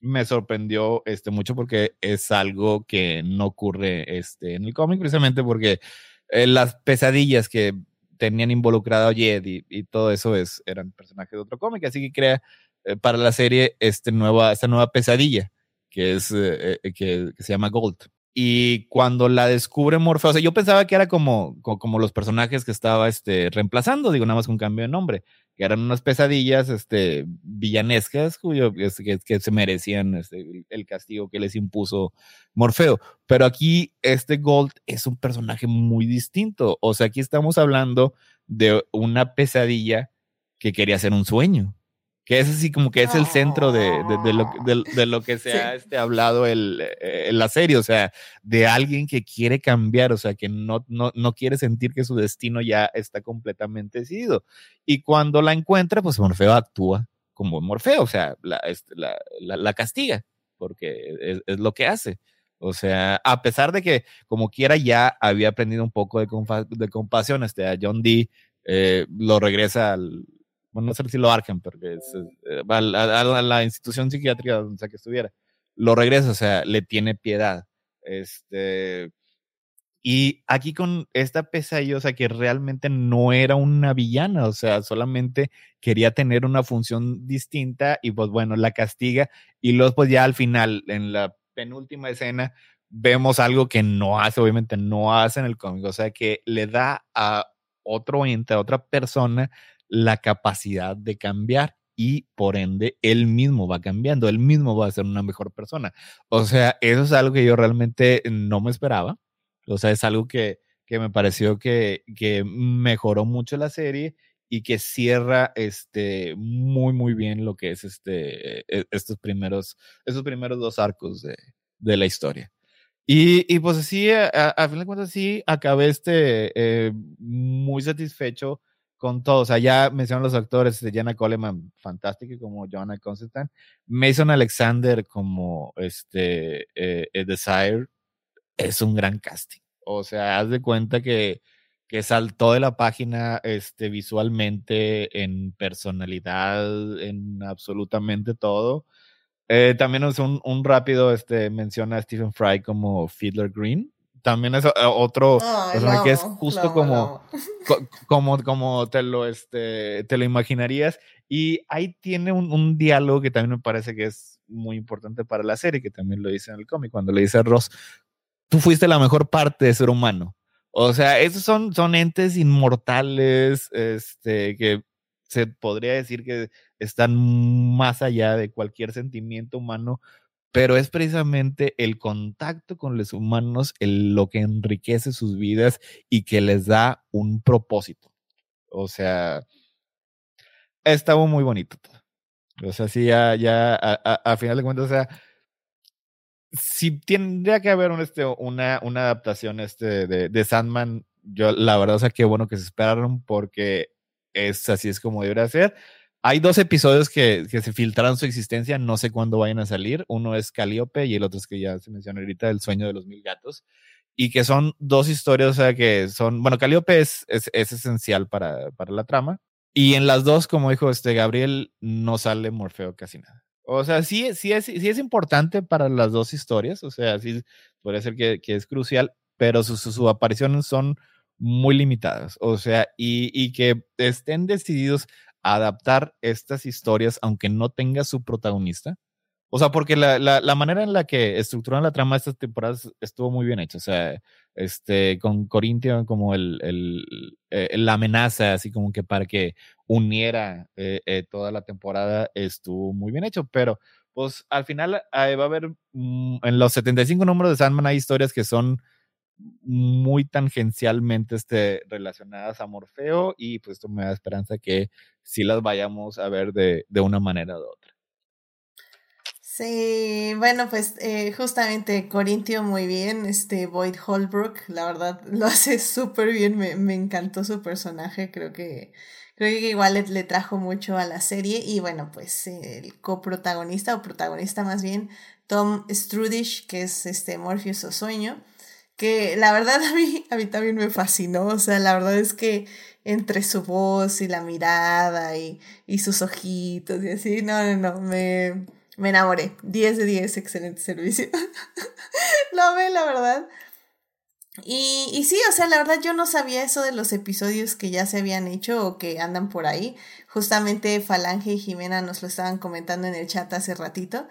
me sorprendió este, mucho porque es algo que no ocurre este, en el cómic, precisamente porque eh, las pesadillas que tenían involucrado a Jed y, y, todo eso es, eran personajes de otro cómic, así que crea para la serie este nueva, esta nueva pesadilla que es que, que, se llama Gold. Y cuando la descubre Morfeo, o sea, yo pensaba que era como, como, los personajes que estaba este, reemplazando, digo, nada más con cambio de nombre, que eran unas pesadillas este, villanescas cuyo, que, que se merecían este, el castigo que les impuso Morfeo. Pero aquí este Gold es un personaje muy distinto. O sea, aquí estamos hablando de una pesadilla que quería ser un sueño que es así como que es el centro de, de, lo, de, lo, que se ha este, hablado el, eh, en la serie, o sea, de alguien que quiere cambiar, o sea, que no, no, no quiere sentir que su destino ya está completamente decidido. Y cuando la encuentra, pues Morfeo actúa como Morfeo, o sea, la, este, la, la, castiga, porque es, es, lo que hace. O sea, a pesar de que como quiera ya había aprendido un poco de, de compasión, este, a John Dee eh, lo regresa al, no sé si lo arcan, porque es, eh, a, la institución psiquiátrica donde sea que estuviera, lo regresa, o sea, le tiene piedad. Este, y aquí con esta pesadilla, o sea, que realmente no era una villana, o sea, solamente quería tener una función distinta y pues bueno, la castiga. Y luego pues ya al final, en la penúltima escena, vemos algo que no hace, obviamente no hace en el cómic, o sea, que le da a otro ente, a otra persona, la capacidad de cambiar y por ende él mismo va cambiando, él mismo va a ser una mejor persona. O sea, eso es algo que yo realmente no me esperaba. O sea, es algo que, que me pareció que, que mejoró mucho la serie y que cierra este muy muy bien lo que es este e, estos primeros estos primeros dos arcos de, de la historia y, y pues sí a, a, fin de cuentas sí acabé este eh, muy satisfecho con todo. O sea, ya mencionan los actores de Jana Coleman, fantástica, como Joanna Constantine. Mason Alexander como este eh, Desire es un gran casting. O sea, haz de cuenta que, que saltó de la página este, visualmente, en personalidad, en absolutamente todo. Eh, también es un, un rápido, este, menciona a Stephen Fry como Fiddler Green también es eh, otro que es justo como, como, como te lo, este, te lo imaginarías. Y ahí tiene un, un, diálogo que también me parece que es muy importante para la serie, que también lo dice en el cómic, cuando le dice a Ross, tú fuiste la mejor parte de ser humano. O sea, esos son, son entes inmortales, este, que se podría decir que están más allá de cualquier sentimiento humano, pero es precisamente el contacto con los humanos lo que enriquece sus vidas y que les da un propósito. O sea, estaba muy bonito. O sea, sí, ya, ya, a, final de cuentas, o sea, si tendría que haber un, este, una, una adaptación este de, de Sandman, yo la verdad, o sea, qué bueno que se esperaron porque es así es como debería ser. Hay dos episodios que, que, se filtraron su existencia, no sé cuándo vayan a salir. Uno es Calíope y el otro es que ya se mencionó ahorita, El sueño de los mil gatos. Y que son dos historias, o sea, que son, bueno, Calíope es, es, es esencial para, para, la trama. Y en las dos, como dijo este Gabriel, no sale Morfeo casi nada. O sea, sí, sí, es, sí es importante para las dos historias, o sea, sí puede ser que, que es crucial, pero sus, sus apariciones son muy limitadas, o sea, y, y que estén decididos adaptar estas historias, aunque no tenga su protagonista. O sea, porque la, la, manera en la que estructuran la trama de estas temporadas estuvo muy bien hecha. O sea, este, con Corinthian como el, el, eh, la amenaza, así como que para que uniera eh, eh, toda la temporada, estuvo muy bien hecho. Pero, pues, al final va a haber, mm, en los 75 números de Sandman hay historias que son muy tangencialmente este, relacionadas a Morfeo y pues esto me da esperanza que sí las vayamos a ver de, de una manera u otra. Sí, bueno, pues eh, justamente Corintio muy bien, este Boyd Holbrook, la verdad lo hace súper bien, me, me, encantó su personaje, creo que creo que igual le, trajo mucho a la serie y bueno, pues el coprotagonista o protagonista más bien, Tom Strudish, que es este Morpheus o Sueño, que la verdad a mí, a mí también me fascinó, o sea, la verdad es que entre su voz y la mirada y, y sus ojitos y así, no, no, no, me, me enamoré, 10 de 10, excelente servicio, lo amé, la verdad. Y, y sí, o sea, la verdad yo no sabía eso de los episodios que ya se habían hecho o que andan por ahí. Justamente Falange y Jimena nos lo estaban comentando en el chat hace ratito.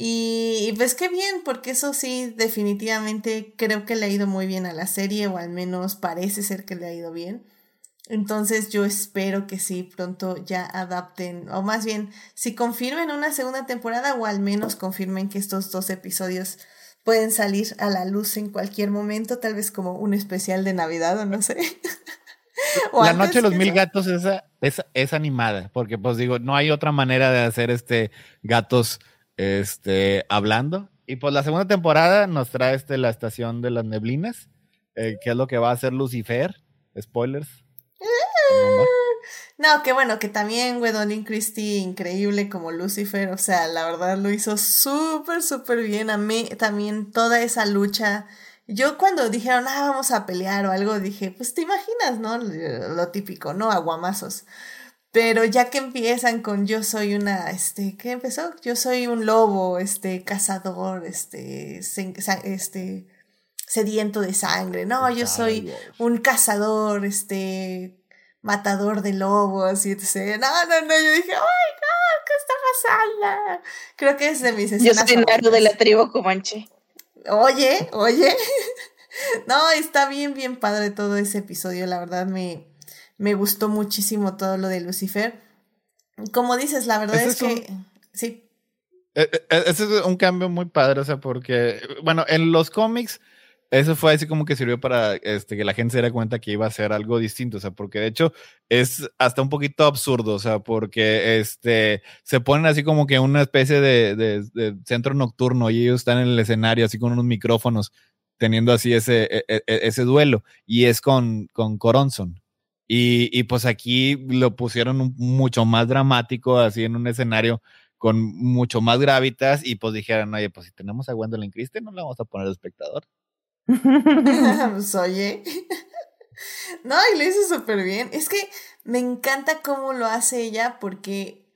Y, pues qué bien, porque eso sí, definitivamente creo que le ha ido muy bien a la serie, o al menos parece ser que le ha ido bien. Entonces yo espero que sí pronto ya adapten, o más bien, si confirmen una segunda temporada, o al menos confirmen que estos dos episodios pueden salir a la luz en cualquier momento, tal vez como un especial de Navidad o no sé. la noche de los mil gatos esa, es, es animada, porque pues digo, no hay otra manera de hacer este gatos este, hablando. Y pues la segunda temporada nos trae este, la estación de las neblinas, eh, que es lo que va a hacer Lucifer. Spoilers. No, que bueno, que también Gwendolyn Christie, increíble como Lucifer, o sea, la verdad lo hizo súper, súper bien. A mí también toda esa lucha. Yo cuando dijeron, ah, vamos a pelear o algo, dije, pues te imaginas, ¿no? Lo típico, ¿no? Aguamazos. Pero ya que empiezan con yo soy una, este, ¿qué empezó? Yo soy un lobo, este, cazador, este, este, sediento de sangre. No, yo soy un cazador, este, matador de lobos y etc. No, no, no, yo dije, ¡ay, no! ¿Qué está pasando? Creo que es de mis escenas Yo soy Naru de la tribu Comanche. Oye, oye. no, está bien, bien padre todo ese episodio, la verdad me me gustó muchísimo todo lo de Lucifer. Como dices, la verdad es, que sí. E, e, e, ese es un cambio muy padre, o sea, porque, bueno, en los cómics, eso fue así como que sirvió para este, que la gente se diera cuenta que iba a ser algo distinto, o sea, porque de hecho es hasta un poquito absurdo, o sea, porque este, se ponen así como que una especie de, de, centro nocturno y ellos están en el escenario así con unos micrófonos teniendo así ese, ese duelo y es con, con Coronson. Y, y, pues aquí lo pusieron mucho más dramático, así en un escenario con mucho más gravitas y pues dijeron, oye, pues si tenemos a Gwendolyn Christie, no la vamos a poner de espectador. pues oye. no, y lo hizo súper bien. Es que me encanta cómo lo hace ella porque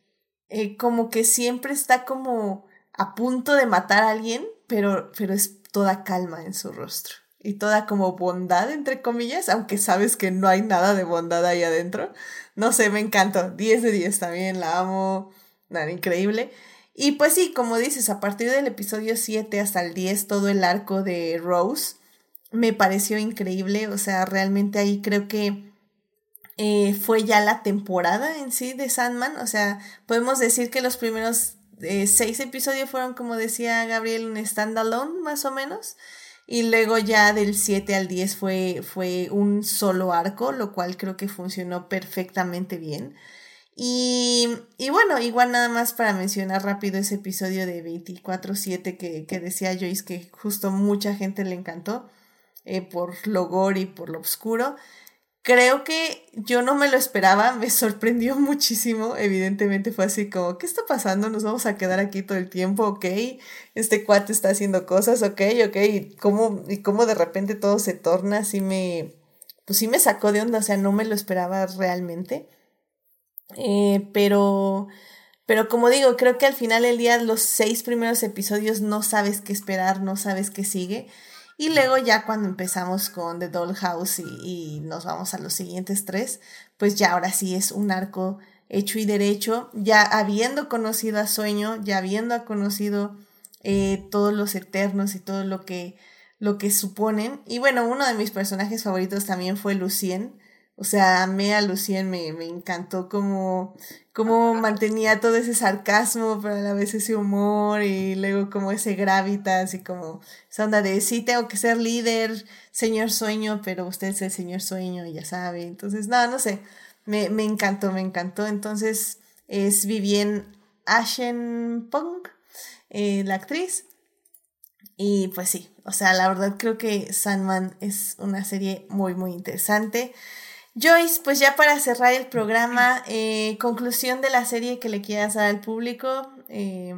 eh, como que siempre está como a punto de matar a alguien, pero, pero es toda calma en su rostro y toda como bondad, entre comillas, aunque sabes que no hay nada de bondad ahí adentro. No sé, me encantó. 10 de 10 también, la amo. Nada, increíble. Y pues sí, como dices, a partir del episodio 7 hasta el 10, todo el arco de Rose me pareció increíble. O sea, realmente ahí creo que eh, fue ya la temporada en sí de Sandman. O sea, podemos decir que los primeros eh, seis episodios fueron, como decía Gabriel, un standalone, más o menos. Y luego ya del 7 al 10 fue, fue un solo arco, lo cual creo que funcionó perfectamente bien. Y, y bueno, igual nada más para mencionar rápido ese episodio de 24-7 que, que decía Joyce que justo mucha gente le encantó eh, por lo gore y por lo oscuro creo que yo no me lo esperaba, me sorprendió muchísimo, evidentemente fue así como, ¿qué está pasando? Nos vamos a quedar aquí todo el tiempo, ok, este cuate está haciendo cosas, ok, ok, y cómo, y cómo de repente todo se torna, así me, pues sí me sacó de onda, o sea, no me lo esperaba realmente, eh, pero... Pero como digo, creo que al final del día los seis primeros episodios no sabes qué esperar, no sabes qué sigue. Y luego ya cuando empezamos con The Dollhouse y, y nos vamos a los siguientes tres, pues ya ahora sí es un arco hecho y derecho, ya habiendo conocido a Sueño, ya habiendo conocido eh, todos los eternos y todo lo que, lo que suponen. Y bueno, uno de mis personajes favoritos también fue Lucien. O sea, amé a Lucien, me, me encantó como cómo mantenía todo ese sarcasmo, pero a la vez ese humor y luego como ese gravitas y como esa onda de sí tengo que ser líder, señor sueño, pero usted es el señor sueño ya sabe. Entonces, no, no sé, me, me encantó, me encantó. Entonces, es Vivien Ashenpong, eh, la actriz. Y pues sí, o sea, la verdad creo que Sandman es una serie muy, muy interesante. Joyce, pues ya para cerrar el programa, eh, conclusión de la serie que le quieras dar al público eh,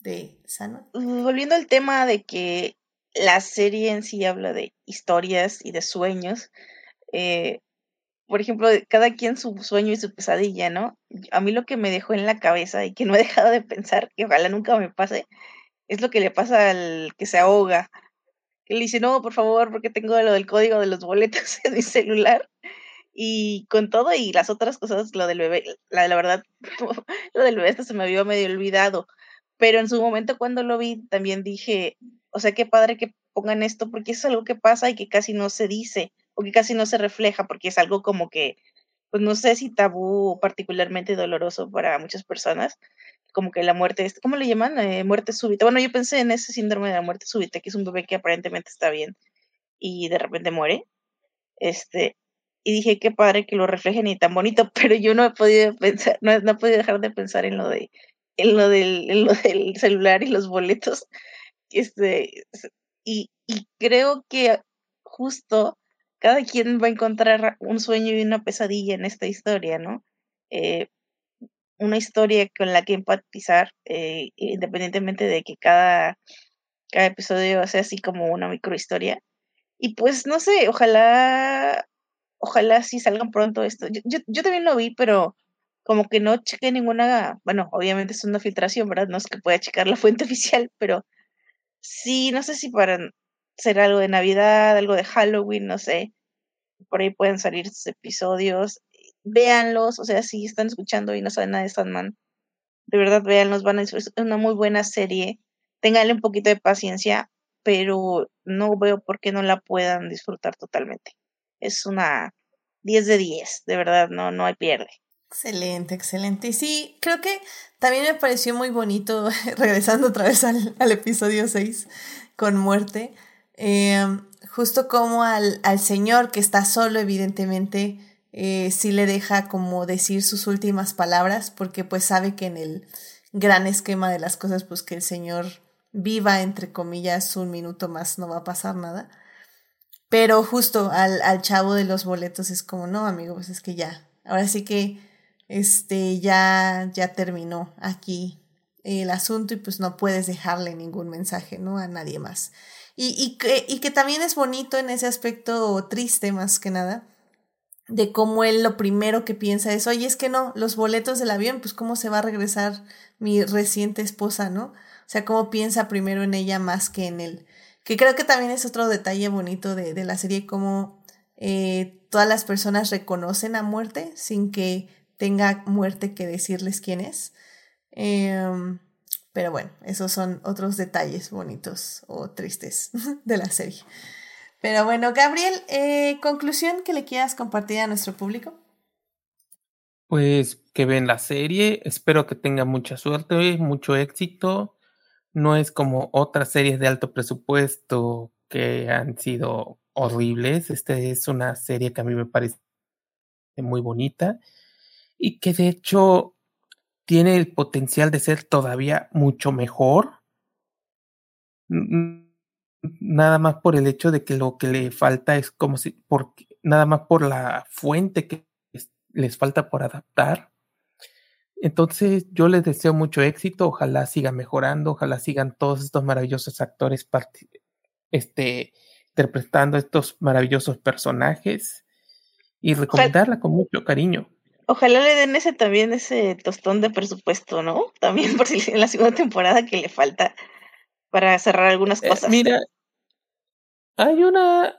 de Sano. Volviendo al tema de que la serie en sí habla de historias y de sueños, eh, por ejemplo, cada quien su sueño y su pesadilla, ¿no? A mí lo que me dejó en la cabeza y que no he dejado de pensar, que ojalá nunca me pase, es lo que le pasa al que se ahoga que le dice, no, por favor, porque tengo lo del código de los boletos en mi celular. Y con todo y las otras cosas, lo del bebé, la, la verdad, lo del bebé hasta se me había medio olvidado. Pero en su momento cuando lo vi, también dije, o sea, qué padre que pongan esto, porque es algo que pasa y que casi no se dice, o que casi no se refleja, porque es algo como que, pues no sé si tabú o particularmente doloroso para muchas personas, como que la muerte, ¿cómo le llaman? Eh, muerte súbita. Bueno, yo pensé en ese síndrome de la muerte súbita, que es un bebé que aparentemente está bien y de repente muere. Este, y dije, qué padre que lo reflejen y tan bonito, pero yo no he podido pensar, no, no he podido dejar de pensar en lo de, en lo del, en lo del celular y los boletos. Este, y, y creo que justo cada quien va a encontrar un sueño y una pesadilla en esta historia, ¿no? Eh, una historia con la que empatizar, eh, independientemente de que cada, cada episodio sea así como una microhistoria. Y pues no sé, ojalá, ojalá sí salgan pronto esto. Yo, yo, también lo vi, pero como que no chequé ninguna, bueno, obviamente es una filtración, ¿verdad? No es que pueda checar la fuente oficial, pero sí, no sé si para ser algo de Navidad, algo de Halloween, no sé. Por ahí pueden salir estos episodios véanlos, o sea, si están escuchando y no saben nada de Sandman, de verdad véanlos, van a es una muy buena serie, ténganle un poquito de paciencia, pero no veo por qué no la puedan disfrutar totalmente. Es una 10 de 10, de verdad, no, no hay pierde. Excelente, excelente. Y sí, creo que también me pareció muy bonito, regresando otra vez al, al episodio 6, con muerte, eh, justo como al, al señor que está solo, evidentemente, eh, sí le deja como decir sus últimas palabras, porque pues sabe que en el gran esquema de las cosas, pues que el Señor viva, entre comillas, un minuto más, no va a pasar nada. Pero justo al, al chavo de los boletos es como, no, amigo, pues es que ya, ahora sí que este ya, ya terminó aquí el asunto y pues no puedes dejarle ningún mensaje, ¿no? A nadie más. Y, y, que, y que también es bonito en ese aspecto triste más que nada, de cómo él lo primero que piensa es, oye, es que no, los boletos del avión, pues cómo se va a regresar mi reciente esposa, ¿no? O sea, cómo piensa primero en ella más que en él. Que creo que también es otro detalle bonito de, de la serie, cómo eh, todas las personas reconocen a muerte sin que tenga muerte que decirles quién es. Eh, pero bueno, esos son otros detalles bonitos o tristes de la serie. Pero bueno, Gabriel, eh, conclusión que le quieras compartir a nuestro público. Pues que ven la serie, espero que tenga mucha suerte, mucho éxito. No es como otras series de alto presupuesto que han sido horribles. Esta es una serie que a mí me parece muy bonita y que de hecho tiene el potencial de ser todavía mucho mejor nada más por el hecho de que lo que le falta es como si, por, nada más por la fuente que les falta por adaptar. Entonces yo les deseo mucho éxito, ojalá siga mejorando, ojalá sigan todos estos maravillosos actores este, interpretando estos maravillosos personajes y recomendarla con mucho cariño. Ojalá le den ese también ese tostón de presupuesto, ¿no? También por si en la segunda temporada que le falta para cerrar algunas Eh, cosas. mira, hay una,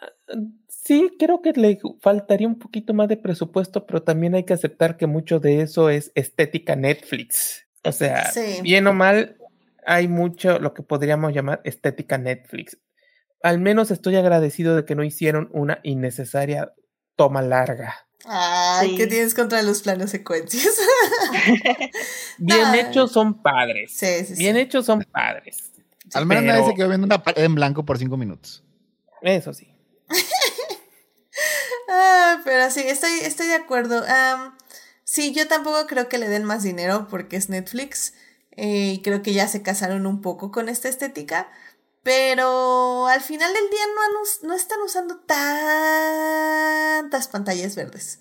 sí, creo que le faltaría un poquito más de presupuesto, pero también hay que aceptar que mucho de eso es estética Netflix. O sea, Sí. bien o mal, hay mucho lo que podríamos llamar estética Netflix. Al menos estoy agradecido de que no hicieron una innecesaria toma larga. Ay, Sí. ¿qué tienes contra los planos secuencias? Bien hechos son padres. sí, sí, sí. Bien hechos son padres. Al menos nadie se quedó viendo una pared en blanco por cinco minutos. Eso sí. Ah, pero sí, estoy, estoy de acuerdo. Sí, yo tampoco creo que le den más dinero porque es Netflix. eh, y creo que ya se casaron un poco con esta estética. Pero al final del día no, no están usando tantas pantallas verdes.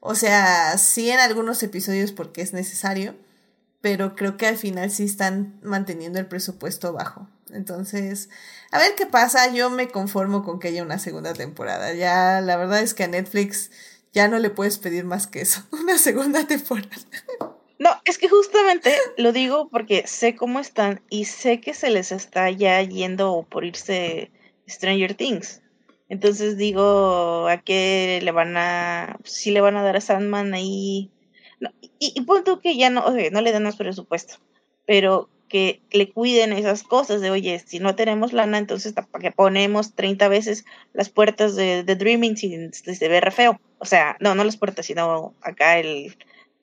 O sea, sí en algunos episodios porque es necesario. Pero creo que al final sí están manteniendo el presupuesto bajo. Entonces, a ver qué pasa. Yo me conformo con que haya una segunda temporada. Ya, la verdad es que a Netflix ya no le puedes pedir más que eso. Una segunda temporada. No, es que justamente lo digo porque sé cómo están y sé que se les está ya yendo por irse Stranger Things. Entonces digo, ¿a qué le van a, si le van a dar a Sandman ahí? y, y punto que ya no, no le dan más presupuesto, pero que le cuiden esas cosas de, oye, si no tenemos lana, entonces para que ponemos 30 veces las puertas de, de Dreaming si, se ve re feo. O sea, no, no las puertas, sino acá el,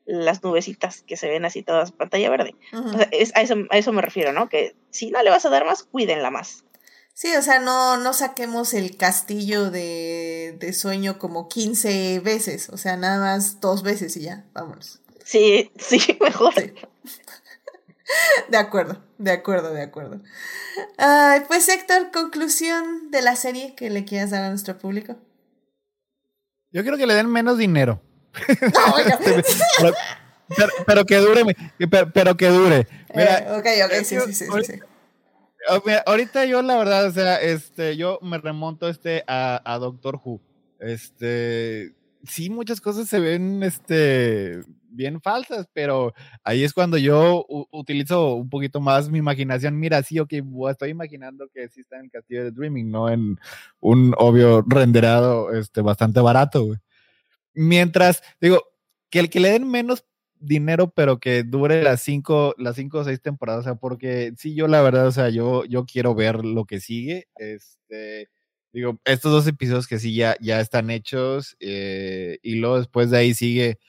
las nubecitas que se ven así todas pantalla verde. o sea, es, a, eso, a eso me refiero, ¿no? Que si no le vas a dar más, cuídenla más. Sí, o sea, no, no saquemos el castillo de, de sueño como 15 veces, o sea, nada más dos veces y ya, vámonos. Sí, sí, mejor. De acuerdo, de acuerdo, de acuerdo. Ay, pues Héctor, conclusión de la serie que le quieras dar a nuestro público. Yo quiero que le den menos dinero. No, pero, que dure, pero, que dure. Mira, eh, ok, ok, sí, sí, sí, sí. Ahorita yo la verdad, o sea, este, yo me remonto este a, a Doctor Who. Este, sí, muchas cosas se ven, este, bien falsas, pero ahí es cuando yo utilizo un poquito más mi imaginación. Mira, sí, ok, estoy imaginando que sí está en el castillo de Dreaming, no en un obvio renderado, este, bastante barato, Mientras, digo, que el que le den menos dinero, pero que dure las cinco, las cinco o seis temporadas, o sea, porque sí, yo la verdad, o sea, yo, yo quiero ver lo que sigue, este, digo, estos dos episodios que sí ya, ya están hechos, eh, y luego después de ahí sigue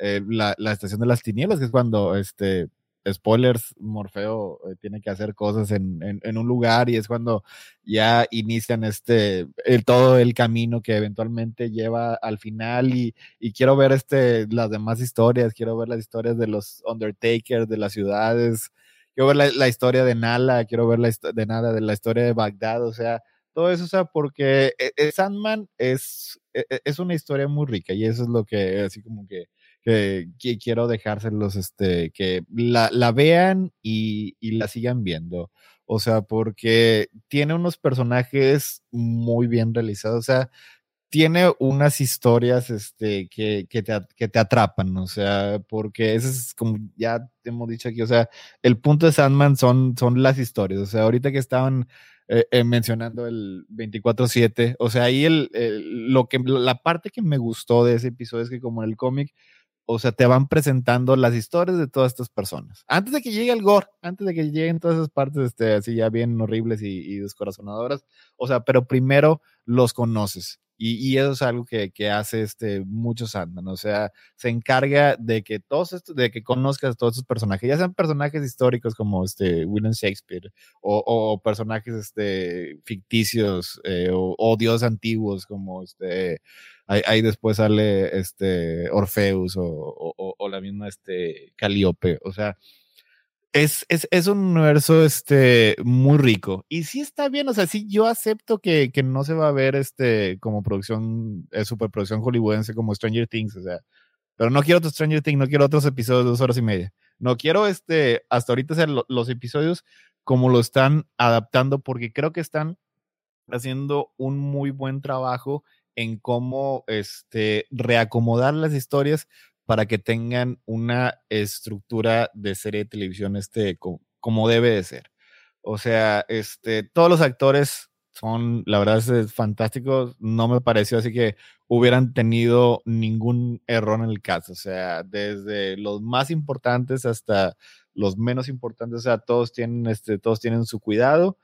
eh, la, la, estación de las tinieblas, que es cuando, este, spoilers, Morfeo eh, tiene que hacer cosas en, en, un lugar y es cuando ya inician este, todo el camino que eventualmente lleva al final y, y, quiero ver este, las demás historias, quiero ver las historias de los Undertakers, de las ciudades, quiero ver la, historia de Nala, quiero ver la de nada de la historia de Bagdad, o sea, todo eso, o sea, porque eh, Sandman es, es una historia muy rica y eso es lo que, así como que que, quiero dejárselos, este, que la, vean y, y, la sigan viendo. O sea, porque tiene unos personajes muy bien realizados. O sea, tiene unas historias este, que, que, te, que te atrapan, o sea, porque ese es como ya te hemos dicho aquí, o sea, el punto de Sandman son, son las historias, o sea, ahorita que estaban eh, eh, mencionando el 24-7, o sea, ahí el, el, lo que, la parte que me gustó de ese episodio es que como en el cómic, o sea, te van presentando las historias de todas estas personas. Antes de que llegue el gore, antes de que lleguen todas esas partes este, así ya bien horribles y, y descorazonadoras, o sea, pero primero los conoces. Y, eso es algo que, que hace este, muchos Sandman. O sea, se encarga de que todos estos, de que conozcas a todos estos personajes, ya sean personajes históricos como este William Shakespeare, o, personajes este, ficticios, eh, o, o, dioses antiguos como este. Ahí, después sale este Orfeus o, o la misma este Calíope. O sea, es, es, es, un universo este, muy rico. Y sí está bien, o sea, sí yo acepto que, que no se va a ver este, como producción, eh, superproducción hollywoodense como Stranger Things, o sea, pero no quiero otro Stranger Things, no quiero otros episodios de dos horas y media. No quiero este, hasta ahorita hacer los episodios como lo están adaptando, porque creo que están haciendo un muy buen trabajo en cómo este, reacomodar las historias para que tengan una estructura de serie de televisión este, como, debe de ser. O sea, este, todos los actores son, la verdad, es fantástico. No me pareció así que hubieran tenido ningún error en el caso. O sea, desde los más importantes hasta los menos importantes, o sea, todos tienen, este, todos tienen su cuidado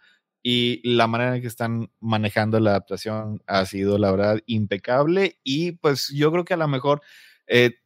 y la manera en que están manejando la adaptación ha sido, la verdad, impecable. Y pues yo creo que a lo mejor eh,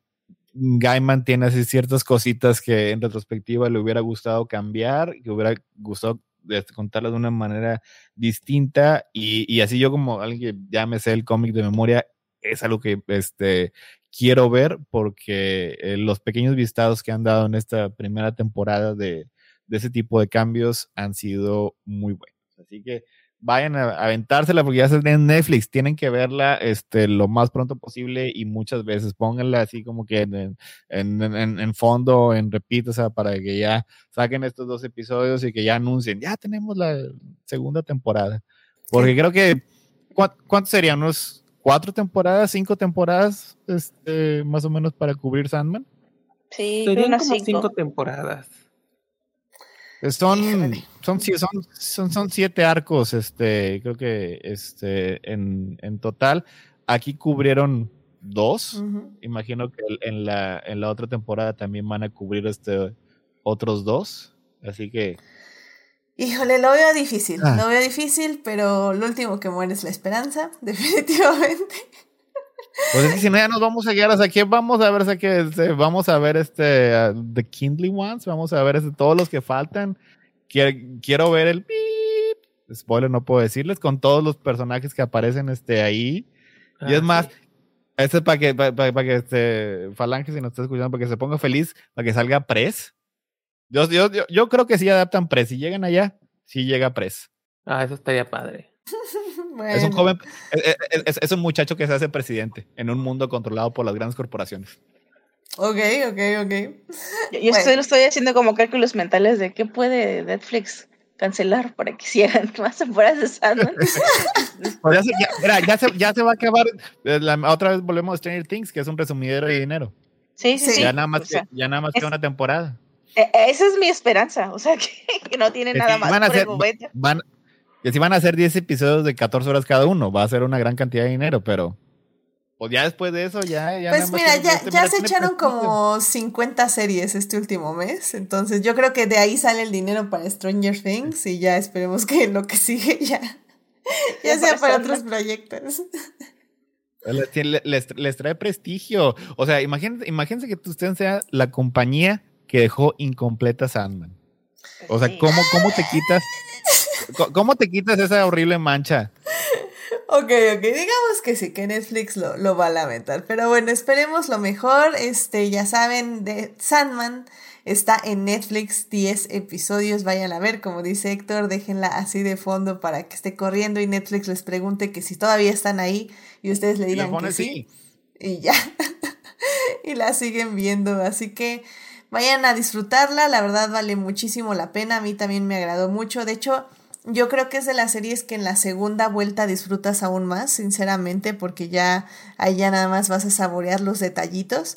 Gaiman tiene así ciertas cositas que en retrospectiva le hubiera gustado cambiar, que hubiera gustado este, contarlas de una manera distinta y, así yo como alguien que ya me sé el cómic de memoria, es algo que este, quiero ver porque eh, los pequeños vistados que han dado en esta primera temporada de, de ese tipo de cambios han sido muy buenos. Así que vayan a aventársela porque ya está en Netflix, tienen que verla este, lo más pronto posible y muchas veces pónganla así como que en, en, en, en fondo, en repito, o sea, para que ya saquen estos dos episodios y que ya anuncien, ya tenemos la segunda temporada. Porque creo que, ¿cuántos serían? ¿Unos cuatro temporadas, cinco temporadas, este, más o menos para cubrir Sandman? Sí, serían como cinco temporadas. Son, son, son, son, son siete arcos, este, creo que este, en, en total. Aquí cubrieron dos. Imagino que en la, en la otra temporada también van a cubrir este, otros dos. Así que Híjole, lo veo difícil, Ah. lo veo difícil, pero lo último que muere es la esperanza, definitivamente. Pues es que si no, ya nos vamos a guiar. O sea, ¿qué vamos a ver? Sea, que este, vamos a ver este uh, The Kindly Ones, vamos a ver este, todos los que faltan. Quiero, quiero ver el beep. Spoiler, no puedo decirles, con todos los personajes que aparecen este, ahí. Y es Ah, más, sí. este es para que, para, para- para que este, Falange, si nos está escuchando, para que se ponga feliz, para que salga Press. Yo, yo, yo, yo creo que sí adaptan Press. Si llegan allá, sí llega Press. Ah, eso estaría padre. Es un Bueno. joven, es, es- es- es un muchacho que se hace presidente en un mundo controlado por las grandes corporaciones. Ok, ok, ok. Yo, yo Bueno. estoy, estoy haciendo como cálculos mentales de qué puede Netflix cancelar para que hicieran más temporadas de Sandman. Pues ya, se, ya- mira, ya se- ya se va a acabar. eh, la- otra vez volvemos a Stranger Things, que es un resumidero de dinero. Sí, sí, Sí. ya nada más, O sea, que, ya nada más es- que una temporada. eh, esa es mi esperanza. O sea, que, que no tiene nada más van a por el hacer- momento. Van, que si van a hacer 10 episodios de 14 horas cada uno, va a ser una gran cantidad de dinero, pero pues ya después de eso, ya. ya Pues mira, ya, este, ya mira, se tiene echaron prestigio. como 50 series este último mes, entonces yo creo que de ahí sale el dinero para Stranger Things y ya esperemos que lo que sigue ya, ya sea para otros proyectos. Les, tiene- les, les trae prestigio. O sea, imagínense, imagínense que usted sea la compañía que dejó incompleta Sandman. O sea. ¿cómo, cómo te quitas? ¿Cómo te quitas esa horrible mancha? Ok, ok, digamos que sí, que Netflix lo, lo va a lamentar. Pero bueno, esperemos lo mejor. Este, ya saben, de Sandman está en Netflix, 10 episodios, vayan a ver, como dice Héctor, déjenla así de fondo para que esté corriendo y Netflix les pregunte que si todavía están ahí y ustedes le digan que sí. Y ya. y la siguen viendo, así que vayan a disfrutarla, la verdad vale muchísimo la pena, a mí también me agradó mucho, de hecho yo creo que es de las series que en la segunda vuelta disfrutas aún más, sinceramente, porque ya ahí ya nada más vas a saborear los detallitos.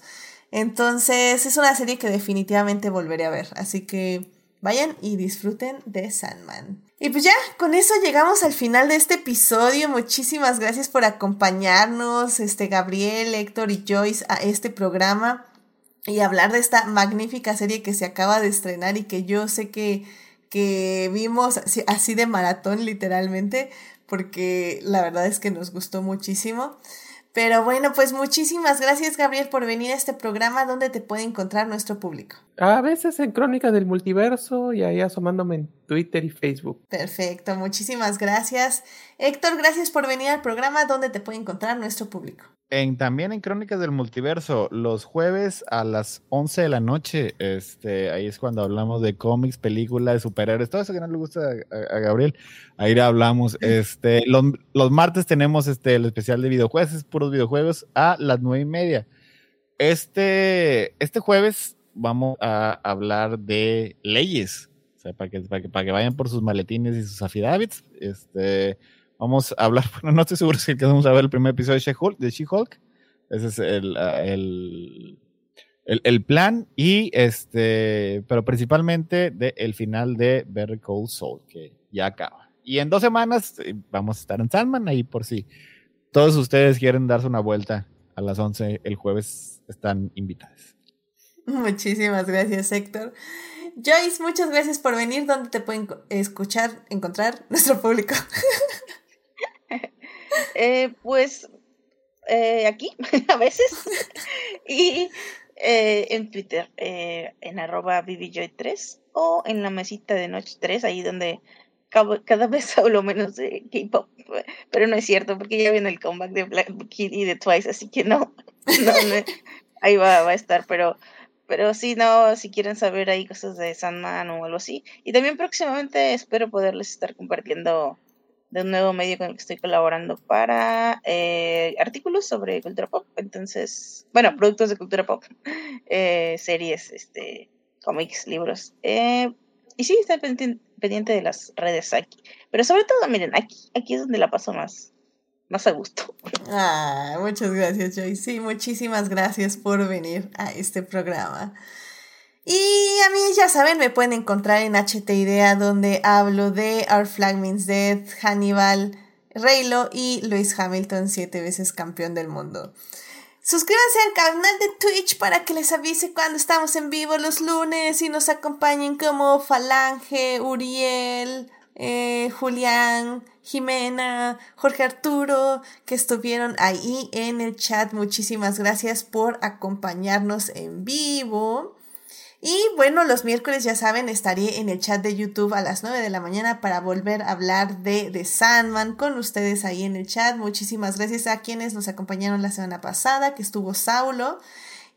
Entonces es una serie que definitivamente volveré a ver, así que vayan y disfruten de Sandman. Y pues ya, con eso llegamos al final de este episodio. Muchísimas gracias por acompañarnos, este Gabriel, Héctor y Joyce a este programa y hablar de esta magnífica serie que se acaba de estrenar y que yo sé que, que vimos así, así de maratón literalmente, porque la verdad es que nos gustó muchísimo. Pero bueno, pues muchísimas gracias Gabriel por venir a este programa donde te puede encontrar nuestro público. A veces en Crónicas del Multiverso y ahí asomándome en Twitter y Facebook. Perfecto, muchísimas gracias. Héctor, gracias por venir al programa donde te puede encontrar nuestro público. En, también en Crónicas del Multiverso, los jueves a las 11 de la noche, este, ahí es cuando hablamos de cómics, películas, de superhéroes, todo eso que no le gusta a, Gabriel, ahí hablamos. Este, los, los martes tenemos este, el especial de videojuegos, puros videojuegos, a las nueve y media. Este, este jueves vamos a hablar de leyes, o sea, para que, para que, para que vayan por sus maletines y sus affidavits. Este, Vamos a hablar, bueno, no estoy seguro si vamos a ver el primer episodio de She-Hulk. De. Ese es el, ah, el, el, el plan. Y este, pero principalmente de el final de Better Call Saul, que ya acaba. Y en dos semanas eh, vamos a estar en Sandman, ahí por si todos ustedes quieren darse una vuelta a las 11 el jueves, están invitados. Muchísimas gracias, Héctor. Joyce, muchas gracias por venir. ¿Dónde te pueden escuchar, encontrar nuestro público? Eh, pues eh, aquí, a veces. y eh, en Twitter, eh, en arroba BBJoy3 o en la mesita de Noche 3, ahí donde cada vez hablo menos de K-pop. Pero no es cierto, porque ya viene el comeback de Black Kid y de Twice, así que no, ahí va, va a estar, pero. Pero sí, no, si quieren saber ahí cosas de Sandman o algo así. Y también próximamente espero poderles estar compartiendo de un nuevo medio con el que estoy colaborando para eh, artículos sobre cultura pop. Entonces, bueno, productos de cultura pop, eh, series, este, cómics, libros. eh, y sí, está pendiente, de las redes aquí. Pero sobre todo, miren, aquí, aquí es donde la paso más, más a gusto. Ah, muchas gracias, Joyce. Sí, muchísimas gracias por venir a este programa. Y a mí, ya saben, me pueden encontrar en HT Idea, donde hablo de Our Flag Means Death, Hannibal, Reylo y Lewis Hamilton, siete veces campeón del mundo. Suscríbanse al canal de Twitch para que les avise cuando estamos en vivo los lunes y nos acompañen como Falange, Uriel, eh, Julián, Jimena, Jorge Arturo, que estuvieron ahí en el chat. Muchísimas gracias por acompañarnos en vivo. Y bueno, los miércoles ya saben, estaré en el chat de YouTube a las 9 de la mañana para volver a hablar de, de Sandman con ustedes ahí en el chat. Muchísimas gracias a quienes nos acompañaron la semana pasada, que estuvo Saulo.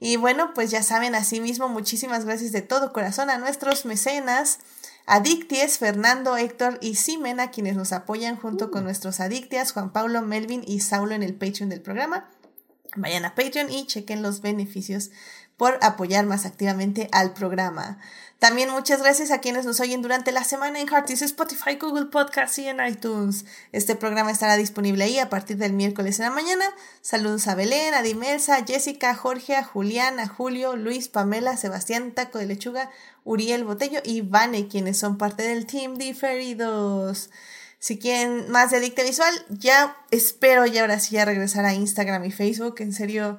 Y bueno, pues ya saben, asimismo, muchísimas gracias de todo corazón a nuestros mecenas. Adicties, Fernando, Héctor y Simena, quienes nos apoyan junto con nuestros adictias, Juan Pablo, Melvin y Saulo en el Patreon del programa. Vayan a Patreon y chequen los beneficios por apoyar más activamente al programa. También muchas gracias a quienes nos oyen durante la semana en Heartis, Spotify, Google Podcasts y en iTunes. Este programa estará disponible ahí a partir del miércoles en la mañana. Saludos a Belén, a Dimelsa, a Jessica, Jorge, a Julián, a Julio, Luis, Pamela, Sebastián, Taco de Lechuga, Uriel Botello y Vane, quienes son parte del Team Diferidos. Si quieren más de Adicta Visual, ya espero ya ahora sí ya regresar a Instagram y Facebook. En serio,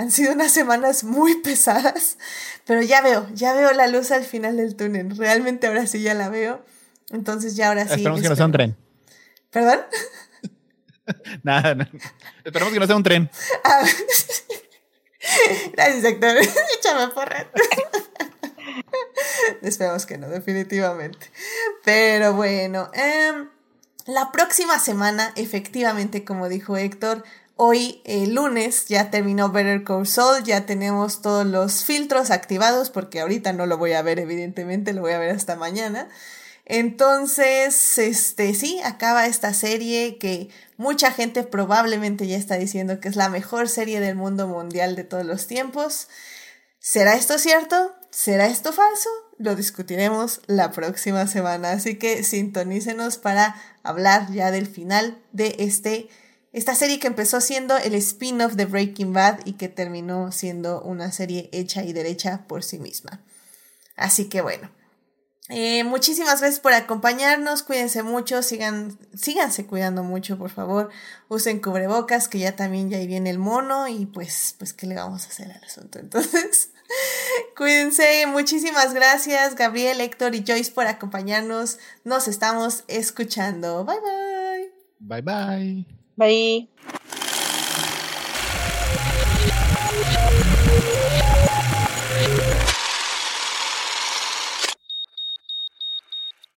han sido unas semanas muy pesadas, pero ya veo, ya veo la luz al final del túnel. Realmente ahora sí ya la veo. Entonces ya ahora sí. Esperemos que no sea un tren. ¿Perdón? Nada, no. Esperemos que no sea un tren. Ah, Gracias, Héctor. Échame porra. Esperemos que no, definitivamente. Pero bueno, em, la próxima semana, efectivamente, como dijo Héctor, Hoy, el lunes, ya terminó Better Call Saul, ya tenemos todos los filtros activados, porque ahorita no lo voy a ver, evidentemente, lo voy a ver hasta mañana. Entonces, este, sí, acaba esta serie que mucha gente probablemente ya está diciendo que es la mejor serie del mundo mundial de todos los tiempos. ¿Será esto cierto? ¿Será esto falso? Lo discutiremos la próxima semana, así que sintonícenos para hablar ya del final de este esta serie que empezó siendo el spin-off de Breaking Bad y que terminó siendo una serie hecha y derecha por sí misma. Así que bueno. Eh, muchísimas gracias por acompañarnos, cuídense mucho, sigan, síganse cuidando mucho, por favor, usen cubrebocas, que ya también ya viene el mono y pues, pues, ¿qué le vamos a hacer al asunto? Entonces, cuídense, muchísimas gracias, Gabriel, Héctor y Joyce por acompañarnos, nos estamos escuchando, bye bye. Bye bye. Bye.